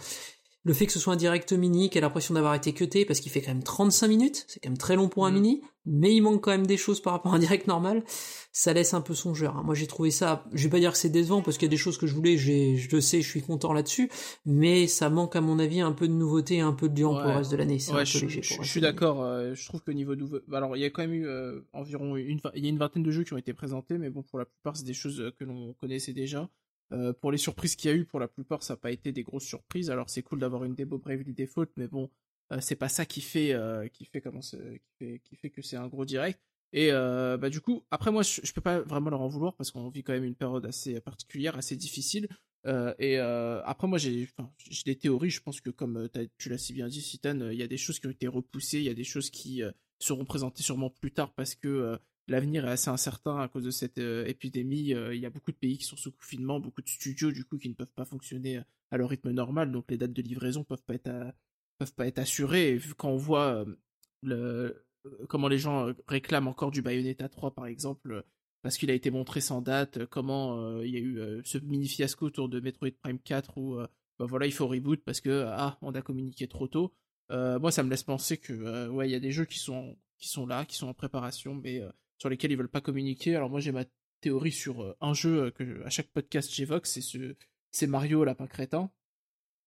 Le fait que ce soit un direct mini, qui a l'impression d'avoir été cuté, parce qu'il fait quand même 35 minutes, c'est quand même très long pour un Mhm. mini, mais il manque quand même des choses par rapport à un direct normal, ça laisse un peu songeur. hein. Moi j'ai trouvé ça, je vais pas dire que c'est décevant, parce qu'il y a des choses que je voulais, je le sais, je suis content là-dessus, mais ça manque à mon avis un peu de nouveauté, et un peu de liant pour le reste de l'année. C'est un Ouais, peu je, léger je- pour le je reste suis d'accord. euh, je trouve que niveau nouveau, bah, alors il y a quand même eu euh, environ une, il y a une vingtaine de jeux qui ont été présentés, mais bon, pour la plupart, c'est des choses euh, que l'on connaissait déjà. Euh, pour les surprises qu'il y a eu, pour la plupart, ça n'a pas été des grosses surprises. Alors c'est cool d'avoir une démo Bravely Default, mais bon, euh, c'est pas ça qui fait, euh, qui fait comment, qui fait, que c'est un gros direct. Et euh, bah du coup, après moi, je, je peux pas vraiment leur en vouloir parce qu'on vit quand même une période assez particulière, assez difficile. Et après moi, j'ai, des théories. Je pense que comme tu l'as si bien dit, Citan, il y a des choses qui ont été repoussées, il y a des choses qui seront présentées sûrement plus tard parce que l'avenir est assez incertain à cause de cette euh, épidémie. Euh, Il y a beaucoup de pays qui sont sous confinement, beaucoup de studios du coup qui ne peuvent pas fonctionner euh, à leur rythme normal, donc les dates de livraison peuvent pas être peuvent pas être assurées. Et quand on voit le comment les gens réclament encore du Bayonetta 3 par exemple parce qu'il a été montré sans date, comment il y a eu ce mini fiasco autour de Metroid Prime 4 où bah voilà, il faut reboot parce que ah, on a communiqué trop tôt. Moi ça me laisse penser que ouais, il y a des jeux qui sont qui sont là, qui sont en préparation mais sur lesquels ils veulent pas communiquer. Alors moi j'ai ma théorie sur euh, un jeu euh, que à chaque podcast j'évoque, c'est ce c'est Mario Lapin Crétin.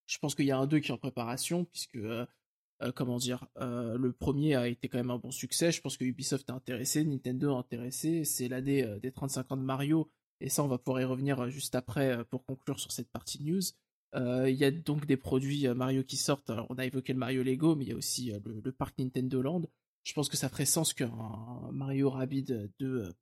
Je pense qu'il y a un 2 qui est en préparation puisque euh, comment dire, le premier a été quand même un bon succès. Je pense que Ubisoft est intéressé, Nintendo est intéressé. C'est l'année des 35 ans de Mario, et ça, on va pouvoir y revenir juste après pour conclure sur cette partie news. Il y a donc des produits Mario qui sortent. Alors, on a évoqué le Mario Lego, mais il y a aussi le, le parc Nintendo Land. Je pense que ça ferait sens qu'un Mario Rabbids 2 euh,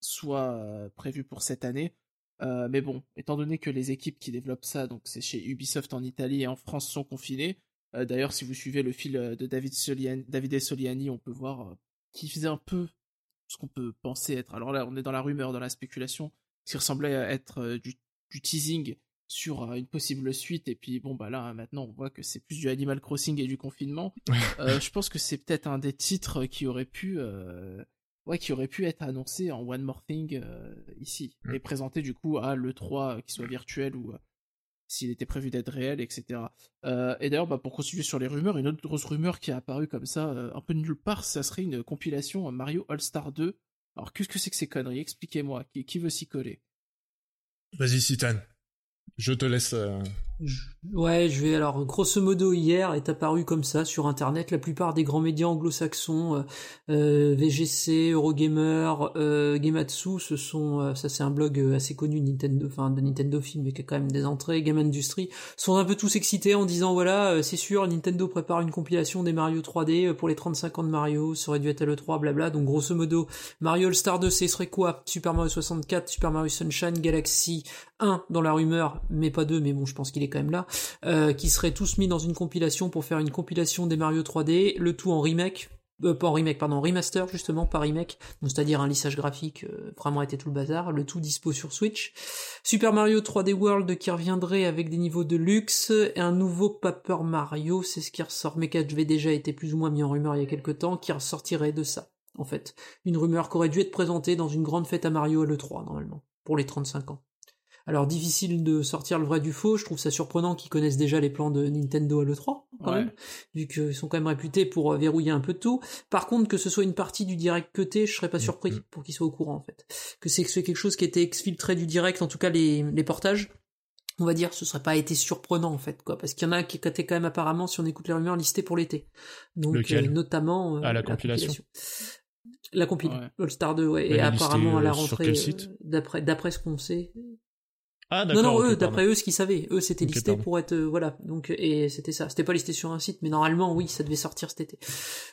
soit prévu pour cette année. Euh, mais bon, étant donné que les équipes qui développent ça, donc c'est chez Ubisoft en Italie et en France, sont confinées. euh, D'ailleurs, si vous suivez le fil de David, Soliani, David Soliani, on peut voir euh, qu'il faisait un peu ce qu'on peut penser être. Alors là, on est dans la rumeur, dans la spéculation, ce qui ressemblait à être du, du teasing sur une possible suite. Et puis bon, bah là, maintenant, on voit que c'est plus du Animal Crossing et du confinement. Je pense que c'est peut-être un des titres qui aurait pu, ouais, qui aurait pu être annoncé en One More Thing euh, ici Mm. et présenté du coup à le 3 qui soit virtuel ou euh, s'il était prévu d'être réel, etc. Euh, et d'ailleurs, bah, pour continuer sur les rumeurs, une autre grosse rumeur qui est apparue comme ça, euh, un peu de nulle part, ça serait une compilation euh, Mario All Star 2. Alors qu'est-ce que c'est que ces conneries? Expliquez-moi. Qui, qui veut s'y coller? Vas-y, Citan. Je te laisse. euh, Je- Ouais, je vais alors grosso modo hier est apparu comme ça sur internet. La plupart des grands médias anglo-saxons, euh, euh, VGC, Eurogamer, euh, Gematsu, ce sont euh, ça c'est un blog euh, assez connu Nintendo, enfin de Nintendo Film mais qui a quand même des entrées, Game Industry sont un peu tous excités en disant voilà c'est sûr Nintendo prépare une compilation des Mario 3D euh, pour les 35 ans de Mario, ça aurait dû être à l'E3 blabla. Donc grosso modo Mario All Star 2 ce serait quoi? Super Mario 64, Super Mario Sunshine, Galaxy 1 dans la rumeur, mais pas 2, mais bon, je pense qu'il quand même là, euh, qui seraient tous mis dans une compilation pour faire une compilation des Mario 3D, le tout en remake, euh, pas en remake, pardon, remaster justement, pas remake, donc c'est-à-dire un lissage graphique, euh, vraiment été tout le bazar, le tout dispo sur Switch. Super Mario 3D World qui reviendrait avec des niveaux de luxe, et un nouveau Paper Mario, c'est ce qui ressort, mais qui déjà été plus ou moins mis en rumeur il y a quelques temps, qui ressortirait de ça, en fait. Une rumeur qui aurait dû être présentée dans une grande fête à Mario à l'E3, normalement, pour les 35 ans. Alors difficile de sortir le vrai du faux, je trouve ça surprenant qu'ils connaissent déjà les plans de Nintendo à l'E3, quand Ouais. même, vu qu'ils sont quand même réputés pour euh, verrouiller un peu de tout. Par contre, que ce soit une partie du direct cuté, je serais pas surpris Mhm. pour qu'ils soient au courant, en fait. Que c'est que c'est quelque chose qui était exfiltré du direct, en tout cas les, les portages, on va dire, ce serait pas été surprenant, en fait, quoi, parce qu'il y en a qui étaient quand même apparemment, si on écoute les rumeurs, listés pour l'été. Donc, Lequel euh, notamment... euh, Ah, la compilation. La compile, Ouais. All Star 2, ouais, et apparemment à la rentrée, d'après d'après ce qu'on sait, Ah, non, d'accord. non, eux, d'après eux, ce qu'ils savaient, eux, c'était listé pardon. pour être, euh, voilà, donc, et c'était ça. C'était pas listé sur un site, mais normalement, oui, ça devait sortir cet été.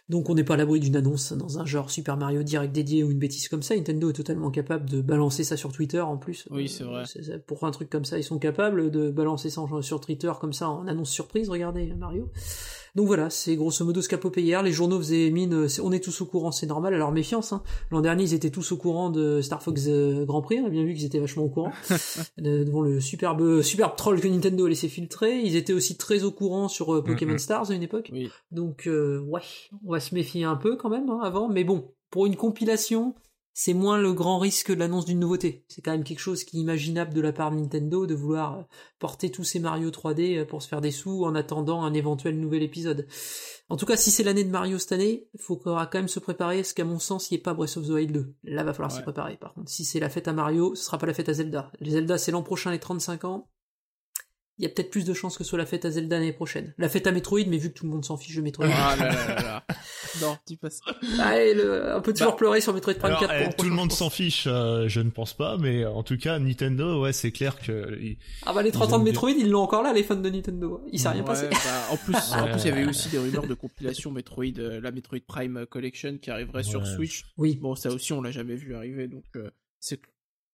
Donc, on n'est pas à l'abri d'une annonce dans un genre Super Mario Direct dédié ou une bêtise comme ça. Nintendo est totalement capable de balancer ça sur Twitter, en plus. Oui, c'est vrai. c'est- Pour un truc comme ça, ils sont capables de balancer ça sur Twitter comme ça en annonce surprise, regardez, Mario. Donc voilà, c'est grosso modo ce qu'a popé hier. Les journaux faisaient mine, euh, on est tous au courant, c'est normal. Alors méfiance, hein. L'an dernier, ils étaient tous au courant de Star Fox euh, Grand Prix. On a bien vu qu'ils étaient vachement au courant de- devant le superbe, superbe troll que Nintendo a laissé filtrer. Ils étaient aussi très au courant sur euh, Pokémon. Stars à une époque. Oui. Donc euh, ouais, on va se méfier un peu quand même hein, avant. Mais bon, pour une compilation, c'est moins le grand risque que l'annonce d'une nouveauté. C'est quand même quelque chose qui est imaginable de la part de Nintendo de vouloir euh, porter tous ces Mario 3D euh, pour se faire des sous en attendant un éventuel nouvel épisode. En tout cas, si c'est l'année de Mario cette année, il faut quand même se préparer, parce qu'à mon sens, il n'y ait pas Breath of the Wild 2. Là, va falloir s'y Ouais. préparer. Par contre, si c'est la fête à Mario, ce sera pas la fête à Zelda. Les Zelda, c'est l'an prochain, les 35 ans. Il y a peut-être plus de chances que ce soit la fête à Zelda l'année prochaine. La fête à Metroid, mais vu que tout le monde s'en fiche de Metroid. Ah là là là là. Non, dis pas ça. Ah, et le- on peut toujours pleurer sur Metroid Prime Alors, 4 eh, pour l'an tout le monde s'en fiche, euh, je ne pense pas, mais en tout cas, Nintendo, ouais, c'est clair que. il- Ah bah les 30 Ils ans de bien. Metroid, ils l'ont encore là, les fans de Nintendo. Il s'est rien Ouais, passé. bah, en plus, en Ouais. plus, il y avait aussi des rumeurs de compilation Metroid, euh, la Metroid Prime Collection qui arriverait sur. Switch. Oui, Bon, ça aussi, on l'a jamais vu arriver, donc euh, c'est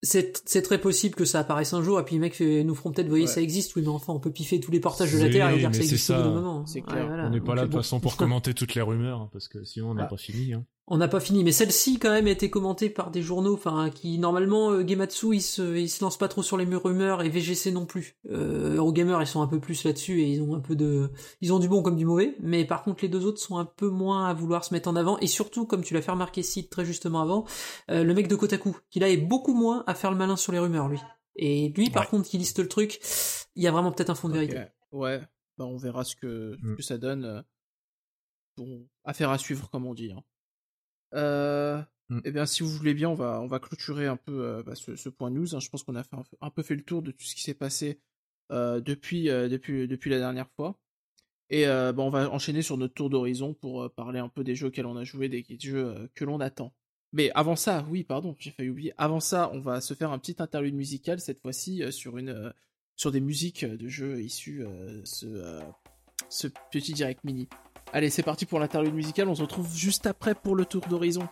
c'est c'est très possible que ça apparaisse un jour, et puis les mecs fait- nous feront peut-être, vous voyez, Ouais. ça existe, oui, mais enfin, on peut piffer tous les portages de la Terre et dire que ça c'est existe au bout ça. d'un moment. C'est Ouais, clair. voilà. on n'est Donc, pas là de bon. toute façon pour commenter toutes les rumeurs, hein, parce que sinon on n'a Ah. pas fini. Hein. On n'a pas fini, mais celle-ci quand même a été commentée par des journaux, enfin qui normalement euh, Gematsu ils se ils se lancent pas trop sur les rumeurs et VGC non plus. Euh, Eurogamer ils sont un peu plus là-dessus et ils ont un peu de ils ont du bon comme du mauvais, mais par contre les deux autres sont un peu moins à vouloir se mettre en avant et surtout comme tu l'as fait remarquer Sid très justement avant, euh, le mec de Kotaku qui là est beaucoup moins à faire le malin sur les rumeurs lui. Et lui par Ouais. contre qui liste le truc, il y a vraiment peut-être un fond de vérité. Ouais, bah on verra ce que, ce Mm. que ça donne. euh, Bon, affaire à suivre, comme on dit. hein. Euh, Mm. Eh bien, si vous voulez bien, on va, on va clôturer un peu euh, bah, ce, ce point news. hein. Je pense qu'on a fait un, un peu fait le tour de tout ce qui s'est passé euh, depuis, depuis, depuis la dernière fois. Et bah, on va enchaîner sur notre tour d'horizon pour parler un peu des jeux auxquels on a joué, des jeux que l'on attend. Mais avant ça, oui, pardon, j'ai failli oublier. Avant ça, on va se faire un petit interlude musical cette fois-ci sur une sur des musiques de jeux issus euh, ce ce petit direct mini. Allez, c'est parti pour l'interlude musical. On se retrouve juste après pour le tour d'horizon.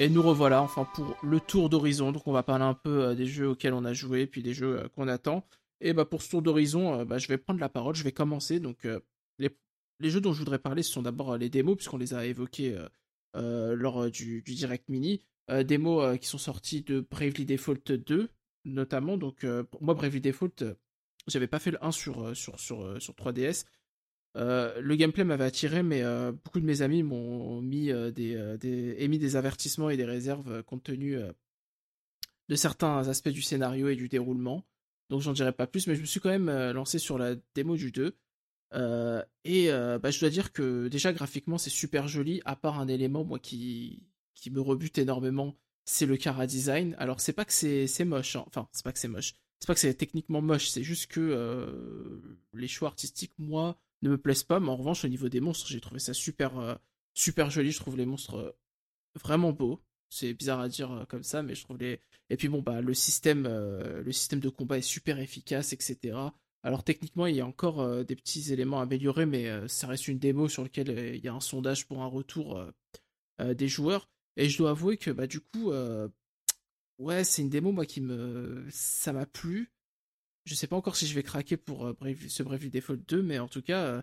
Et nous revoilà enfin pour le tour d'horizon. Donc on va parler un peu euh, des jeux auxquels on a joué, puis des jeux euh, qu'on attend. Et bah pour ce tour d'horizon, euh, bah, je vais prendre la parole, je vais commencer. Donc les, les, jeux dont je voudrais parler, ce sont d'abord les démos, puisqu'on les a évoqués lors du, du, Direct Mini. démos qui sont sortis de Bravely Default 2, notamment. Donc pour moi, Bravely Default, j'avais pas fait le 1 sur, sur, sur, sur 3DS. Euh, le gameplay m'avait attiré, mais euh, beaucoup de mes amis m'ont mis euh, des, émis des avertissements et des réserves compte tenu de certains aspects du scénario et du déroulement. Donc j'en dirai pas plus, mais je me suis quand même lancé sur la démo du 2. et bah, je dois dire que déjà graphiquement c'est super joli, à part un élément moi qui, qui me rebute énormément, c'est le cara design. Alors c'est pas que c'est moche, hein. enfin c'est pas que c'est moche, c'est pas que c'est techniquement moche, c'est juste que les choix artistiques, moi, ne me plaisent pas, mais en revanche, au niveau des monstres, j'ai trouvé ça super, euh, super joli. Je trouve les monstres euh, vraiment beaux. C'est bizarre à dire euh, comme ça, mais je trouve les. Et puis bon, bah, le système, le système de combat est super efficace, etc. Alors techniquement, il y a encore des petits éléments améliorés, mais ça reste une démo sur laquelle il y a un sondage pour un retour des joueurs. Et je dois avouer que bah du coup, ouais, c'est une démo moi qui me, ça m'a plu. Je sais pas encore si je vais craquer pour euh, ce Bravely Default 2, mais en tout cas, euh,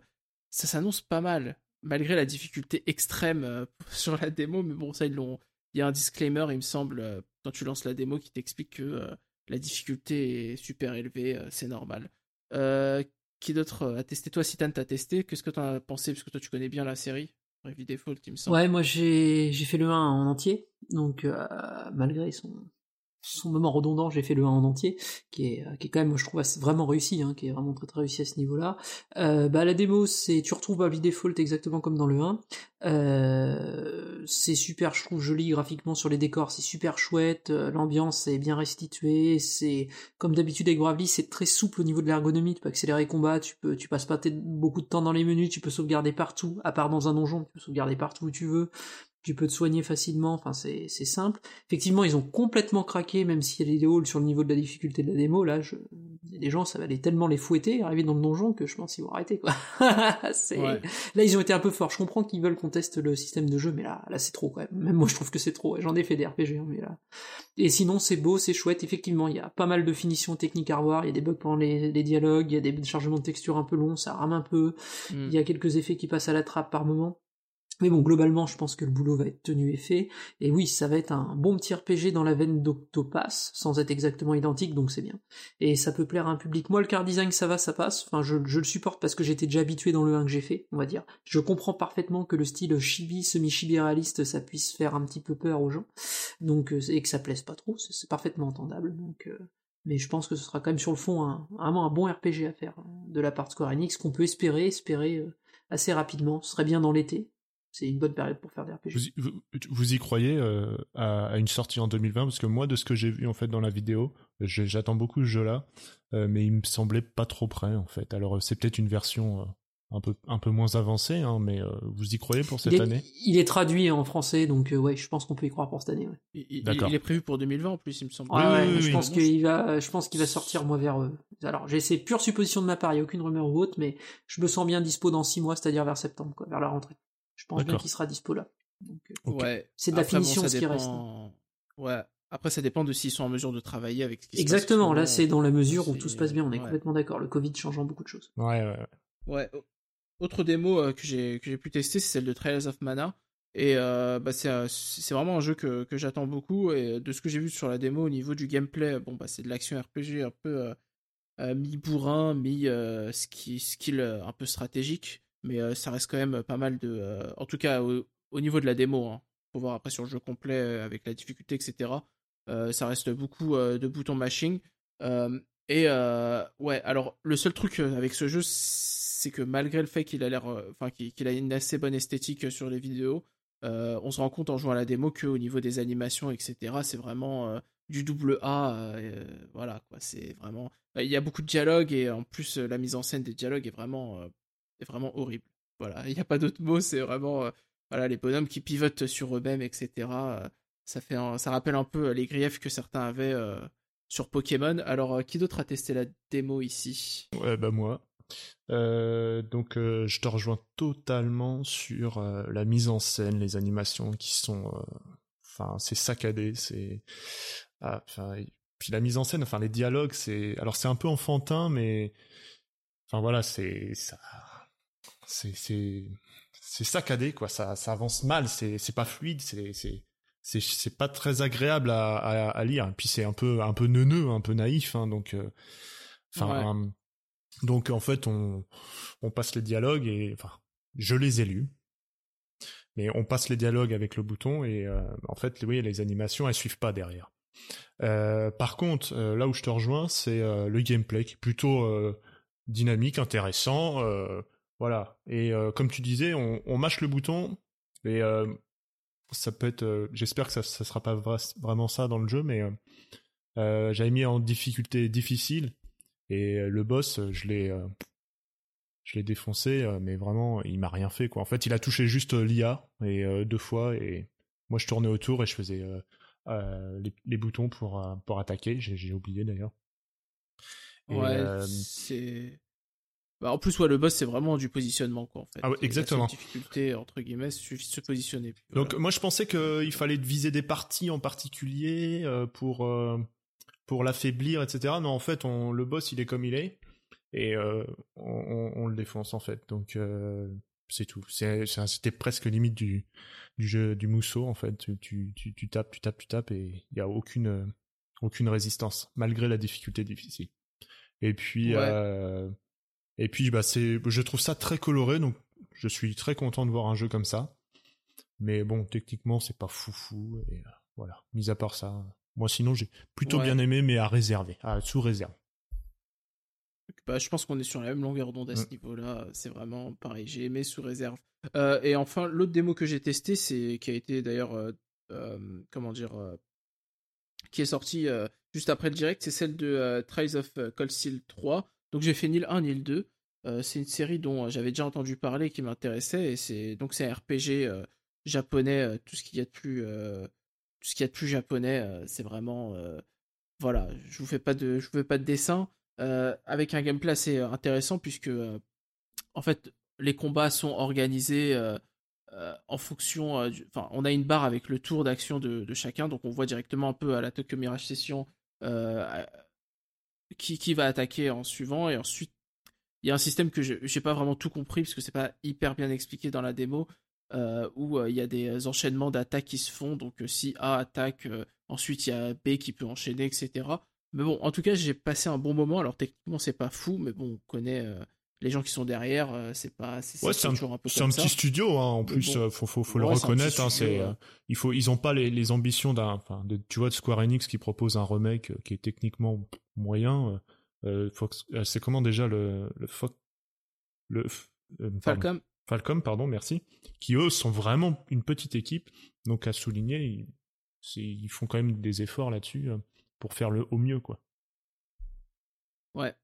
ça s'annonce pas mal. Malgré la difficulté extrême euh, sur la démo, mais bon, ça. Il y a un disclaimer, il me semble, quand tu lances la démo, qui t'explique que la difficulté est super élevée, c'est normal. qui d'autre a testé Toi, Citan, t'as testé Qu'est-ce que t'en as pensé? Parce que toi, tu connais bien la série. Bravely Default, il me semble. Ouais, moi, j'ai fait le 1 en entier. Donc, malgré son, son moment redondant, j'ai fait le 1 en entier, qui est, euh, qui est quand même, je trouve, vraiment réussi, hein, qui est vraiment très très réussi à ce niveau-là. Euh, bah, la démo, c'est, tu retrouves Bravely Default exactement comme dans le 1. Euh, c'est super, je trouve, joli graphiquement sur les décors, c'est super chouette, euh, l'ambiance est bien restituée, c'est, comme d'habitude avec Bravely, c'est très souple au niveau de l'ergonomie, tu peux accélérer les combats, tu peux, tu passes pas beaucoup de temps dans les menus, tu peux sauvegarder partout, à part dans un donjon, tu peux sauvegarder partout où tu veux, tu peux te soigner facilement, enfin c'est simple. Effectivement, ils ont complètement craqué, même s'il y a des halls sur le niveau de la difficulté de la démo, là, je... il y a des gens, ça va aller tellement les fouetter, arriver dans le donjon, que je pense qu'ils vont arrêter, quoi. Là, ils ont été un peu forts. Je comprends qu'ils veulent qu'on teste le système de jeu, mais là, là c'est trop, quand même. Même moi, je trouve que c'est trop. J'en ai fait des RPG, hein, mais là... Et sinon, c'est beau, c'est chouette. Effectivement, il y a pas mal de finitions techniques à revoir. Il y a des bugs pendant les, dialogues, il y a des chargements de texture un peu longs, ça rame un peu. Mm. Il y a quelques effets qui passent à la trappe par moment. Mais bon, globalement, je pense que le boulot va être tenu et fait. Et oui, ça va être un bon petit RPG dans la veine d'Octopass, sans être exactement identique, donc c'est bien. Et ça peut plaire à un public. Moi, le car design, ça va, ça passe. Enfin, je, le supporte parce que j'étais déjà habitué dans le 1 que j'ai fait, on va dire. Je comprends parfaitement que le style chibi, semi-chibi réaliste, ça puisse faire un petit peu peur aux gens. Donc, euh, et que ça plaise pas trop, c'est parfaitement entendable. Donc, euh, mais je pense que ce sera quand même sur le fond un, vraiment un bon RPG à faire hein, de la part de Square Enix qu'on peut espérer, espérer euh, assez rapidement. Ce serait bien dans l'été c'est une bonne période pour faire des RPG. Vous y, croyez euh, à, une sortie en 2020 Parce que moi, de ce que j'ai vu en fait dans la vidéo, j'attends beaucoup ce jeu-là, euh, mais il me semblait pas trop prêt en fait. Alors c'est peut-être une version euh, un peu un peu moins avancée, hein, mais vous y croyez pour cette année? Il est traduit en français, donc ouais, je pense qu'on peut y croire pour cette année. Il, est prévu pour 2020 en plus, il me semble. je pense qu'il va, je pense qu'il va sortir moi vers. alors j'ai ces pure supposition de ma part, il n'y a aucune rumeur ou autre, mais je me sens bien dispo dans 6 mois, c'est-à-dire vers septembre, quoi, vers la rentrée. Je pense bien qu'il sera dispo là. Euh, ouais. C'est de la finition ce qui reste. Ouais. Après, ça dépend de s'ils sont en mesure de travailler avec ce qui Exactement, là c'est dans la mesure où tout se passe bien, on est complètement d'accord. Le Covid changeant beaucoup de choses. Ouais, ouais, ouais. Autre démo euh, que j'ai pu tester, c'est celle de Trails of Mana. Et euh, bah, c'est vraiment un jeu que, que j'attends beaucoup. Et de ce que j'ai vu sur la démo au niveau du gameplay, bon, bah, c'est de l'action RPG un peu mi-bourrin, mi-skill un peu stratégique mais euh, ça reste quand même pas mal de. Euh, en tout cas, au, niveau de la démo, hein, faut voir après sur le jeu complet euh, avec la difficulté, etc. ça reste beaucoup de boutons mashing. et ouais, alors le seul truc avec ce jeu, c'est que malgré le fait qu'il a l'air, enfin qu'il a une assez bonne esthétique sur les vidéos, on se rend compte en jouant à la démo qu'au niveau des animations, etc., c'est vraiment du double A. voilà, quoi. C'est vraiment. Il y a beaucoup de dialogues et en plus, la mise en scène des dialogues est vraiment c'est vraiment horrible. Voilà, il n'y a pas d'autre mot, c'est vraiment euh, voilà, les bonhommes qui pivotent sur eux-mêmes, etc. Euh, ça, fait ça rappelle un peu euh, les griefs que certains avaient sur Pokémon. Alors, qui d'autre a testé la démo ici? Ouais, bah moi. donc je te rejoins totalement sur la mise en scène, les animations qui sont enfin c'est saccadé, c'est ah, puis la mise en scène, enfin les dialogues, c'est alors c'est un peu enfantin, mais enfin voilà, c'est ça, c'est c'est c'est saccadé quoi, ça ça avance mal, c'est c'est pas fluide, c'est c'est c'est c'est pas très agréable à, à, à lire. Et puis c'est un peu un peu neuneux, un peu naïf, hein, donc euh, enfin donc en fait on on passe les dialogues et enfin je les ai lus. Mais on passe les dialogues avec le bouton et euh, en fait oui les animations elles suivent pas derrière. Euh, par contre euh, là où je te rejoins c'est euh, le gameplay qui est plutôt euh, dynamique intéressant voilà et comme tu disais on, on mâche le bouton et ça peut être j'espère que ça ça sera pas vra- vraiment ça dans le jeu mais j'avais mis en difficulté difficile et le boss je l'ai je l'ai défoncé, euh, mais vraiment, il m'a rien fait quoi. En fait, il a touché juste euh, l'IA et euh, deux fois, et moi je tournais autour et je faisais euh, euh, les, les boutons pour euh, pour attaquer. J'ai oublié d'ailleurs. Ouais, euh, c'est. Bah, en plus, ouais, le boss, c'est vraiment du positionnement, quoi, en fait. Ah ouais, la exactement. difficulté, entre guillemets, il suffit de se positionner. puis voilà. Donc moi je pensais qu'il fallait viser des parties en particulier euh, pour euh, pour l'affaiblir, etc. Non, en fait, on, le boss il est comme il est et euh, on, on- on le défonce en fait. Donc c'est tout. C'était presque limite du du jeu du mousseau en fait. Tu tu tu, tu tapes, tu tapes, tu tapes et il y a aucune aucune résistance malgré la difficulté difficile. Et puis Ouais. Et puis bah c'est je trouve ça très coloré donc je suis très content de voir un jeu comme ça. Mais bon, techniquement, c'est pas foufou. Et euh, voilà. Mis à part ça, moi sinon j'ai plutôt Ouais. bien aimé, mais à réserver, à sous réserve. Bah, je pense qu'on est sur la même longueur d'onde à ce Mm. niveau-là. C'est vraiment pareil. J'ai aimé sous réserve. Euh, et enfin, l'autre démo que j'ai testé, c'est qui a été d'ailleurs, euh, euh, comment dire, qui est sorti euh, juste après le direct, c'est celle de Trials of Cold Steel 3. Donc j'ai fait ni le 1 ni le 2. Euh, c'est une série dont euh, j'avais déjà entendu parler, qui m'intéressait, et c'est donc c'est un RPG euh, japonais, tout ce qu'il y a de plus, tout ce qu'il y a de plus japonais. c'est vraiment, voilà, je vous fais pas de, je vous fais pas de dessin avec un gameplay assez intéressant puisque en fait les combats sont organisés en fonction enfin on a une barre avec le tour d'action de, de chacun donc on voit directement un peu à la Tokyo Mirage Session qui, qui va attaquer en suivant. Et ensuite il y a un système que je j'ai pas vraiment tout compris parce que c'est pas hyper bien expliqué dans la démo euh, où euh, il y a des enchaînements d'attaques qui se font. Donc euh, si A attaque euh, ensuite il y a B qui peut enchaîner etc mais bon, en tout cas, j'ai passé un bon moment. Alors techniquement, c'est pas fou, mais bon, on connaît euh, les gens qui sont derrière. euh, c'est pas, c'est Ouais, toujours un peu c'est un ça. petit studio, hein, en Mais plus, bon. faut, faut, faut le Ouais, reconnaître. Hein, studio, c'est, euh, il faut, ils ont pas les, les ambitions d'un, enfin, tu vois, de Square Enix qui propose un remake euh, qui est techniquement moyen. euh, c'est comment déjà le, le Fox, le euh. Falcom, Falcom, pardon, merci, qui eux sont vraiment une petite équipe, donc à souligner, ils, ils font quand même des efforts là-dessus pour faire le au mieux, quoi. ouais.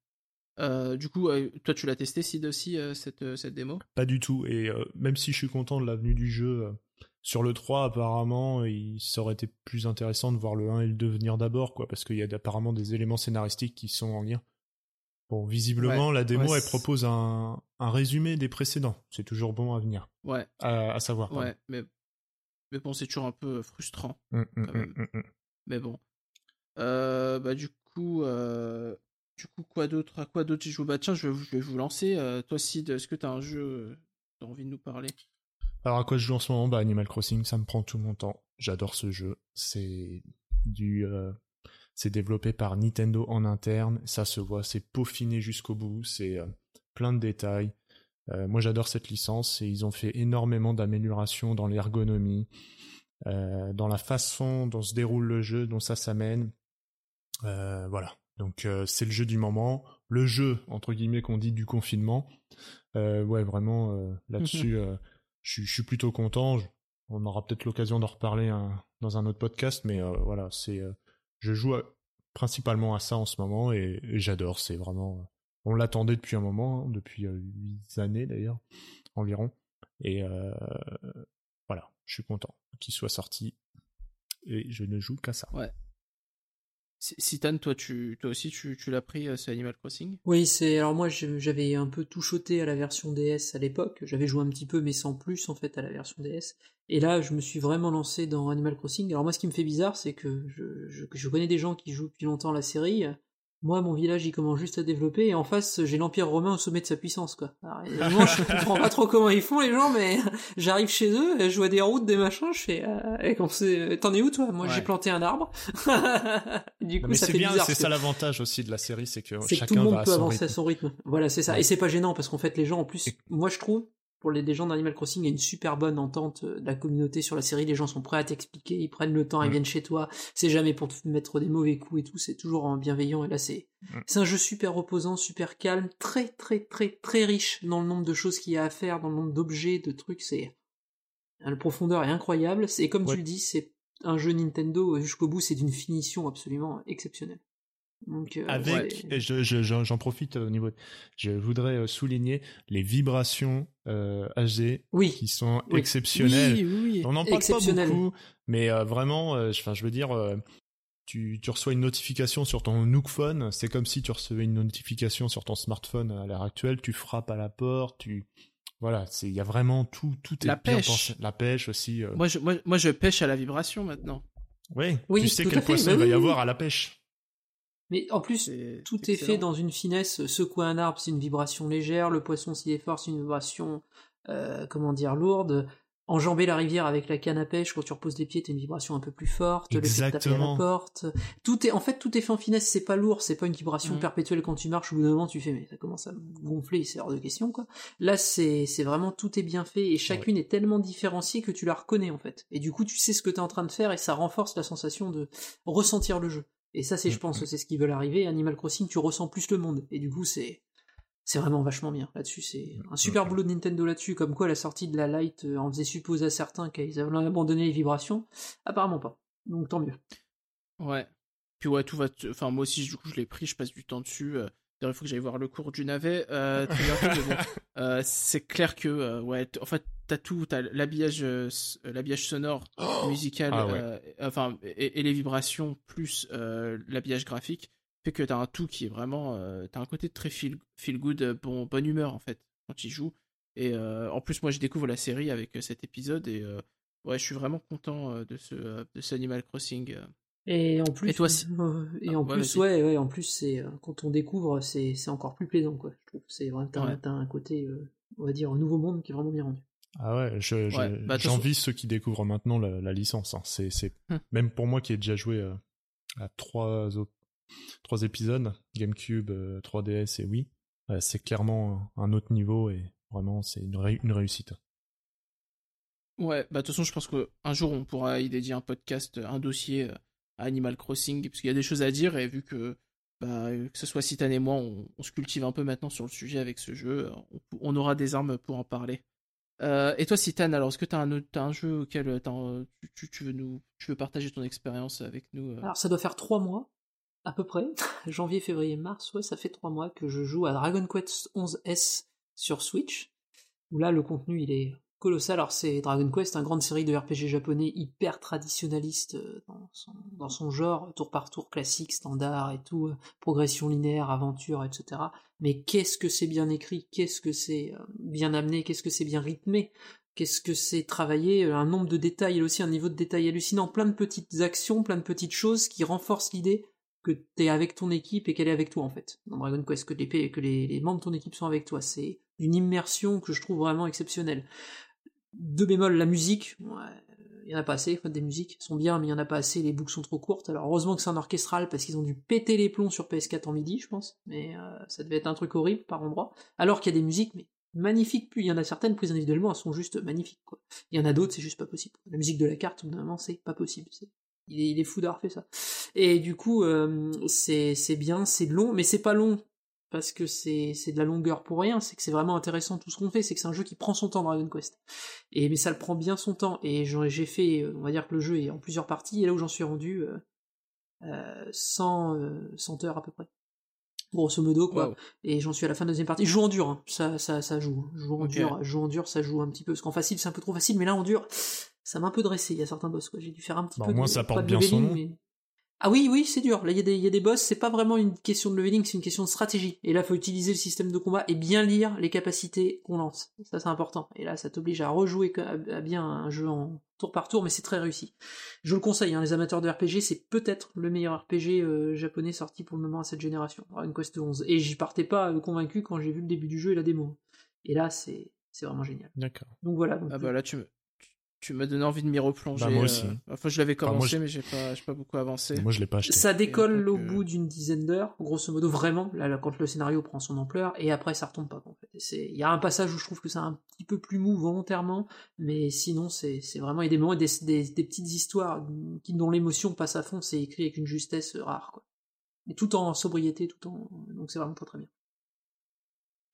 Euh, du coup, euh, toi, tu l'as testé, Sid aussi, euh, cette, cette démo? Pas du tout, et même si je suis content de l'avenue du jeu, sur le 3, apparemment, il ça aurait été plus intéressant de voir le 1 et le 2 venir d'abord, quoi, parce qu'il y a apparemment des éléments scénaristiques qui sont en lien. Bon, visiblement, Ouais, la démo, ouais, elle propose un, un résumé des précédents. C'est toujours bon à venir, Ouais, à, à savoir. pardon. ouais, mais, mais bon, c'est toujours un peu frustrant. Hum, hum, hum. Mais bon. Bah, du coup, euh, du coup, quoi d'autre À quoi d'autre j'ai joué Bah, tiens, je vais, vous- je vais vous lancer. Euh, toi, Sid, est-ce que t'as un jeu euh, t'as envie de nous parler? Alors à quoi je joue en ce moment? Bah Animal Crossing, ça me prend tout mon temps. J'adore ce jeu. C'est du, euh, c'est développé par Nintendo en interne. Ça se voit, c'est peaufiné jusqu'au bout. C'est plein de détails. Moi j'adore cette licence et ils ont fait énormément d'améliorations dans l'ergonomie, dans la façon dont se déroule le jeu, dont ça s'amène. Voilà. Donc euh, c'est le jeu du moment, le jeu entre guillemets qu'on dit du confinement. Euh, ouais, vraiment euh, là-dessus, je suis- plutôt content. On aura peut-être l'occasion d'en reparler un- dans un autre podcast, mais voilà, c'est, je joue à- principalement à ça en ce moment et, et j'adore. C'est vraiment, on l'attendait depuis un moment, hein, depuis huit années d'ailleurs environ, et voilà, je suis content qu'il soit sorti et je ne joue qu'à ça. Citan, toi, tu, toi aussi, tu, tu l'as pris, euh, ce Animal Crossing? Oui, c'est alors moi j'avais un peu tout choté à la version DS à l'époque. J'avais joué un petit peu, mais sans plus en fait à la version DS. Et là, je me suis vraiment lancé dans Animal Crossing. Alors moi, ce qui me fait bizarre, c'est que je, je, connais des gens qui jouent depuis longtemps la série. Moi, mon village, il commence juste à développer, et en face, j'ai l'Empire romain au sommet de sa puissance, quoi. Alors, évidemment, je comprends pas trop comment ils font, les gens, mais j'arrive chez eux, je vois des routes, des machins, je fais, euh, c'est, t'en es où, toi? Moi, Ouais. j'ai planté un arbre. du coup, mais ça fait bien, bizarre. c'est ça l'avantage aussi de la série, c'est que c'est que chacun tout le monde va peut avancer rythme. à son rythme. Voilà, c'est ça. Ouais. Et c'est pas gênant parce qu'en fait, les gens, en plus, Et- moi je trouve, pour les gens d'Animal Crossing, il y a une super bonne entente euh, de la communauté sur la série. Les gens sont prêts à t'expliquer, ils prennent le temps, ils viennent chez toi. C'est jamais pour te mettre des mauvais coups et tout. C'est toujours en bienveillant. Et là, c'est c'est un jeu super reposant, super calme, très très très très riche dans le nombre de choses qu'il y a à faire, dans le nombre d'objets, de trucs. C'est la profondeur est incroyable. C'est comme Ouais. tu le dis, c'est un jeu Nintendo jusqu'au bout. C'est d'une finition absolument exceptionnelle. Donc, euh, Avec, ouais. et je- je- j'en profite au niveau, je voudrais euh, souligner les vibrations euh, HD oui, qui sont Oui. exceptionnelles. Oui, oui, oui. On n'en parle pas beaucoup, mais euh, vraiment, euh, enfin, je veux dire, euh, tu, tu reçois une notification sur ton Nook Phone, c'est comme si tu recevais une notification sur ton smartphone à l'heure actuelle. Tu frappes à la porte, tu, voilà, c'est, il y a vraiment tout, tout est La bien pêche. pensé. La pêche aussi. euh. Moi, je, moi, moi, je pêche à la vibration maintenant. Oui, tu sais quel poisson il va y avoir à la pêche. Mais en plus, tout est fait dans une finesse. Secouer un arbre, c'est une vibration légère. Le poisson, s'il est fort, c'est une vibration, euh, comment dire, lourde. Enjamber la rivière avec la canne à pêche, quand tu reposes les pieds, t'as une vibration un peu plus forte. Le fait de taper à Exactement. la porte. Tout est, en fait, tout est fait en finesse. C'est pas lourd. C'est pas une vibration Mhm. perpétuelle quand tu marches. Au bout d'un moment, tu fais, mais ça commence à gonfler. C'est hors de question, quoi. Là, c'est, c'est vraiment tout est bien fait et chacune est tellement différenciée que tu la reconnais, en fait. Et du coup, tu sais ce que t'es en train de faire et ça renforce la sensation de ressentir le jeu. Et ça, c'est, je pense, mm. c'est ce qu'ils veulent arriver. Animal Crossing, tu ressens plus le monde. Et du coup, c'est, c'est vraiment vachement bien là-dessus. C'est un super boulot de Nintendo là-dessus. Comme quoi, la sortie de la Lite euh, en faisait supposer à certains qu'ils avaient abandonné les vibrations. Apparemment pas. Donc tant mieux. Ouais. Puis ouais, tout va. te- Enfin, moi aussi, du coup, je l'ai pris, je passe du temps dessus. D'ailleurs, il faut que j'aille voir le cours du navet euh, bon, euh, c'est clair que, euh, ouais, en fait, t'as tout, t'as l'habillage, l'habillage sonore, musical, Ah ouais. euh, enfin, et, et les vibrations plus euh, l'habillage graphique, fait que t'as un tout qui est vraiment, euh, t'as un côté très feel, feel good, bon, bonne humeur en fait quand tu y joues. Et euh, en plus, moi, je découvre la série avec cet épisode et euh, ouais, je suis vraiment content de ce, de ce Animal Crossing. Et en plus, Et toi, euh, et Ah, en ouais, plus, ouais, ouais, en plus, c'est euh, quand on découvre, c'est c'est encore plus plaisant, quoi. Je trouve, c'est vraiment t'as Ouais. t'as un côté, euh, on va dire, un nouveau monde qui est vraiment bien rendu. Ah ouais, je, je- Ouais, bah, j'envie ceux qui découvrent maintenant la, la licence. hein. C'est, c'est Hum. même pour moi qui ai déjà joué euh, à trois, épisodes, GameCube, euh, 3DS et Wii, euh, c'est clairement un autre niveau et vraiment c'est une, ré- une réussite. Ouais, bah de toute façon, je pense qu'un jour on pourra y dédier un podcast, un dossier euh, Animal Crossing, parce qu'il y a des choses à dire, et vu que, bah, que ce soit Citan et moi, on, se cultive un peu maintenant sur le sujet avec ce jeu, on, aura des armes pour en parler. Euh, et toi, Citan, alors est-ce que autre- t'as un jeu auquel euh, tu, tu- tu veux nous, tu veux partager ton expérience avec nous euh? Alors ça doit faire trois mois, à peu près, janvier, février, mars, ouais, ça fait trois mois que je joue à Dragon Quest 11S sur Switch, où là le contenu il est colossal. Alors c'est Dragon Quest, une grande série de RPG japonais hyper traditionnaliste euh, dans son, genre, tour par tour classique, standard et tout, euh, progression linéaire, aventure, etc. Mais qu'est-ce que c'est bien écrit, qu'est-ce que c'est euh, bien amené, qu'est-ce que c'est bien rythmé, qu'est-ce que c'est travaillé, un nombre de détails et aussi un niveau de détail hallucinant, plein de petites actions, plein de petites choses qui renforcent l'idée que t'es avec ton équipe et qu'elle est avec toi en fait. Dans Dragon Quest, que, les membres de ton équipe sont avec toi. C'est une immersion que je trouve vraiment exceptionnelle. Deux bémols, la musique, ouais, il y en a pas assez, des musiques sont bien, mais il y en a pas assez, les boucles sont trop courtes. Alors heureusement que c'est un orchestral parce qu'ils ont dû péter les plombs sur PS4 en midi, je pense, mais euh, ça devait être un truc horrible par endroit. Alors qu'il y a des musiques, mais magnifiques, puis il y en a certaines prises individuellement, elles sont juste magnifiques, quoi. Il y en a d'autres, c'est juste pas possible. La musique de la carte, moment, c'est pas possible. C'est il est, il est fou d'avoir fait ça. Et du coup, euh, c'est c'est bien, c'est long, mais c'est pas long parce que c'est c'est de la longueur pour rien. C'est que c'est vraiment intéressant tout ce qu'on fait. C'est que c'est un jeu qui prend son temps Dragon Quest. Et mais ça le prend bien son temps. Et j'ai fait, euh, on va dire que le jeu est en plusieurs parties. Et là où j'en suis rendu, euh, euh, 100, euh, 100 heures à peu près. Grosso modo, quoi. Wow. Et j'en suis à la fin de la deuxième partie. Je joue en dur, hein. ça, ça, ça joue. Je joue en dur, je joue en dur, ça joue un petit peu. Parce qu'en facile, c'est un peu trop facile, mais là en dur, ça m'a un peu dressé. Il y a certains boss, quoi. J'ai dû faire un petit Bah, peu au moins, de, ça porte bien son nom. mais- Ah oui, oui, c'est dur. Là, il y, a des- il y a des boss, c'est pas vraiment une question de leveling, c'est une question de stratégie. Et là, faut utiliser le système de combat et bien lire les capacités qu'on lance. Ça, c'est important. Et là, ça t'oblige à rejouer à, bien un jeu en tour par tour, mais c'est très réussi. Je le conseille, hein, les amateurs de RPG, c'est peut-être le meilleur RPG euh, japonais sorti pour le moment à cette génération, Dragon Quest 11. Et j'y partais pas euh, convaincu quand j'ai vu le début du jeu et la démo. Et là, c'est c'est vraiment génial. D'accord. Donc voilà. Donc, Ah bah là, tu me, tu- m'as donné envie de m'y replonger. Bah, moi euh, aussi. Enfin, je l'avais Enfin, moi, commencé, je- mais j'ai pas, j'ai pas beaucoup avancé. Moi, je l'ai pas acheté. Ça décolle donc, au euh, bout d'une dizaine d'heures, grosso modo, vraiment, là, là, quand le scénario prend son ampleur, et après ça retombe pas. En fait. Et c'est- Il y a un passage où je trouve que c'est un petit peu plus mou volontairement, mais sinon c'est c'est vraiment il y a des moments et des, des, des petites histoires qui dont l'émotion passe à fond, c'est écrit avec une justesse rare, quoi. Et tout en sobriété, tout en donc c'est vraiment très très bien.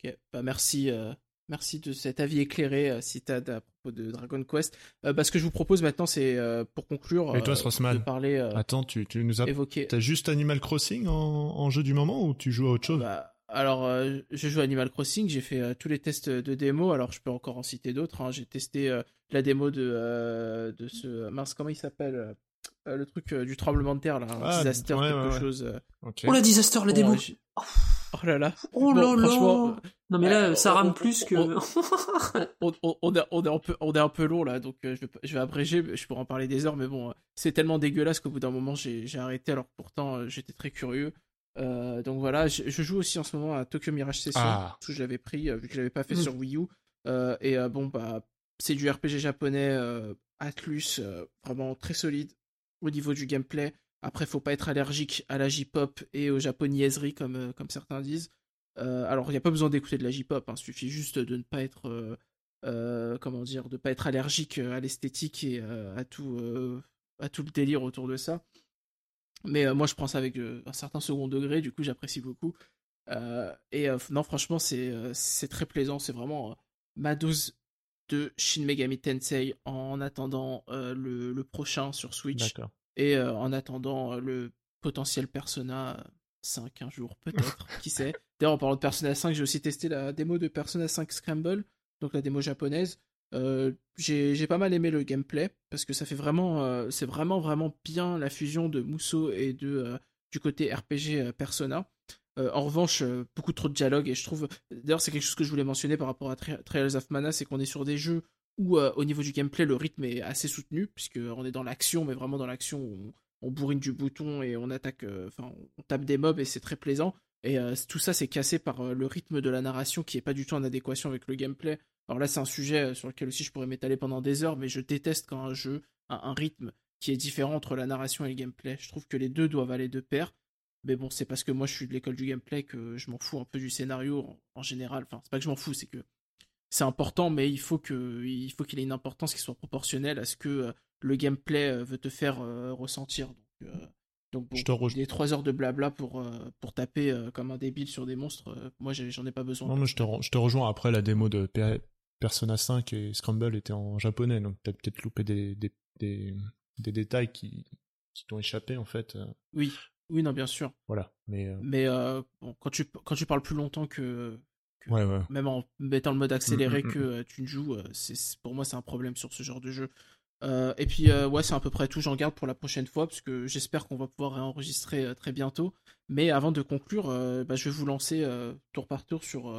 Ok, bah merci, euh, merci de cet avis éclairé, euh, Citad, à propos de Dragon Quest. Euh, bah, ce que je vous propose maintenant, c'est euh, pour conclure, Et toi, Srossman de parler, Attends, tu, tu nous as. évoquer. T'as juste Animal Crossing en, en jeu du moment ou tu joues à autre chose? Bah, alors, euh, je joue à Animal Crossing, j'ai fait tous les tests de démo, alors je peux encore en citer d'autres. hein. J'ai testé la démo de, de ce. Mince, comment il s'appelle euh, Le truc euh, du tremblement de terre, là, un Ah, disaster, ouais, quelque ouais, ouais. chose. euh. Ok. Oh la disaster, la Bon, démo j'ai- Oh là là. Oh Bon, là franchement, là Non mais là, euh, ça rame on- plus que... on, on- on est, on est un peu, on est un peu long là, donc euh, je, vais, je vais abréger, je pourrais en parler des heures, mais bon, euh, c'est tellement dégueulasse qu'au bout d'un moment j'ai j'ai arrêté, alors que pourtant euh, j'étais très curieux. Euh, donc voilà, je, je joue aussi en ce moment à Tokyo Mirage Session, Ah. que je l'avais pris, euh, vu que je l'avais pas fait Mm. sur Wii U. Euh, et euh, bon, bah, c'est du RPG japonais, euh, Atlus, euh, vraiment très solide au niveau du gameplay. Après, faut pas être allergique à la J-pop et aux japonaiseries, comme, euh, comme certains disent. Euh, alors, il n'y a pas besoin d'écouter de la J-pop, il suffit juste de ne pas être, euh, comment dire, de pas être allergique à l'esthétique et à tout, à tout le délire autour de ça. Mais moi, je prends ça avec un certain second degré, du coup, j'apprécie beaucoup. Et non, franchement, c'est très plaisant. C'est vraiment ma dose de Shin Megami Tensei en attendant euh, le, le prochain sur Switch et euh, en attendant euh, le potentiel Persona 5 un jour, peut-être, qui sait. D'ailleurs, en parlant de Persona 5, j'ai aussi testé la démo de Persona 5 Scramble, donc la démo japonaise. Euh, j'ai pas mal aimé le gameplay parce que ça fait vraiment, c'est vraiment vraiment bien la fusion de Muso et de du côté RPG Persona. Euh, en revanche, euh, beaucoup trop de dialogue et je trouve. D'ailleurs, c'est quelque chose que je voulais mentionner par rapport à Tri- Trials of Mana, c'est qu'on est sur des jeux où, euh, au niveau du gameplay, le rythme est assez soutenu puisque on est dans l'action, mais vraiment dans l'action où on, on bourrine du bouton et on attaque, enfin, on tape des mobs et c'est très plaisant. Et tout ça, c'est cassé par le rythme de la narration qui est pas du tout en adéquation avec le gameplay. Alors là, c'est un sujet sur lequel aussi je pourrais m'étaler pendant des heures, mais je déteste quand un jeu a un rythme qui est différent entre la narration et le gameplay. Je trouve que les deux doivent aller de pair. Mais bon, c'est parce que moi je suis de l'école du gameplay que je m'en fous un peu du scénario en, en général. Enfin, c'est pas que je m'en fous, c'est que c'est important, mais il faut que il faut qu'il ait une importance qui soit proportionnelle à ce que euh, le gameplay euh, veut te faire euh, ressentir. Donc, euh, donc bon, Je te trois heures de blabla pour pour taper comme un débile sur des monstres, moi j'en ai pas besoin. Non, mais je te, je te rejoins. Après, la démo de Pe- Persona 5 et Scramble était en japonais, donc t'as peut-être loupé des, des, des, des détails qui, qui t'ont échappé, en fait. Oui, oui, non, bien sûr. Voilà. Mais, euh, Mais euh, bon, quand tu quand tu parles plus longtemps que, que- ouais, ouais. même en mettant le mode accéléré Mm, mm, que euh, tu ne joues, c'est pour moi c'est un problème sur ce genre de jeu. Et puis ouais, c'est à peu près tout. J'en garde pour la prochaine fois parce que j'espère qu'on va pouvoir réenregistrer euh, très bientôt. Mais avant de conclure, bah, je vais vous lancer tour par tour sur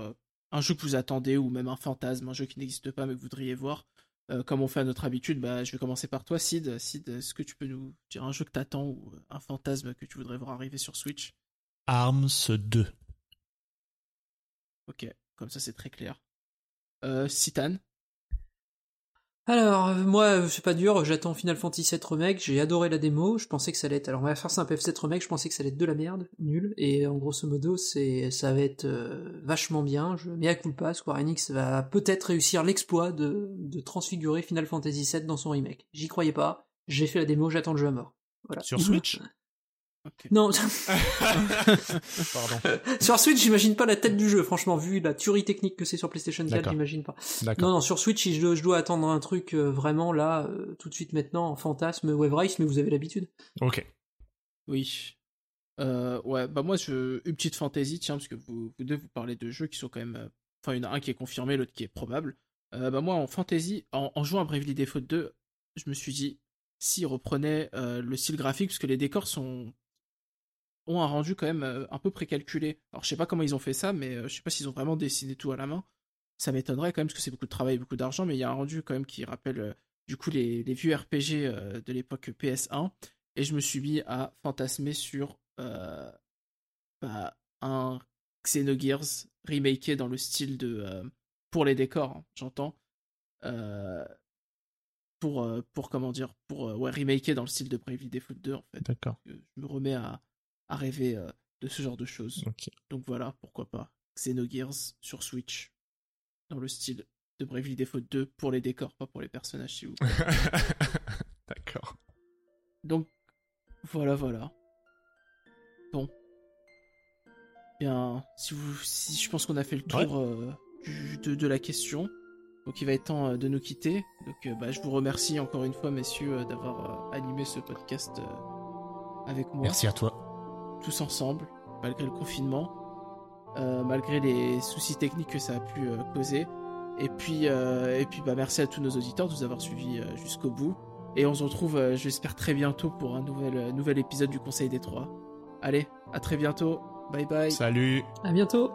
un jeu que vous attendez ou même un fantasme, un jeu qui n'existe pas mais que vous voudriez voir. Euh, comme on fait à notre habitude, bah, je vais commencer par toi, Sid. Sid, est-ce que tu peux nous dire un jeu que t'attends ou un fantasme que tu voudrais voir arriver sur Switch? Arms 2. Ok, comme ça c'est très clair. Euh, Citan Alors, euh, moi, euh, c'est pas dur, j'attends Final Fantasy VII Remake, j'ai adoré la démo, je pensais que ça allait être... Alors, on va faire simple, F7 Remake, je pensais que ça allait être de la merde, nul, et en grosso modo, c'est, ça va être euh, vachement bien, je mets à culpa, Square Enix va peut-être réussir l'exploit de, de transfigurer Final Fantasy VII dans son remake. J'y croyais pas, j'ai fait la démo, j'attends le jeu à mort. Voilà. Sur Switch Non, Pardon. sur Switch, j'imagine pas la tête du jeu, franchement, vu la tuerie technique que c'est sur PlayStation 4, D'accord. j'imagine pas. Non, non, sur Switch, je dois, je dois attendre un truc euh, vraiment là, euh, tout de suite maintenant, en fantasme, Wave Race, mais vous avez l'habitude. Ok. Oui. Euh, ouais, bah moi, je... une petite fantaisie, tiens, parce que vous, vous deux, vous parlez de jeux qui sont quand même... euh, Enfin, il y en a un qui est confirmé, l'autre qui est probable. Euh, bah moi, en fantasy, en, en jouant à Bravely Default 2, je me suis dit, s'ils reprenaient euh, le style graphique, parce que les décors sont ont un rendu quand même euh, un peu précalculé. Alors je sais pas comment ils ont fait ça, mais euh, je sais pas s'ils ont vraiment dessiné tout à la main. Ça m'étonnerait quand même parce que c'est beaucoup de travail, beaucoup d'argent, mais il y a un rendu quand même qui rappelle euh, du coup les, les vieux RPG de l'époque PS1. Et je me suis mis à fantasmer sur euh, bah, un Xenogears remaké dans le style de euh, pour les décors, hein, j'entends. Euh, pour, pour comment dire, pour ouais, remaker dans le style de Bravely Default 2 en fait. D'accord. Je me remets à, à rêver euh, de ce genre de choses. Donc voilà, pourquoi pas. Xenogears sur Switch. Dans le style de Bravely Default 2 pour les décors, pas pour les personnages, s'il vous. D'accord. Donc, voilà, voilà. Bon. Bien, si vous, si je pense qu'on a fait le tour euh, du- de, de la question. Donc il va être temps euh, de nous quitter. Donc euh, bah, je vous remercie encore une fois, messieurs, d'avoir animé ce podcast avec moi. Merci à toi. Tous ensemble, malgré le confinement, euh, malgré les soucis techniques que ça a pu euh, causer. Et puis, euh, et puis bah, merci à tous nos auditeurs de nous avoir suivis euh, jusqu'au bout. Et on se retrouve, euh, j'espère, très bientôt pour un nouvel, euh, nouvel épisode du Conseil des Trois. Allez, à très bientôt. Bye bye. Salut. À bientôt